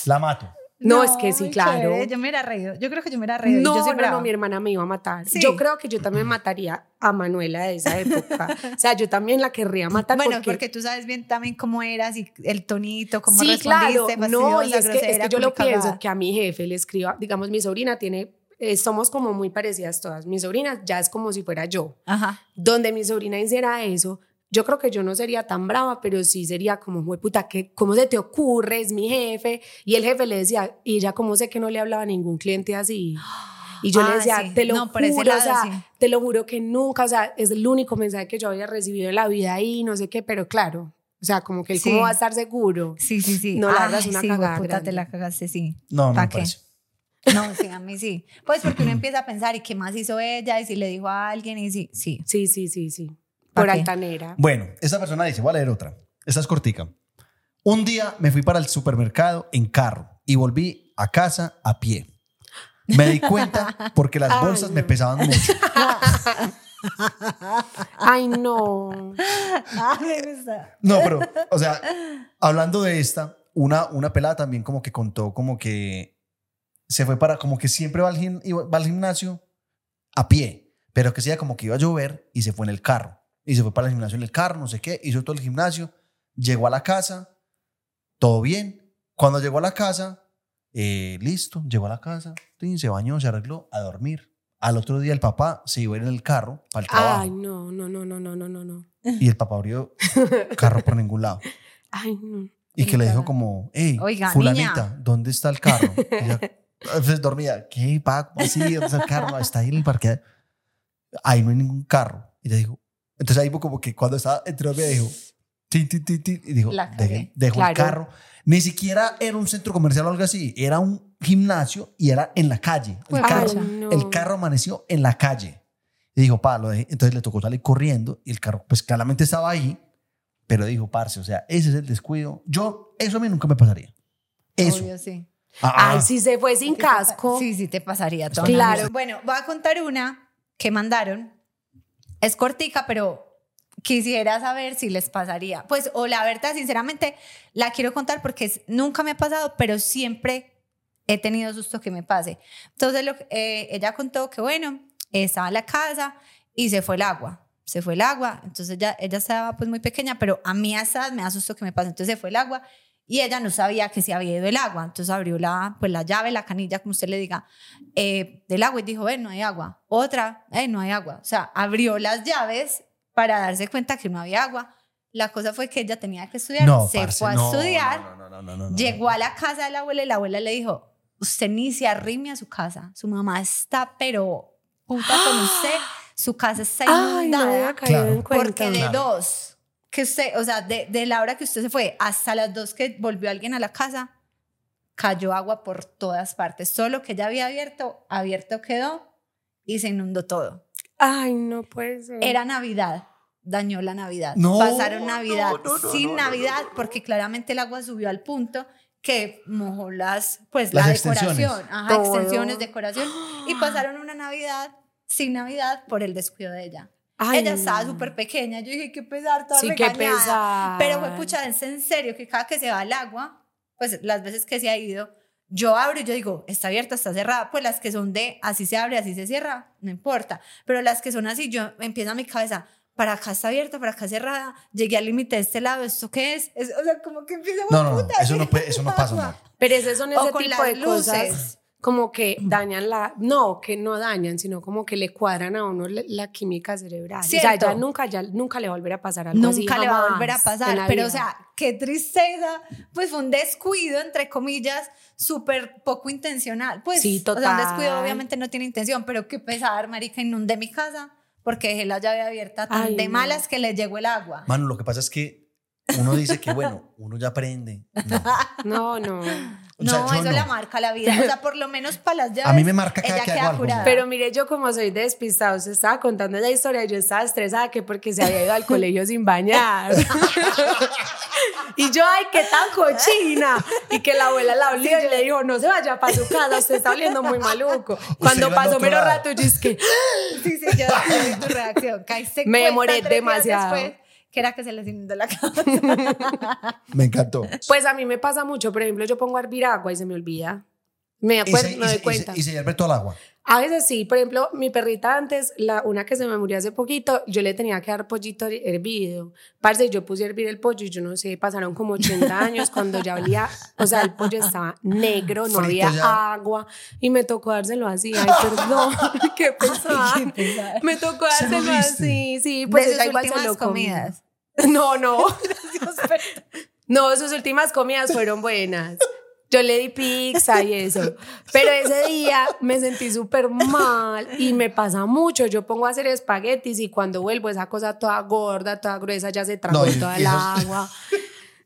[SPEAKER 1] La mato.
[SPEAKER 3] No, es que sí, claro.
[SPEAKER 2] chévere. Yo me hubiera reído. Yo creo que yo me hubiera reído.
[SPEAKER 3] No,
[SPEAKER 2] yo
[SPEAKER 3] no,
[SPEAKER 2] brava.
[SPEAKER 3] no, mi hermana me iba a matar.
[SPEAKER 2] Sí.
[SPEAKER 3] Yo creo que yo también mataría a Manuela de esa época. O sea, yo también la querría matar
[SPEAKER 2] Bueno,
[SPEAKER 3] porque,
[SPEAKER 2] porque, tú sabes bien también cómo eras y el tonito, cómo
[SPEAKER 3] sí, claro. No, y es que, es que
[SPEAKER 2] grosera,
[SPEAKER 3] yo lo pienso que a mi jefe le escriba, digamos, mi sobrina tiene, eh, somos como muy parecidas todas. Mi sobrina ya es como si fuera yo.
[SPEAKER 2] Ajá.
[SPEAKER 3] Donde mi sobrina hiciera eso, yo creo que yo no sería tan brava, pero sí sería como, "Jue puta, ¿qué, ¿cómo se te ocurre? Es mi jefe. Y el jefe le decía, y ella, ¿cómo sé que no le hablaba a ningún cliente así? Y yo le
[SPEAKER 2] Ah,
[SPEAKER 3] decía,
[SPEAKER 2] sí.
[SPEAKER 3] te lo
[SPEAKER 2] No,
[SPEAKER 3] juro, o
[SPEAKER 2] lado,
[SPEAKER 3] sea,
[SPEAKER 2] sí.
[SPEAKER 3] te lo juro que nunca, o sea, es el único mensaje que yo había recibido en la vida ahí, no sé qué, pero claro, o sea, como que él
[SPEAKER 2] Sí.
[SPEAKER 3] cómo va a estar seguro.
[SPEAKER 2] Sí, sí, sí.
[SPEAKER 3] No, la
[SPEAKER 2] Ay,
[SPEAKER 3] una
[SPEAKER 2] sí,
[SPEAKER 3] cagada
[SPEAKER 2] puta, te la cagaste, sí.
[SPEAKER 1] No, no
[SPEAKER 2] ¿Pa'
[SPEAKER 1] me
[SPEAKER 2] qué?
[SPEAKER 1] parece.
[SPEAKER 2] No, sí, a mí sí. Pues porque uno empieza a pensar, ¿y qué más hizo ella? Y si le dijo a alguien, y sí, sí.
[SPEAKER 3] Sí, sí, sí, sí.
[SPEAKER 2] ¿Pa'
[SPEAKER 3] Por
[SPEAKER 2] qué?
[SPEAKER 3] altanera.
[SPEAKER 1] Bueno, esta persona dice, voy a leer otra. Esta es cortica. Un día me fui para el supermercado en carro y volví a casa a pie. Me di cuenta porque las
[SPEAKER 3] Ay,
[SPEAKER 1] bolsas me pesaban mucho.
[SPEAKER 3] Ay, no.
[SPEAKER 1] No, pero, o sea, hablando de esta, una, una pelada también como que contó como que se fue para, como que siempre va al, va al gimnasio a pie, pero que sea como que iba a llover y se fue en el carro y se fue para la gimnasia en el carro, no sé qué, hizo todo el gimnasio, llegó a la casa, todo bien. Cuando llegó a la casa, eh, listo, llegó a la casa, se bañó, se arregló, a dormir. Al otro día el papá se iba a ir en el carro para el trabajo.
[SPEAKER 3] Ay, no, no, no, no, no, no, no.
[SPEAKER 1] Y el papá abrió carro por ningún lado.
[SPEAKER 3] Ay, no.
[SPEAKER 1] Y que le dijo como, hey, fulanita,
[SPEAKER 2] niña.
[SPEAKER 1] ¿dónde está el carro? Ella, pues, dormida, ¿qué, papá? ¿Cómo así? ¿Dónde está el carro? Está ahí en el parque. Ahí no hay ningún carro. Y ella dijo, entonces ahí fue como que cuando estaba entre dormida dijo, tin, tin, tin, tin, y dijo. "Deje- dejó el
[SPEAKER 3] Claro.
[SPEAKER 1] carro. Ni siquiera era un centro comercial o algo así, era un gimnasio y era en la calle. El
[SPEAKER 2] Ay,
[SPEAKER 1] carro,
[SPEAKER 3] no.
[SPEAKER 1] el carro amaneció en la calle. Y dijo, pa, lo dejé. Entonces le tocó salir corriendo y el carro, pues claramente estaba ahí, pero dijo, parce, o sea, ese es el descuido. Yo, eso a mí nunca me pasaría. Eso.
[SPEAKER 2] Obvio, sí.
[SPEAKER 1] Ah,
[SPEAKER 3] Ay, si se fue sin casco.
[SPEAKER 2] Sí, sí te pasaría todo.
[SPEAKER 3] Claro.
[SPEAKER 2] Bueno, voy a contar una que mandaron. Es cortica, pero quisiera saber si les pasaría. Pues, o la verdad, sinceramente, la quiero contar porque nunca me ha pasado, pero siempre he tenido susto que me pase. Entonces, lo, eh, ella contó que, bueno, estaba en la casa y se fue el agua. Se fue el agua, entonces ya, ella estaba pues muy pequeña, pero a mí hasta me asustó que me pase. Entonces se fue el agua y ella no sabía que se había ido el agua. Entonces abrió la, pues, la llave, la canilla, como usted le diga, eh, del agua y dijo, ven, no hay agua. Otra, eh, no hay agua. O sea, abrió las llaves para darse cuenta que no había agua. La cosa fue que ella tenía que estudiar,
[SPEAKER 1] no,
[SPEAKER 2] se
[SPEAKER 1] parce,
[SPEAKER 2] fue a
[SPEAKER 1] no,
[SPEAKER 2] estudiar,
[SPEAKER 1] no, no, no, no, no, no.
[SPEAKER 2] llegó a la casa de la abuela y la abuela le dijo, usted ni se arrime a su casa, su mamá está pero puta con usted, su casa está
[SPEAKER 3] Ay, no
[SPEAKER 2] inundada.
[SPEAKER 3] cuenta.
[SPEAKER 2] Porque de dos, que usted, o sea, de, de la hora que usted se fue hasta las dos que volvió alguien a la casa, cayó agua por todas partes. Todo lo que ya había abierto, abierto quedó y se inundó todo.
[SPEAKER 3] Ay, no puede ser.
[SPEAKER 2] Era Navidad, dañó la Navidad.
[SPEAKER 1] No,
[SPEAKER 2] Pasaron Navidad
[SPEAKER 1] no, no, no,
[SPEAKER 2] sin
[SPEAKER 1] no, no,
[SPEAKER 2] Navidad
[SPEAKER 1] no, no.
[SPEAKER 2] porque claramente el agua subió al punto que mojó las, pues
[SPEAKER 1] Las
[SPEAKER 2] la
[SPEAKER 1] extensiones.
[SPEAKER 2] decoración, ajá,
[SPEAKER 3] Todo.
[SPEAKER 2] extensiones, decoración y pasaron una Navidad sin Navidad por el descuido de ella.
[SPEAKER 3] Ay,
[SPEAKER 2] ella estaba
[SPEAKER 3] no.
[SPEAKER 2] súper pequeña, yo dije, qué pesar, toda
[SPEAKER 3] Sí, qué
[SPEAKER 2] regañada.
[SPEAKER 3] pesar.
[SPEAKER 2] Pero fue pucha, es en serio que cada que se va el agua, pues las veces que se ha ido, yo abro y yo digo, está abierta, está cerrada. Pues las que son de así se abre, así se cierra, no importa. Pero las que son así, yo empieza mi cabeza, para acá está abierta, para acá cerrada, llegué al límite de este lado, ¿esto qué es? Es- o sea, como que empieza
[SPEAKER 1] No, no, no,
[SPEAKER 2] puta,
[SPEAKER 1] eso no, puede- eso no pasa, no.
[SPEAKER 3] Pero esos son
[SPEAKER 2] O
[SPEAKER 3] ese
[SPEAKER 2] con
[SPEAKER 3] tipo
[SPEAKER 2] las
[SPEAKER 3] de cosas
[SPEAKER 2] luces.
[SPEAKER 3] Como que dañan la, no, que no dañan, sino como que le cuadran a uno le- la química cerebral. O sea,
[SPEAKER 2] Cierto.
[SPEAKER 3] ya nunca, ya nunca le va a volver a pasar algo así.
[SPEAKER 2] Nunca le va a volver a pasar.
[SPEAKER 3] la
[SPEAKER 2] Pero, o
[SPEAKER 3] vida.
[SPEAKER 2] sea, qué tristeza. Pues fue un descuido, entre comillas, súper poco intencional. Pues,
[SPEAKER 3] Sí,
[SPEAKER 2] O sea, un
[SPEAKER 3] total.
[SPEAKER 2] descuido obviamente no tiene intención, pero qué pesar, marica, inundé mi casa porque dejé la llave abierta tan
[SPEAKER 3] Ay,
[SPEAKER 2] de
[SPEAKER 3] no.
[SPEAKER 2] malas que le llegó el agua.
[SPEAKER 1] Mano, lo que pasa es que uno dice que, bueno, uno ya aprende. No.
[SPEAKER 3] No, no.
[SPEAKER 1] O sea,
[SPEAKER 2] no, eso
[SPEAKER 1] no.
[SPEAKER 2] la marca la vida. O sea, por lo menos para las llaves.
[SPEAKER 1] A mí me marca cada
[SPEAKER 2] ella
[SPEAKER 1] que hago
[SPEAKER 2] queda
[SPEAKER 1] algo.
[SPEAKER 3] Pero mire, yo como soy despistada, usted estaba contando la historia yo estaba estresada que porque se había ido al colegio sin bañar. y yo, ay, qué tan cochina. Y que la abuela la olió y le dijo, no se vaya para su casa, usted está oliendo muy maluco. Cuando pasó
[SPEAKER 1] lado.
[SPEAKER 3] rato, yo es que,
[SPEAKER 2] Sí, sí, yo tu reacción. Caíste
[SPEAKER 3] Me demoré demasiado.
[SPEAKER 2] después que era que se les inundó la casa.
[SPEAKER 1] Me encantó.
[SPEAKER 3] pues a mí me pasa mucho. Por ejemplo, yo pongo a hervir agua y se me olvida. Me
[SPEAKER 1] Y
[SPEAKER 3] acuerdo,
[SPEAKER 1] se,
[SPEAKER 3] me
[SPEAKER 1] y
[SPEAKER 3] doy
[SPEAKER 1] se- y
[SPEAKER 3] cuenta.
[SPEAKER 1] se- y se hierve todo el agua.
[SPEAKER 3] A veces sí, por ejemplo, mi perrita antes, la, una que se me murió hace poquito, yo le tenía que dar pollito hervido. Parce, yo puse a hervir el pollo y yo no sé, pasaron como 80 años cuando ya olía, o sea, el pollo estaba negro, no
[SPEAKER 1] Frito
[SPEAKER 3] había
[SPEAKER 1] ya.
[SPEAKER 3] agua y me tocó dárselo así. Ay, perdón, qué pesada. Me tocó
[SPEAKER 1] Se lo
[SPEAKER 3] dárselo así, sí,
[SPEAKER 2] Pues de sus
[SPEAKER 3] igual se
[SPEAKER 2] últimas
[SPEAKER 3] lo comió.
[SPEAKER 2] comidas.
[SPEAKER 3] No, no. No, sus últimas comidas fueron buenas. Yo le di pizza y eso. Pero ese día me sentí súper mal y me pasa mucho. Yo pongo a hacer espaguetis y cuando vuelvo esa cosa toda gorda, toda gruesa, ya se tragó
[SPEAKER 1] No, y-
[SPEAKER 3] toda el agua.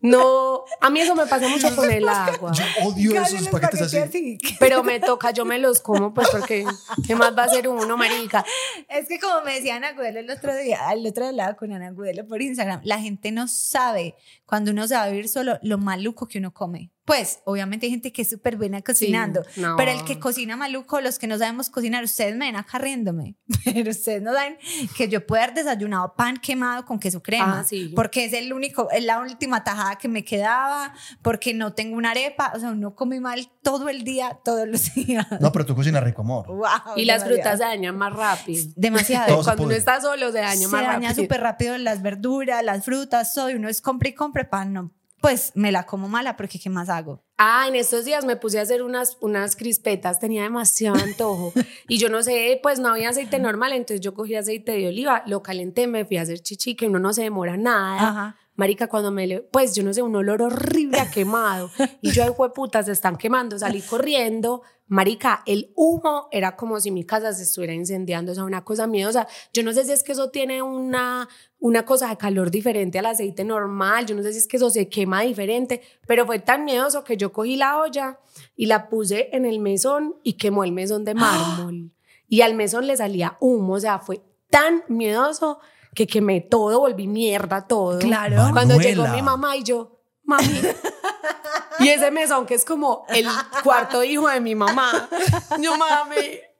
[SPEAKER 3] No, a mí eso me pasa mucho con el agua.
[SPEAKER 1] Yo odio esos paquetes así.
[SPEAKER 3] Pero me toca, yo me los como, pues porque ¿qué más va a hacer uno, marica?
[SPEAKER 2] Es que como me decía Ana Gudelo el otro día, el otro día hablaba con Ana Gudelo por Instagram, la gente no sabe cuando uno se va a vivir solo lo maluco que uno come. Pues, obviamente hay gente que es súper buena cocinando,
[SPEAKER 3] no.
[SPEAKER 2] pero el que cocina maluco, los que no sabemos cocinar, ustedes me ven acá riéndome, pero ustedes no saben que yo puedo haber desayunado pan quemado con queso crema,
[SPEAKER 3] Ah, sí.
[SPEAKER 2] porque es el único, es la última tajada que me quedaba, porque no tengo una arepa, o sea, uno come mal todo el día, todos los días.
[SPEAKER 1] No, pero tú cocinas rico, amor.
[SPEAKER 2] Wow,
[SPEAKER 3] Y las
[SPEAKER 2] demasiado.
[SPEAKER 3] frutas se dañan más rápido.
[SPEAKER 2] Demasiado.
[SPEAKER 1] Se
[SPEAKER 3] Cuando uno está solo se daña
[SPEAKER 2] se
[SPEAKER 3] más
[SPEAKER 2] daña
[SPEAKER 3] rápido.
[SPEAKER 2] súper rápido las verduras, las frutas, todo. Y uno es compre y pan, no. Pues me la como mala porque ¿qué más hago?
[SPEAKER 3] Ah, en estos días me puse a hacer unas, unas crispetas, tenía demasiado antojo. y yo no sé, pues no había aceite normal, entonces yo cogí aceite de oliva, lo calenté, me fui a hacer chichi, que uno no se demora nada.
[SPEAKER 2] Ajá.
[SPEAKER 3] Marica, cuando me le, pues yo no sé, un olor horrible a quemado. Y yo, ay, puta, se están quemando. Salí corriendo. Marica, el humo era como si mi casa se estuviera incendiando. O sea, una cosa miedosa. Yo no sé si es que eso tiene una, una cosa de calor diferente al aceite normal. Yo no sé si es que eso se quema diferente. Pero fue tan miedoso que yo cogí la olla y la puse en el mesón y quemó el mesón de mármol. Y al mesón le salía humo. O sea, fue tan miedoso que quemé todo, volví mierda todo.
[SPEAKER 2] Claro.
[SPEAKER 3] Cuando llegó mi mamá y yo, mami. y ese mesón que es como el cuarto hijo de mi mamá. Yo, mami.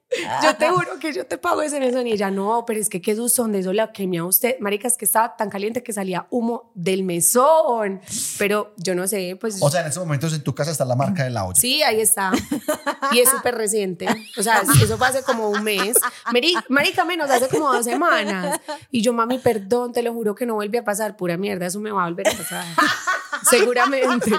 [SPEAKER 3] Yo te juro que yo te pago ese mesón. Y ella, no, pero es que qué susto, donde eso la quemé a usted. Marica, es que estaba tan caliente que salía humo del mesón. Pero yo no sé, pues.
[SPEAKER 1] O sea, en estos momentos en tu casa está la marca de la olla.
[SPEAKER 3] Sí, ahí está. Y es súper reciente. O sea, eso fue hace como un mes. Mari- Marica, menos hace como dos semanas. Y yo, mami, perdón, te lo juro que no vuelve a pasar. Pura mierda, eso me va a volver a pasar. Seguramente.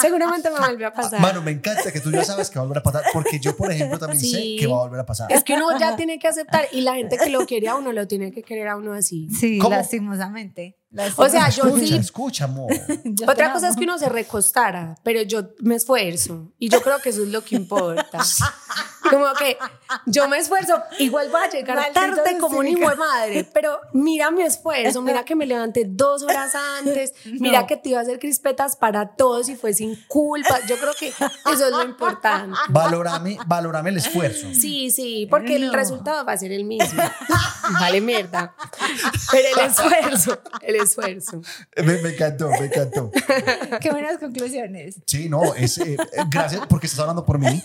[SPEAKER 3] Seguramente me vuelve a pasar.
[SPEAKER 1] Mano, me encanta que tú ya sabes que va a volver a pasar, porque yo, por ejemplo, también sé
[SPEAKER 3] Sí.
[SPEAKER 1] que va a volver a pasar.
[SPEAKER 3] Es que uno ya tiene que aceptar y la gente que lo quiere a uno lo tiene que querer a uno así.
[SPEAKER 2] Sí,
[SPEAKER 1] ¿Cómo?
[SPEAKER 2] lastimosamente.
[SPEAKER 3] O sea, yo
[SPEAKER 1] escucha,
[SPEAKER 3] sí-
[SPEAKER 1] escucha, amor.
[SPEAKER 2] Yo
[SPEAKER 3] Otra cosa
[SPEAKER 2] amo.
[SPEAKER 3] es que uno se recostara, pero yo me esfuerzo y yo creo que eso es lo que importa. Como que yo me esfuerzo, igual voy a llegar
[SPEAKER 2] Maldito
[SPEAKER 3] tarde como un hijo de madre, pero mira mi esfuerzo, mira que me levanté dos horas antes, mira
[SPEAKER 2] No.
[SPEAKER 3] que te iba a hacer crispetas para todos y fue sin culpa. Yo creo que eso es lo importante.
[SPEAKER 1] Valórame, valórame el esfuerzo.
[SPEAKER 3] Sí, sí, porque el resultado va a ser el mismo. Vale mierda. Pero el esfuerzo, el esfuerzo.
[SPEAKER 1] Me, me encantó, me encantó.
[SPEAKER 2] Qué buenas conclusiones.
[SPEAKER 1] Sí, no, es, eh, gracias porque estás hablando por mí.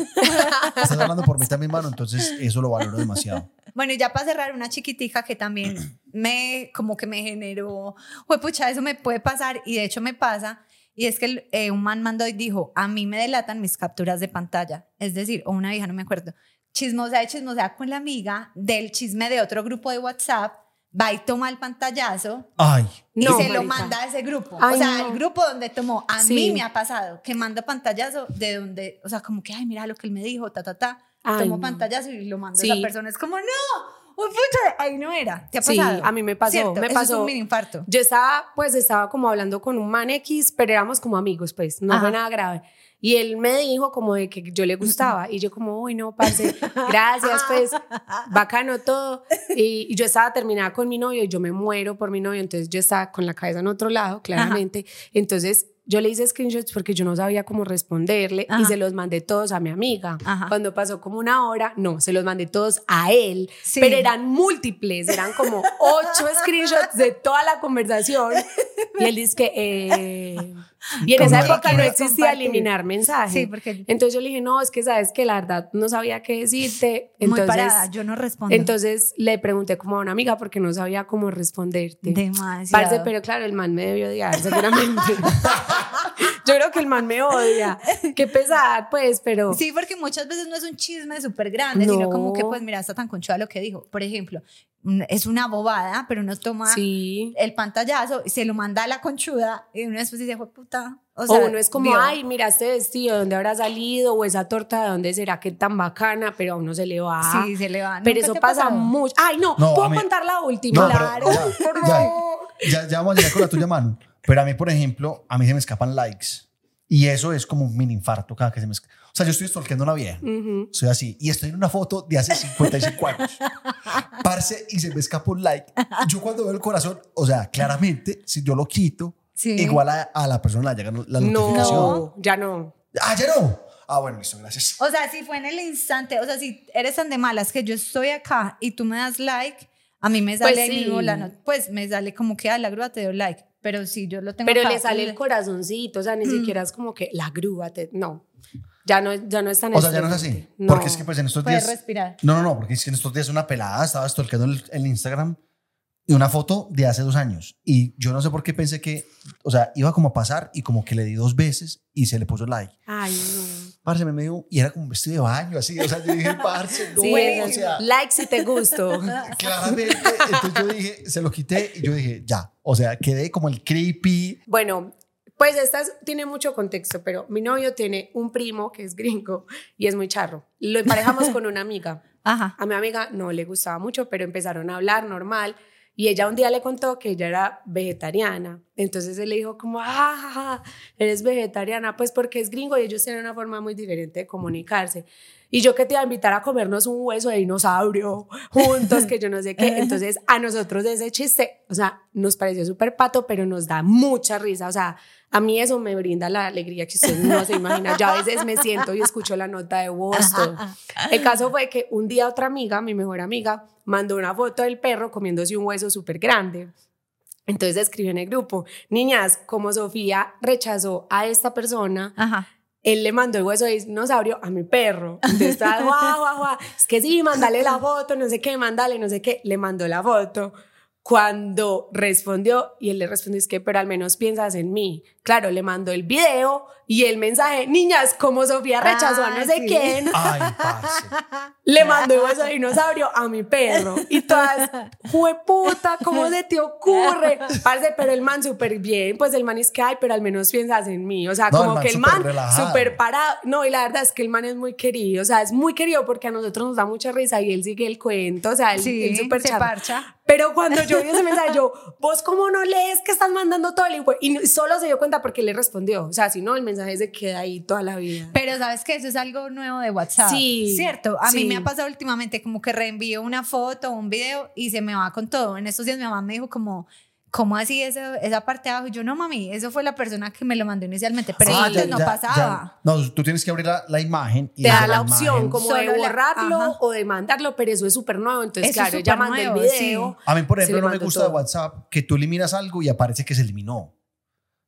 [SPEAKER 1] Estás hablando por mí también, mano. Entonces, eso lo valoro demasiado.
[SPEAKER 2] Bueno, y ya para cerrar, una chiquitica que también me, como que me generó, pucha, eso me puede pasar y de hecho me pasa. Y es que el- eh, un man mandó y dijo, a mí me delatan mis capturas de pantalla. Es decir, o una vieja, no me acuerdo, chismosea y chismosea con la amiga del chisme de otro grupo de WhatsApp, va y toma el pantallazo
[SPEAKER 1] Ay,
[SPEAKER 2] y
[SPEAKER 3] No,
[SPEAKER 2] se lo manda a ese grupo.
[SPEAKER 3] Ay,
[SPEAKER 2] o sea,
[SPEAKER 3] no.
[SPEAKER 2] el grupo donde tomó, a
[SPEAKER 3] Sí.
[SPEAKER 2] mí me ha pasado que manda pantallazo de donde, o sea, como que, ay, mira lo que él me dijo, ta, ta, ta.
[SPEAKER 3] Ay,
[SPEAKER 2] Tomó
[SPEAKER 3] no.
[SPEAKER 2] pantallazo y lo manda a
[SPEAKER 3] Sí.
[SPEAKER 2] esa persona. Es como, no, uy, pucha, ahí no era. ¿Te ha
[SPEAKER 3] Sí,
[SPEAKER 2] pasado?
[SPEAKER 3] a mí me pasó,
[SPEAKER 2] ¿Cierto?
[SPEAKER 3] me
[SPEAKER 2] Eso
[SPEAKER 3] pasó.
[SPEAKER 2] Es un mini infarto.
[SPEAKER 3] Yo estaba, pues estaba como hablando con un man X, pero éramos como amigos, pues, no
[SPEAKER 2] Ajá.
[SPEAKER 3] fue nada grave. Y él me dijo como de que yo le gustaba y yo como, uy, no, parce, gracias, pues, bacano todo. Y, y yo estaba terminada con mi novio y yo me muero por mi novio, entonces yo estaba con la cabeza en otro lado, claramente. Entonces yo le hice screenshots porque yo no sabía cómo responderle y
[SPEAKER 2] Ajá.
[SPEAKER 3] se los mandé todos a mi amiga.
[SPEAKER 2] Ajá.
[SPEAKER 3] Cuando pasó como una hora, no, se los mandé todos a él,
[SPEAKER 2] Sí.
[SPEAKER 3] pero eran múltiples, eran como ocho screenshots de toda la conversación. Y él dice que... eh, y en esa época no existía
[SPEAKER 2] compartir.
[SPEAKER 3] eliminar mensajes.
[SPEAKER 2] Sí, porque-
[SPEAKER 3] Entonces yo le dije, no, es que sabes que la verdad no sabía qué decirte. Entonces,
[SPEAKER 2] Muy parada, yo no respondo.
[SPEAKER 3] entonces le pregunté como a una amiga porque no sabía cómo responderte.
[SPEAKER 2] Demasiado.
[SPEAKER 3] Parce, pero claro, el man me debió odiar, seguramente. Yo creo que el man me odia. Qué pesar, pues, pero.
[SPEAKER 2] Sí, porque muchas veces no es un chisme súper grande, sino
[SPEAKER 3] No.
[SPEAKER 2] como que, pues, mira, está tan conchuda lo que dijo. Por ejemplo, mm, es una bobada, pero uno toma
[SPEAKER 3] Sí.
[SPEAKER 2] el pantallazo y se lo manda a la conchuda y uno después dice, fue puta. O,
[SPEAKER 3] O
[SPEAKER 2] sea,
[SPEAKER 3] uno es como,
[SPEAKER 2] vio.
[SPEAKER 3] ay, mira este vestido, ¿de dónde habrá salido? O esa torta, ¿de dónde será que tan bacana? Pero a uno se le va.
[SPEAKER 2] Sí, se le va.
[SPEAKER 3] Pero
[SPEAKER 2] ¿Nunca
[SPEAKER 3] eso pasa
[SPEAKER 2] pasado?
[SPEAKER 3] mucho. Ay, no,
[SPEAKER 1] No,
[SPEAKER 3] ¿puedo
[SPEAKER 1] mí-
[SPEAKER 3] contar la última?
[SPEAKER 1] No, pero
[SPEAKER 3] claro.
[SPEAKER 1] ya,
[SPEAKER 3] por
[SPEAKER 1] ya.
[SPEAKER 3] favor.
[SPEAKER 1] ya, ya vamos a llegar con la tuya, Manu. Pero a mí, por ejemplo, a mí se me escapan likes. Y eso es como un mini infarto cada que se me escapa. O sea, yo estoy stalkeando a una vieja.
[SPEAKER 3] Ujú.
[SPEAKER 1] Soy así. Y estoy en una foto de hace 55 años. Parce, y se me escapa un like. Yo cuando veo el corazón, o sea, claramente, si yo lo quito,
[SPEAKER 2] Sí.
[SPEAKER 1] igual a, a la persona le llega la notificación.
[SPEAKER 3] No, ya no.
[SPEAKER 1] Ah, ya no. Ah, bueno, listo, gracias.
[SPEAKER 2] O sea, si fue en el instante, o sea, si eres tan de malas que yo estoy acá y tú me das like, a mí me sale
[SPEAKER 3] Pues
[SPEAKER 2] ahí mismo
[SPEAKER 3] sí.
[SPEAKER 2] la pues me sale como que a la grúa te dio like, pero si yo lo tengo
[SPEAKER 3] Pero
[SPEAKER 2] acá,
[SPEAKER 3] le sale el corazoncito, o sea,
[SPEAKER 2] Mm.
[SPEAKER 3] ni siquiera es como que la grúa, te- no. Ya no, ya no es tan
[SPEAKER 1] O sea, ya no es así.
[SPEAKER 3] No.
[SPEAKER 1] Porque es que pues en estos
[SPEAKER 2] Puedes
[SPEAKER 1] días...
[SPEAKER 2] respirar.
[SPEAKER 1] No, no, no, porque es que en estos días una pelada estaba stalkeando el, el Instagram y una foto de hace dos años. Y yo no sé por qué pensé que, o sea, iba como a pasar y como que le di dos veces y se le puso like.
[SPEAKER 3] Ay, no.
[SPEAKER 1] Parce, me dio, y era como un vestido de baño, así. O sea, yo dije, parce, no,
[SPEAKER 3] Sí,
[SPEAKER 1] o sea,
[SPEAKER 3] like si te gustó.
[SPEAKER 1] claramente. Entonces yo dije, se lo quité y yo dije, ya. O sea, quedé como el creepy.
[SPEAKER 3] Bueno, pues esta es- tiene mucho contexto, pero mi novio tiene un primo que es gringo y es muy charro. Lo emparejamos con una amiga.
[SPEAKER 2] Ajá.
[SPEAKER 3] A mi amiga no le gustaba mucho, pero empezaron a hablar normal. Y ella un día le contó que ella era vegetariana. Entonces él le dijo como, ah, eres vegetariana, pues porque es gringo y ellos tienen una forma muy diferente de comunicarse. Y yo que te iba a invitar a comernos un hueso de dinosaurio juntos, que yo no sé qué. Entonces a nosotros ese chiste, o sea, nos pareció súper pato, pero nos da mucha risa. O sea, a mí eso me brinda la alegría que usted no se imagina. Yo a veces me siento y escucho la nota de voz. todo. El caso fue que un día otra amiga, mi mejor amiga, mandó una foto del perro comiéndose un hueso súper grande. Entonces escribió en el grupo, niñas, como Sofía rechazó a esta persona,
[SPEAKER 2] Ajá.
[SPEAKER 3] él le mandó el hueso de dinosaurio a mi perro. Entonces estaba, guau, guau, guau, es que sí, mándale la foto, no sé qué, mándale, no sé qué, le mandó la foto. Cuando respondió, y él le respondió, es que, pero al menos piensas en mí. Claro, le mandó el video y el mensaje, niñas, como Sofía rechazó a no
[SPEAKER 2] Ah,
[SPEAKER 3] sé
[SPEAKER 2] sí.
[SPEAKER 3] quién,
[SPEAKER 1] Ay, parce.
[SPEAKER 3] le mandó el hueso de dinosaurio a mi perro. Y todas, puta, ¿cómo se te ocurre? Parce, pero el man súper bien, pues el man es que, ay, pero al menos piensas en mí. O sea,
[SPEAKER 1] No, el
[SPEAKER 3] como
[SPEAKER 1] man
[SPEAKER 3] que el man súper parado. No, y la verdad es que el man es muy querido. O sea, es muy querido porque a nosotros nos da mucha risa y él sigue el cuento. O sea, él,
[SPEAKER 2] Sí,
[SPEAKER 3] él súper
[SPEAKER 2] se parcha.
[SPEAKER 3] Pero cuando yo vi ese mensaje, yo, vos cómo no lees que estás mandando todo el info? Y solo se dio cuenta porque le respondió. O sea, si no, el mensaje se queda ahí toda la vida.
[SPEAKER 2] Pero sabes que eso es algo nuevo de WhatsApp.
[SPEAKER 3] Sí,
[SPEAKER 2] Cierto. A mí
[SPEAKER 3] sí.
[SPEAKER 2] me ha pasado últimamente como que reenvío una foto o un video y se me va con todo. En estos días mi mamá me dijo como, ¿cómo así eso, esa parte de abajo? Y yo, no, mami, eso fue la persona que me lo mandó inicialmente. Pero
[SPEAKER 1] Ah,
[SPEAKER 2] antes
[SPEAKER 1] ya,
[SPEAKER 2] no
[SPEAKER 1] ya,
[SPEAKER 2] pasaba.
[SPEAKER 1] ya. No, tú tienes que abrir la, la imagen. Y
[SPEAKER 3] te da
[SPEAKER 1] desde
[SPEAKER 3] la opción
[SPEAKER 1] imagen-
[SPEAKER 3] como de
[SPEAKER 2] Solo la-
[SPEAKER 3] borrarlo
[SPEAKER 2] ajá.
[SPEAKER 3] o de mandarlo, pero eso es súper nuevo. Entonces,
[SPEAKER 2] Eso es
[SPEAKER 3] claro,
[SPEAKER 2] súper
[SPEAKER 3] mandó el video.
[SPEAKER 2] sí.
[SPEAKER 1] A mí, por ejemplo, no me gusta de
[SPEAKER 3] todo.
[SPEAKER 1] WhatsApp que tú eliminas algo y aparece que se eliminó.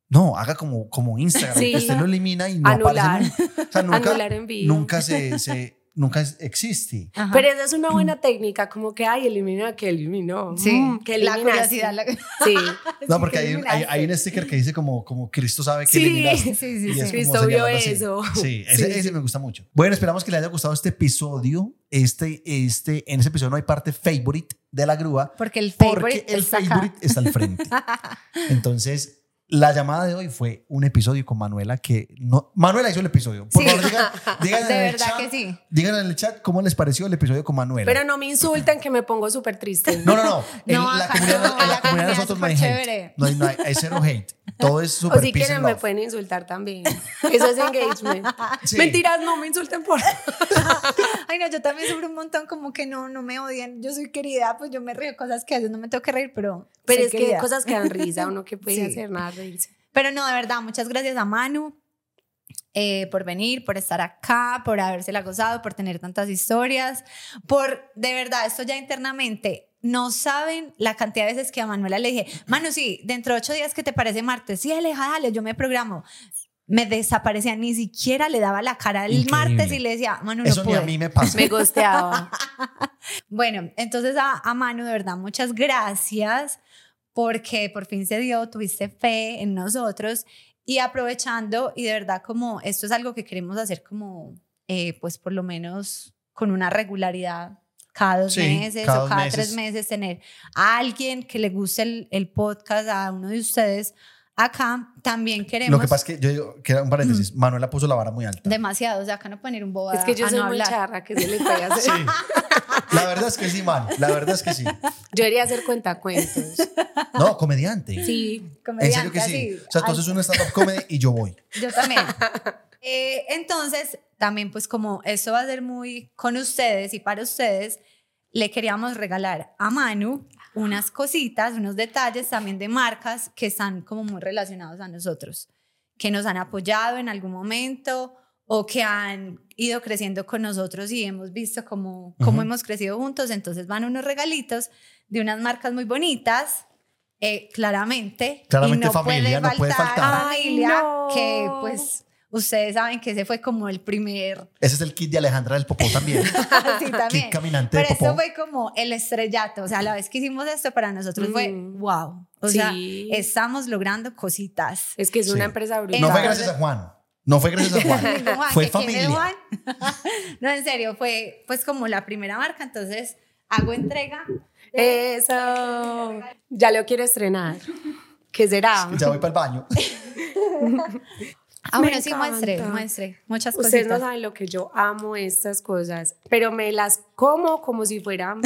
[SPEAKER 1] No, haga como, como Instagram,
[SPEAKER 3] Sí.
[SPEAKER 1] que usted lo elimina y no
[SPEAKER 3] Anular.
[SPEAKER 1] aparece. nunca. O sea, nunca,
[SPEAKER 3] Anular envío.
[SPEAKER 1] nunca se, se- nunca existe.
[SPEAKER 2] Ajá.
[SPEAKER 3] Pero esa es una buena técnica, como que, ay, elimina que eliminó.
[SPEAKER 2] sí,
[SPEAKER 3] Mm, que
[SPEAKER 2] la curiosidad. la-
[SPEAKER 3] Sí.
[SPEAKER 1] No,
[SPEAKER 2] Sí,
[SPEAKER 1] porque
[SPEAKER 2] que
[SPEAKER 1] hay, un- hay, hay un sticker que dice como, como Cristo sabe que
[SPEAKER 3] Sí.
[SPEAKER 1] eliminaste.
[SPEAKER 2] Sí, sí,
[SPEAKER 1] Y
[SPEAKER 2] sí.
[SPEAKER 1] es
[SPEAKER 3] Cristo vio eso.
[SPEAKER 1] Sí, ese,
[SPEAKER 3] Sí,
[SPEAKER 1] ese
[SPEAKER 3] sí.
[SPEAKER 1] me gusta mucho. Bueno, esperamos que les haya gustado este episodio. Este, este, en ese episodio no hay parte favorite de la grúa.
[SPEAKER 2] Porque el
[SPEAKER 1] Porque
[SPEAKER 2] favorite
[SPEAKER 1] el
[SPEAKER 2] está acá.
[SPEAKER 1] favorite está al frente. Entonces, la llamada de hoy fue un episodio con Manuela que no. Manuela hizo el episodio. Por
[SPEAKER 2] Sí.
[SPEAKER 1] favor, digan, digan
[SPEAKER 2] De
[SPEAKER 1] en el
[SPEAKER 2] verdad
[SPEAKER 1] chat,
[SPEAKER 2] que sí.
[SPEAKER 1] Digan en el chat cómo les pareció el episodio con Manuela.
[SPEAKER 3] Pero no me insulten que me pongo súper triste.
[SPEAKER 1] no, no, no. En
[SPEAKER 2] No,
[SPEAKER 1] la comunidad,
[SPEAKER 2] no,
[SPEAKER 1] en la comunidad de nosotros no hay hate. No hay, no hay, hay cero hate. Todo es
[SPEAKER 3] O
[SPEAKER 1] super
[SPEAKER 3] si quieren me pueden insultar también. Eso es engagement.
[SPEAKER 1] Sí.
[SPEAKER 3] Mentiras, no me insulten por...
[SPEAKER 2] Ay, no, yo también sufro un montón como que no, no me odian. Yo soy querida, pues yo me río cosas que a veces no me tengo que reír, pero.
[SPEAKER 3] Pero es que cosas que dan risa, uno que puede
[SPEAKER 2] Sí.
[SPEAKER 3] hacer nada, reírse.
[SPEAKER 2] Pero no, de verdad, muchas gracias a Manu eh, por venir, por estar acá, por habérsela gozado, por tener tantas historias, por, de verdad, esto ya internamente. No saben la cantidad de veces que a Manuela le dije, Manu, sí, dentro de ocho días que te parece martes, sí, Aleja, dale, yo me programo. Me desaparecía, ni siquiera le daba la cara el
[SPEAKER 1] Increíble.
[SPEAKER 2] martes y le decía, Manu, no
[SPEAKER 1] Eso ni a
[SPEAKER 2] pude".
[SPEAKER 1] mí me pasa.
[SPEAKER 3] Me gosteaba.
[SPEAKER 2] Bueno, entonces a, a Manu, de verdad, muchas gracias porque por fin se dio, tuviste fe en nosotros y aprovechando y de verdad como esto es algo que queremos hacer como, eh, pues por lo menos con una regularidad. Cada dos
[SPEAKER 1] Sí,
[SPEAKER 2] meses
[SPEAKER 1] cada
[SPEAKER 2] o cada
[SPEAKER 1] meses.
[SPEAKER 2] tres meses tener a alguien que le guste el, el podcast, a uno de ustedes acá, también queremos
[SPEAKER 1] Lo que pasa es que yo digo, que era un paréntesis, Manuela puso la vara muy alta.
[SPEAKER 2] demasiado, o sea, acá no poner un boba
[SPEAKER 3] Es que yo
[SPEAKER 2] a
[SPEAKER 3] soy
[SPEAKER 2] no
[SPEAKER 3] muy
[SPEAKER 2] hablar.
[SPEAKER 3] charra, que se le puede hacer.
[SPEAKER 1] Sí. La verdad es que sí, man. La verdad es que sí.
[SPEAKER 3] Yo debería hacer cuentacuentos.
[SPEAKER 1] No, comediante.
[SPEAKER 3] Sí.
[SPEAKER 1] En serio que sí. O sea, tú haces un stand-up comedy y yo voy.
[SPEAKER 2] Yo también. Eh, entonces, también pues como eso va a ser muy con ustedes y para ustedes, le queríamos regalar a Manu unas cositas, unos detalles también de marcas que están como muy relacionados a nosotros, que nos han apoyado en algún momento o que han ido creciendo con nosotros y hemos visto cómo, cómo hemos crecido juntos. Entonces van unos regalitos de unas marcas muy bonitas, eh, claramente.
[SPEAKER 1] Claramente
[SPEAKER 2] y no
[SPEAKER 1] familia, no puede faltar.
[SPEAKER 2] Familia,
[SPEAKER 3] Ay, no.
[SPEAKER 2] que pues ustedes saben que ese fue como el primer
[SPEAKER 1] Ese es el kit de Alejandra del Popó también.
[SPEAKER 2] sí, también.
[SPEAKER 1] Kit caminante
[SPEAKER 2] Pero
[SPEAKER 1] de Popó.
[SPEAKER 2] fue como el estrellato, o sea, la vez que hicimos esto para nosotros fue
[SPEAKER 3] Mm.
[SPEAKER 2] wow. O sea, estamos logrando cositas.
[SPEAKER 3] Es que es
[SPEAKER 1] Sí.
[SPEAKER 3] una empresa brutal.
[SPEAKER 1] No fue gracias a Juan. No fue gracias a Juan. Fue
[SPEAKER 2] ¿que quién es
[SPEAKER 1] familia.
[SPEAKER 2] Juan? no, en serio, fue pues como la primera marca, entonces hago entrega.
[SPEAKER 3] Eso. Ya lo quiero estrenar. ¿Qué será?
[SPEAKER 1] Ya voy para el baño.
[SPEAKER 2] Ah,
[SPEAKER 3] Me
[SPEAKER 2] bueno, sí, muestre, muestre. Muchas
[SPEAKER 3] Ustedes no saben lo que yo amo estas cosas, pero me las como como si fueran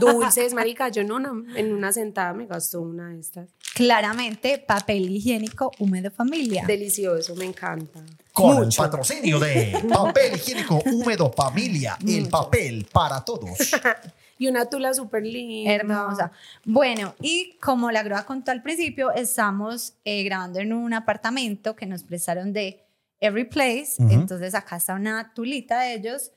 [SPEAKER 3] dulces, marica. Yo en una, en una sentada me gasto una de estas.
[SPEAKER 2] Claramente, papel higiénico húmedo familia.
[SPEAKER 3] Delicioso, me encanta.
[SPEAKER 1] Con
[SPEAKER 3] Mucho.
[SPEAKER 1] el patrocinio de Papel Higiénico Húmedo Familia. El papel para todos.
[SPEAKER 3] Y una tula súper linda.
[SPEAKER 2] Hermosa. Bueno, y como la grúa contó al principio, estamos eh, grabando en un apartamento que nos prestaron de Every Place. Entonces acá está una tulita de ellos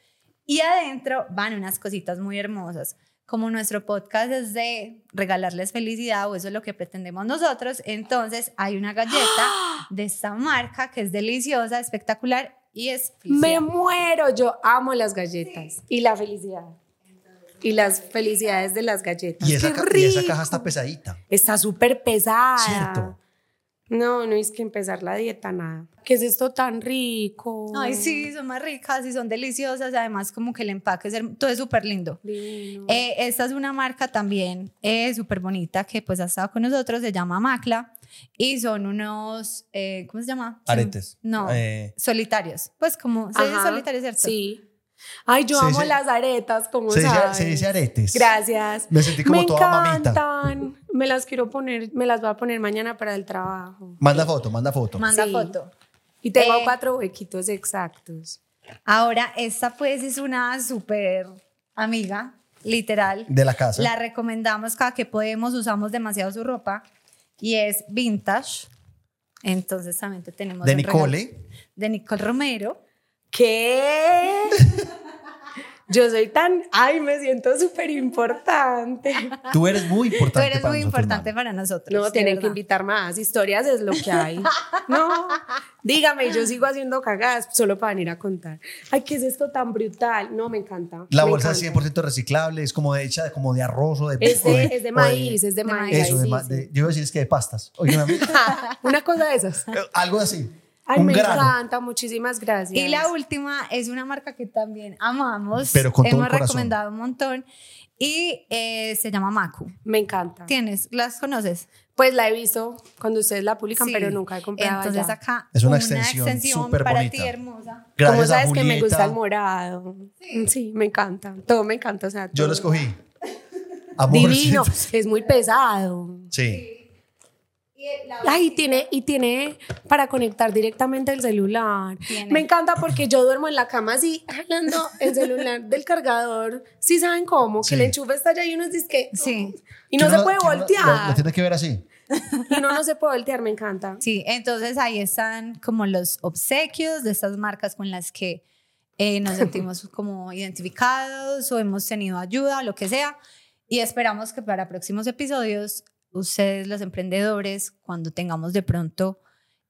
[SPEAKER 2] y adentro van unas cositas muy hermosas. Como nuestro podcast es de regalarles felicidad o eso es lo que pretendemos nosotros, entonces hay una galleta de esta marca que es deliciosa, espectacular y es
[SPEAKER 3] Me muero, yo amo las galletas y la felicidad. Y las felicidades de las galletas.
[SPEAKER 1] Y esa,
[SPEAKER 3] ¡Qué
[SPEAKER 1] ca- y esa
[SPEAKER 3] rico!
[SPEAKER 1] caja está pesadita.
[SPEAKER 3] Está súper pesada.
[SPEAKER 1] Cierto.
[SPEAKER 3] No, no es que empezar la dieta, nada. ¿Qué es esto tan rico?
[SPEAKER 2] Ay, sí, son más ricas y son deliciosas. Además, como que el empaque es, todo es súper lindo.
[SPEAKER 3] Divino.
[SPEAKER 2] Eh, esta es una marca también eh, súper bonita que pues ha estado con nosotros, se llama Macla y son unos, eh, ¿cómo se llama? Son-
[SPEAKER 1] Aretes.
[SPEAKER 2] No,
[SPEAKER 1] Eh,
[SPEAKER 2] solitarios. Pues como, se dice
[SPEAKER 3] Ajá,
[SPEAKER 2] solitarios, ¿cierto?
[SPEAKER 3] Sí. Ay, yo
[SPEAKER 1] Se
[SPEAKER 3] amo
[SPEAKER 1] dice-
[SPEAKER 3] las aretas, como
[SPEAKER 1] se, dice,
[SPEAKER 3] sabes.
[SPEAKER 1] se dice aretes.
[SPEAKER 3] Gracias.
[SPEAKER 1] Me sentí como
[SPEAKER 3] me
[SPEAKER 1] toda mamita.
[SPEAKER 3] encantan. Me las quiero poner, me las voy a poner mañana para el trabajo.
[SPEAKER 1] Manda foto, manda foto.
[SPEAKER 2] Manda
[SPEAKER 3] Sí.
[SPEAKER 2] foto.
[SPEAKER 3] Y tengo
[SPEAKER 2] Eh,
[SPEAKER 3] cuatro huequitos exactos.
[SPEAKER 2] Ahora, esta pues es una súper amiga, literal.
[SPEAKER 1] De la casa.
[SPEAKER 2] La recomendamos cada que podemos, usamos demasiado su ropa y es vintage. Entonces también te tenemos
[SPEAKER 1] de
[SPEAKER 2] regalo
[SPEAKER 1] Nicole.
[SPEAKER 2] de Nicole Romero.
[SPEAKER 3] ¿Qué? Yo soy tan, ay, me siento súper importante.
[SPEAKER 1] Tú eres muy
[SPEAKER 2] Tú
[SPEAKER 1] importante.
[SPEAKER 2] eres
[SPEAKER 1] para
[SPEAKER 2] muy
[SPEAKER 1] nosotros,
[SPEAKER 2] importante para nosotros.
[SPEAKER 3] No, tienen que invitar más. Historias es lo que hay. No, dígame, yo sigo haciendo cagadas solo para venir a contar. Ay, ¿qué es esto tan brutal? No, me encanta.
[SPEAKER 1] La
[SPEAKER 3] me
[SPEAKER 1] bolsa es
[SPEAKER 3] encanta.
[SPEAKER 1] 100% reciclable, es como de hecha de, como de arroz o de
[SPEAKER 3] Es
[SPEAKER 1] o
[SPEAKER 3] de, es de maíz, es de maíz.
[SPEAKER 1] Eso, de
[SPEAKER 3] sí, sí.
[SPEAKER 1] de- yo iba a decir es que de pastas. Oye,
[SPEAKER 3] Una cosa de esas.
[SPEAKER 1] algo así.
[SPEAKER 3] Ay,
[SPEAKER 1] un
[SPEAKER 3] me
[SPEAKER 1] grano.
[SPEAKER 3] encanta, muchísimas gracias.
[SPEAKER 2] Y la última es una marca que también amamos.
[SPEAKER 1] Pero con todo
[SPEAKER 2] Hemos
[SPEAKER 1] el corazón.
[SPEAKER 2] recomendado un montón. Y eh, se llama Macu.
[SPEAKER 3] Me encanta.
[SPEAKER 2] ¿Tienes? ¿Las conoces?
[SPEAKER 3] Pues la he visto cuando ustedes la publican,
[SPEAKER 2] Sí.
[SPEAKER 3] pero nunca he comprado
[SPEAKER 2] Entonces
[SPEAKER 3] allá.
[SPEAKER 2] acá
[SPEAKER 1] Es una extensión súper
[SPEAKER 2] para
[SPEAKER 1] bonita.
[SPEAKER 2] ti hermosa.
[SPEAKER 1] Gracias
[SPEAKER 3] Como
[SPEAKER 1] a
[SPEAKER 3] sabes que me gusta el morado. Sí. me encanta. Todo me encanta. O sea,
[SPEAKER 1] Yo
[SPEAKER 3] todo.
[SPEAKER 1] lo escogí. Amor,
[SPEAKER 3] Divino.
[SPEAKER 1] sí.
[SPEAKER 3] Es muy pesado.
[SPEAKER 1] Sí.
[SPEAKER 3] Ay, y tiene, y tiene para conectar directamente el celular.
[SPEAKER 2] Tiene.
[SPEAKER 3] Me encanta porque yo duermo en la cama así, jalando el celular del cargador. ¿Sí saben cómo?
[SPEAKER 1] Sí.
[SPEAKER 3] Que el enchufe está allá y uno dice que...
[SPEAKER 2] Sí.
[SPEAKER 3] Y no
[SPEAKER 1] Que
[SPEAKER 3] se puede voltear.
[SPEAKER 1] Lo, lo tienes que ver así.
[SPEAKER 3] Y uno no se puede voltear, me encanta.
[SPEAKER 2] Sí, entonces ahí están como los obsequios de estas marcas con las que eh, nos sentimos como identificados o hemos tenido ayuda o lo que sea. Y esperamos que para próximos episodios, ustedes los emprendedores, cuando tengamos de pronto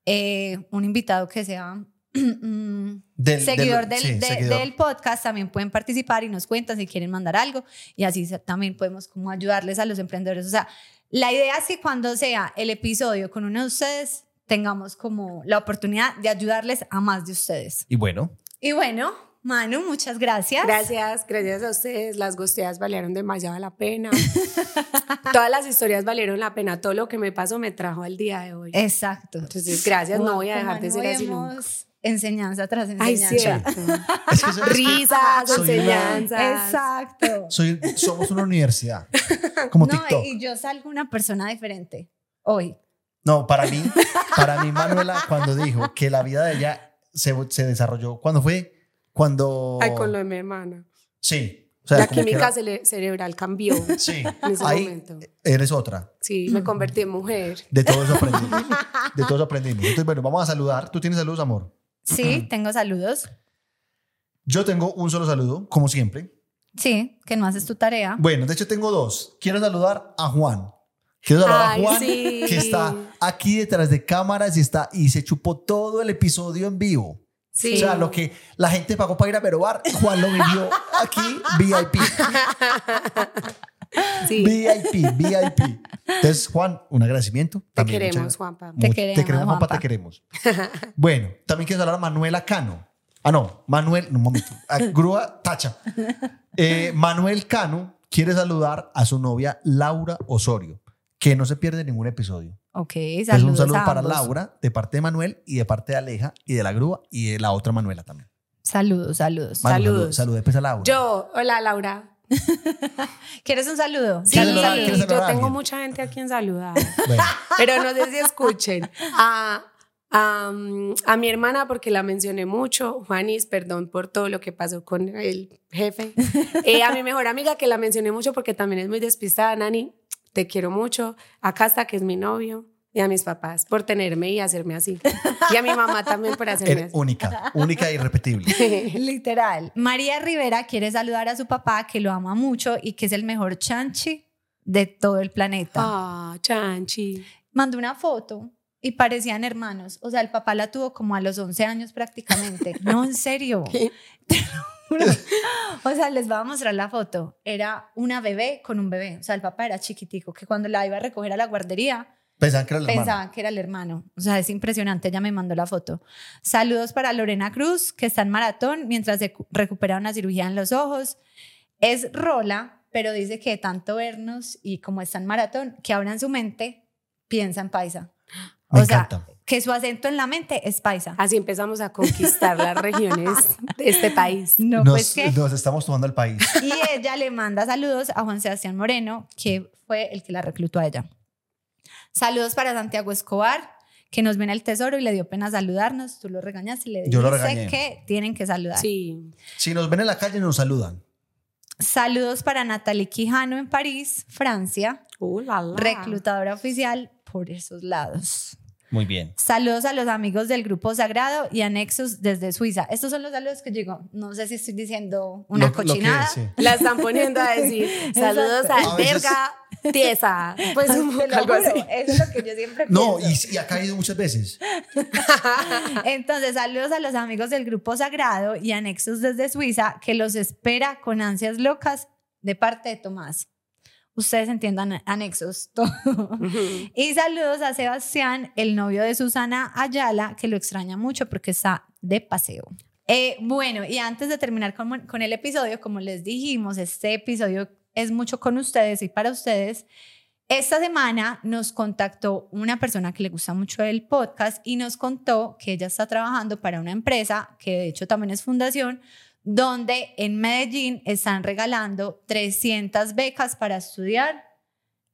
[SPEAKER 2] eh, un invitado que sea mm,
[SPEAKER 1] Del-
[SPEAKER 2] seguidor,
[SPEAKER 1] del-
[SPEAKER 2] del,
[SPEAKER 1] sí,
[SPEAKER 2] de-
[SPEAKER 1] seguidor.
[SPEAKER 2] del podcast, también pueden participar y nos cuentan si quieren mandar algo y así también podemos como ayudarles a los emprendedores. O sea, la idea es que cuando sea el episodio con uno de ustedes, tengamos como la oportunidad de ayudarles a más de ustedes.
[SPEAKER 1] Y bueno,
[SPEAKER 2] Y bueno, Manu, muchas gracias.
[SPEAKER 3] Gracias, gracias a ustedes. Las gosteadas valieron demasiado la pena. Todas las historias valieron la pena. Todo lo que me pasó me trajo al día de hoy.
[SPEAKER 2] Exacto.
[SPEAKER 3] Entonces, gracias. No voy a dejar de ser así nunca.
[SPEAKER 2] enseñanza tras
[SPEAKER 3] Ay,
[SPEAKER 2] enseñanza.
[SPEAKER 3] cierto.
[SPEAKER 1] Es.
[SPEAKER 3] Risas,
[SPEAKER 1] Soy una-
[SPEAKER 3] enseñanzas.
[SPEAKER 2] Exacto.
[SPEAKER 1] Soy, somos una universidad, como
[SPEAKER 2] no,
[SPEAKER 1] TikTok.
[SPEAKER 2] y yo salgo una persona diferente hoy.
[SPEAKER 1] No, para mí, para mí, Manuela, cuando dijo que la vida de ella se, se desarrolló, ¿cuándo fue? Cuando...
[SPEAKER 3] Ay, con lo de mi hermana.
[SPEAKER 1] Sí. O sea,
[SPEAKER 3] La
[SPEAKER 1] que
[SPEAKER 3] química
[SPEAKER 1] era-
[SPEAKER 3] cere- cerebral cambió en
[SPEAKER 1] Sí.
[SPEAKER 3] ese
[SPEAKER 1] Ahí
[SPEAKER 3] momento.
[SPEAKER 1] eres otra.
[SPEAKER 3] Sí, me convertí en mujer.
[SPEAKER 1] De todo eso aprendimos. De todo eso aprendimos. Entonces, bueno, vamos a saludar. ¿Tú tienes saludos, amor?
[SPEAKER 2] Sí, tengo saludos.
[SPEAKER 1] Yo tengo un solo saludo, como siempre.
[SPEAKER 2] Sí, que no haces tu tarea.
[SPEAKER 1] Bueno, de hecho tengo dos. Quiero saludar a Juan. Quiero saludar
[SPEAKER 3] Ay,
[SPEAKER 1] a Juan,
[SPEAKER 3] sí.
[SPEAKER 1] que está aquí detrás de cámaras y, está, y se chupó todo el episodio en vivo.
[SPEAKER 3] Sí.
[SPEAKER 1] O sea, lo que la gente pagó para ir a Verobar, Juan lo vivió aquí VIP.
[SPEAKER 3] Sí.
[SPEAKER 1] VIP, VIP. Entonces, Juan, un agradecimiento.
[SPEAKER 3] Te
[SPEAKER 1] También,
[SPEAKER 3] queremos,
[SPEAKER 1] muchas-
[SPEAKER 3] Juanpa.
[SPEAKER 2] Te queremos,
[SPEAKER 1] te queremos, Juanpa,
[SPEAKER 2] Juanpa.
[SPEAKER 1] te queremos. Bueno, también quiero hablar a Manuela Cano. Ah, no, Manuel, no, un momento. A Grúa Tacha. Eh, Manuel Cano quiere saludar a su novia Laura Osorio, que no se pierde ningún episodio.
[SPEAKER 2] Ok, saludos.
[SPEAKER 1] un saludo
[SPEAKER 2] a
[SPEAKER 1] para
[SPEAKER 2] ambos.
[SPEAKER 1] Laura, de parte de Manuel y de parte de Aleja y de la Grúa y de la otra Manuela también.
[SPEAKER 2] Saludos, saludos.
[SPEAKER 1] Manu,
[SPEAKER 3] Saludos.
[SPEAKER 1] Salud, salud, pues a Laura.
[SPEAKER 3] Yo, hola Laura.
[SPEAKER 2] ¿Quieres un saludo?
[SPEAKER 3] Sí,
[SPEAKER 1] ¿Quieres saludar- quieres
[SPEAKER 3] yo
[SPEAKER 1] saludar
[SPEAKER 3] tengo mucha gente a quien saludar.
[SPEAKER 1] Bueno,
[SPEAKER 3] Pero no sé si escuchen. A, a, mm, a mi hermana, porque la mencioné mucho. Juanis, perdón por todo lo que pasó con el jefe. Eh, a mi mejor amiga, que la mencioné mucho porque también es muy despistada, Nani. Te quiero mucho. A Casta, que es mi novio. Y a mis papás por tenerme y hacerme así. Y a mi mamá también por hacerme
[SPEAKER 1] eres
[SPEAKER 3] así.
[SPEAKER 1] única, única e irrepetible.
[SPEAKER 2] Literal. María Rivera quiere saludar a su papá, que lo ama mucho y que es el mejor chanchi de todo el planeta.
[SPEAKER 3] Ah, chanchi.
[SPEAKER 2] Mandó una foto y parecían hermanos. O sea, el papá la tuvo como a los 11 años prácticamente. No, en serio. Te lo juro. O sea, les voy a mostrar la foto. Era una bebé con un bebé. O sea, el papá era chiquitico, que cuando la iba a recoger a la guardería,
[SPEAKER 1] Pensaban que era el hermano.
[SPEAKER 2] que era el hermano. O sea, es impresionante. Ella me mandó la foto. Saludos para Lorena Cruz, que está en maratón mientras se cu- recupera una cirugía en los ojos. Es Rola, pero dice que de tanto vernos y como está en maratón, que ahora en su mente piensa en paisa.
[SPEAKER 1] Me
[SPEAKER 2] o sea,
[SPEAKER 1] encanta.
[SPEAKER 2] Que su acento en la mente es paisa.
[SPEAKER 3] Así empezamos a conquistar las regiones de este país.
[SPEAKER 2] No,
[SPEAKER 1] nos,
[SPEAKER 2] pues que.
[SPEAKER 1] nos estamos tomando el país.
[SPEAKER 2] Y ella le manda saludos a Juan Sebastián Moreno, que fue el que la reclutó a ella. Saludos para Santiago Escobar, que nos viene el tesoro y le dio pena saludarnos. Tú lo regañaste y le
[SPEAKER 1] Yo lo
[SPEAKER 2] dice
[SPEAKER 1] regañé.
[SPEAKER 2] que tienen que saludar.
[SPEAKER 3] Sí.
[SPEAKER 1] Si nos ven en la calle, nos saludan.
[SPEAKER 2] Saludos para Natalie Quijano en París, Francia,
[SPEAKER 3] Uh, la, la.
[SPEAKER 2] reclutadora oficial por esos lados.
[SPEAKER 1] Muy bien.
[SPEAKER 2] Saludos a los amigos del Grupo Sagrado y anexos desde Suiza. Estos son los saludos que digo. No sé si estoy diciendo una
[SPEAKER 1] Lo- lo que-
[SPEAKER 2] cochinada.
[SPEAKER 1] sí.
[SPEAKER 3] La están poniendo a decir saludos
[SPEAKER 2] Exacto.
[SPEAKER 3] a verga tiesa. Pues un poco
[SPEAKER 2] lo
[SPEAKER 3] algo
[SPEAKER 2] juro,
[SPEAKER 3] así.
[SPEAKER 2] eso es lo que yo siempre
[SPEAKER 1] No,
[SPEAKER 2] pienso.
[SPEAKER 1] y, y ha caído muchas veces.
[SPEAKER 2] Entonces, saludos a los amigos del Grupo Sagrado y anexos desde Suiza que los espera con ansias locas de parte de Tomás. Ustedes entiendan anexos. todo. y saludos a Sebastián, el novio de Susana Ayala, que lo extraña mucho porque está de paseo. Eh, bueno, y antes de terminar con, con el episodio, como les dijimos, este episodio es mucho con ustedes y para ustedes. Esta semana nos contactó una persona que le gusta mucho el podcast y nos contó que ella está trabajando para una empresa que de hecho también es fundación, donde en Medellín están regalando 300 becas para estudiar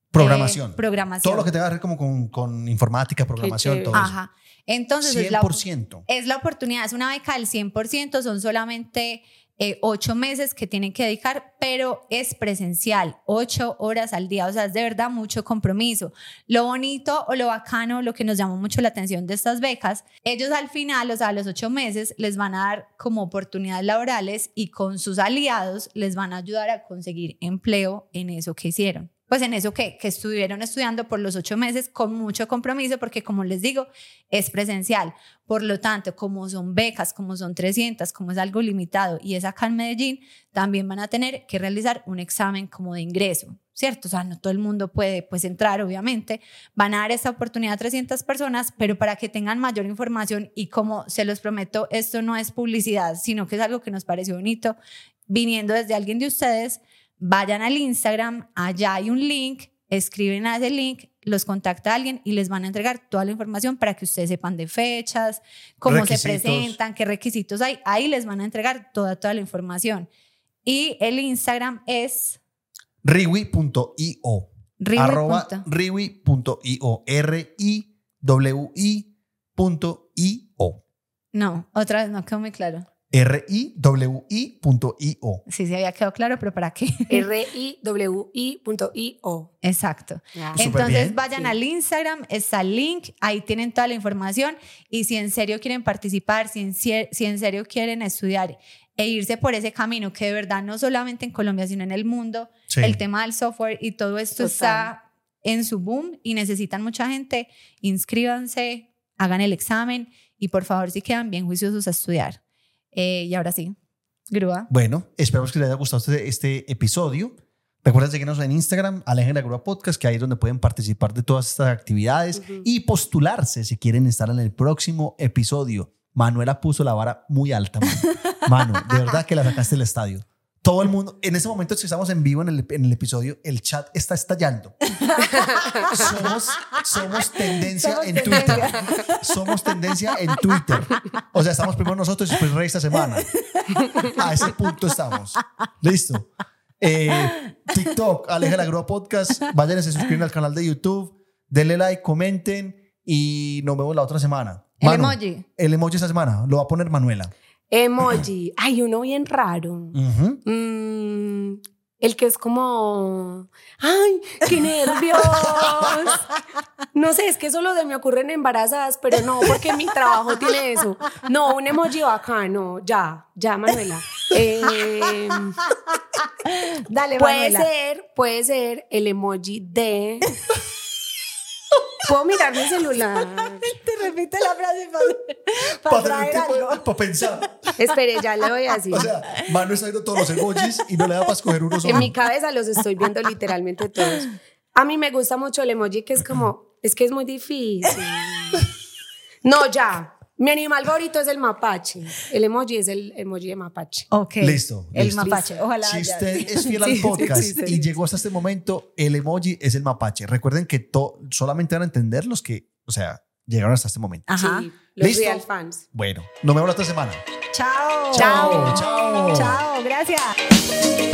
[SPEAKER 1] Programación.
[SPEAKER 2] eh, programación.
[SPEAKER 1] Todo lo que tenga que ver como con, con informática, programación, todo eso.
[SPEAKER 2] Ajá. Entonces es la,
[SPEAKER 1] 100%.
[SPEAKER 2] es la oportunidad, es una beca del 100%, son solamente eh, ocho meses que tienen que dedicar, pero es presencial, ocho horas al día, o sea, es de verdad mucho compromiso. Lo bonito o lo bacano, lo que nos llamó mucho la atención de estas becas, ellos al final, o sea, a los ocho meses, les van a dar como oportunidades laborales y con sus aliados les van a ayudar a conseguir empleo en eso que hicieron. Pues en eso que, que estuvieron estudiando por los ocho meses con mucho compromiso, porque como les digo, es presencial. Por lo tanto, como son becas, como son 300, como es algo limitado y es acá en Medellín, también van a tener que realizar un examen como de ingreso, ¿cierto? O sea, no todo el mundo puede pues entrar, obviamente. Van a dar esta oportunidad a 300 personas, pero para que tengan mayor información y como se los prometo, esto no es publicidad, sino que es algo que nos pareció bonito, viniendo desde alguien de ustedes, vayan al Instagram, allá hay un link escriben a ese link, los contacta alguien y les van a entregar toda la información para que ustedes sepan de fechas, cómo
[SPEAKER 1] Requisitos.
[SPEAKER 2] se presentan, qué requisitos hay. Ahí les van a entregar toda, toda la información. Y el Instagram es
[SPEAKER 1] riwi.io. Arroba
[SPEAKER 2] riwi.io.
[SPEAKER 1] riwi.io. R-I-W-I.io.
[SPEAKER 2] No, otra vez no quedó muy claro.
[SPEAKER 1] R-I-W-I.io.
[SPEAKER 2] Sí, se había quedado claro, pero ¿para qué?
[SPEAKER 3] R-I-W-I.io.
[SPEAKER 2] Exacto.
[SPEAKER 1] Súper
[SPEAKER 2] Entonces
[SPEAKER 1] bien.
[SPEAKER 2] vayan
[SPEAKER 3] Sí.
[SPEAKER 2] al Instagram, está el link, ahí tienen toda la información y si en serio quieren participar, si en, si en serio quieren estudiar e irse por ese camino que de verdad no solamente en Colombia, sino en el mundo,
[SPEAKER 1] Sí.
[SPEAKER 2] el tema del software y todo esto
[SPEAKER 3] Total.
[SPEAKER 2] está en su boom y necesitan mucha gente, inscríbanse, hagan el examen y por favor si quedan bien juiciosos a estudiar. Eh, y ahora sí, grúa.
[SPEAKER 1] Bueno, esperamos que les haya gustado este, este episodio. Recuerden seguirnos en Instagram, Alejen la Grúa Podcast, que ahí es donde pueden participar de todas estas actividades y postularse si quieren estar en el próximo episodio. Manuela puso la vara muy alta, mano. Mano, de verdad que la sacaste del estadio. Todo el mundo, en ese momento que estamos en vivo en el, en el episodio, el chat está estallando. somos, somos tendencia
[SPEAKER 2] Somos
[SPEAKER 1] en
[SPEAKER 2] tendencia.
[SPEAKER 1] Twitter. Somos tendencia en Twitter. O sea, estamos primero nosotros y después Rey esta semana. A ese punto estamos. Listo. Eh, TikTok, Aleja la Grúa Podcast. Vayan y se suscriben al canal de YouTube. Denle like, comenten y nos vemos la otra semana.
[SPEAKER 2] El emoji.
[SPEAKER 1] El emoji esta semana lo va a poner Manuela.
[SPEAKER 3] Emoji. Ay, uno bien raro. Mm, el que es como, ay, qué nervios. No sé, es que solo se me ocurren embarazadas, pero no, porque mi trabajo tiene eso. No, un emoji bacano, ya, ya, Manuela. Eh,
[SPEAKER 2] Dale,
[SPEAKER 3] puede
[SPEAKER 2] Manuela.
[SPEAKER 3] ser, puede ser el emoji de. Puedo mirar mi celular.
[SPEAKER 2] Te repite la frase para,
[SPEAKER 1] Para
[SPEAKER 2] para traer algo.
[SPEAKER 1] para pensar.
[SPEAKER 3] Espere, ya le voy a decir.
[SPEAKER 1] O sea, Manu está viendo todos los emojis y no le da para escoger uno solo.
[SPEAKER 3] En mi cabeza los estoy viendo literalmente todos. A mí me gusta mucho el emoji que es como, es que es muy difícil. No, ya. Mi animal favorito es el mapache. El emoji es el emoji de mapache.
[SPEAKER 2] Ok.
[SPEAKER 1] Listo,
[SPEAKER 2] El
[SPEAKER 1] listo.
[SPEAKER 2] mapache. Ojalá.
[SPEAKER 1] Si usted es fiel
[SPEAKER 3] Sí,
[SPEAKER 1] al podcast
[SPEAKER 3] sí, sí,
[SPEAKER 1] y
[SPEAKER 3] sí.
[SPEAKER 1] llegó hasta este momento, el emoji es el mapache. Recuerden que to- solamente van a entender los que, o sea, llegaron hasta este momento.
[SPEAKER 2] Ajá.
[SPEAKER 3] Sí, los
[SPEAKER 1] ¿Listo?
[SPEAKER 3] real fans.
[SPEAKER 1] Bueno, nos vemos la otra semana.
[SPEAKER 2] Chao.
[SPEAKER 1] Chao, chao.
[SPEAKER 2] Chao. Gracias.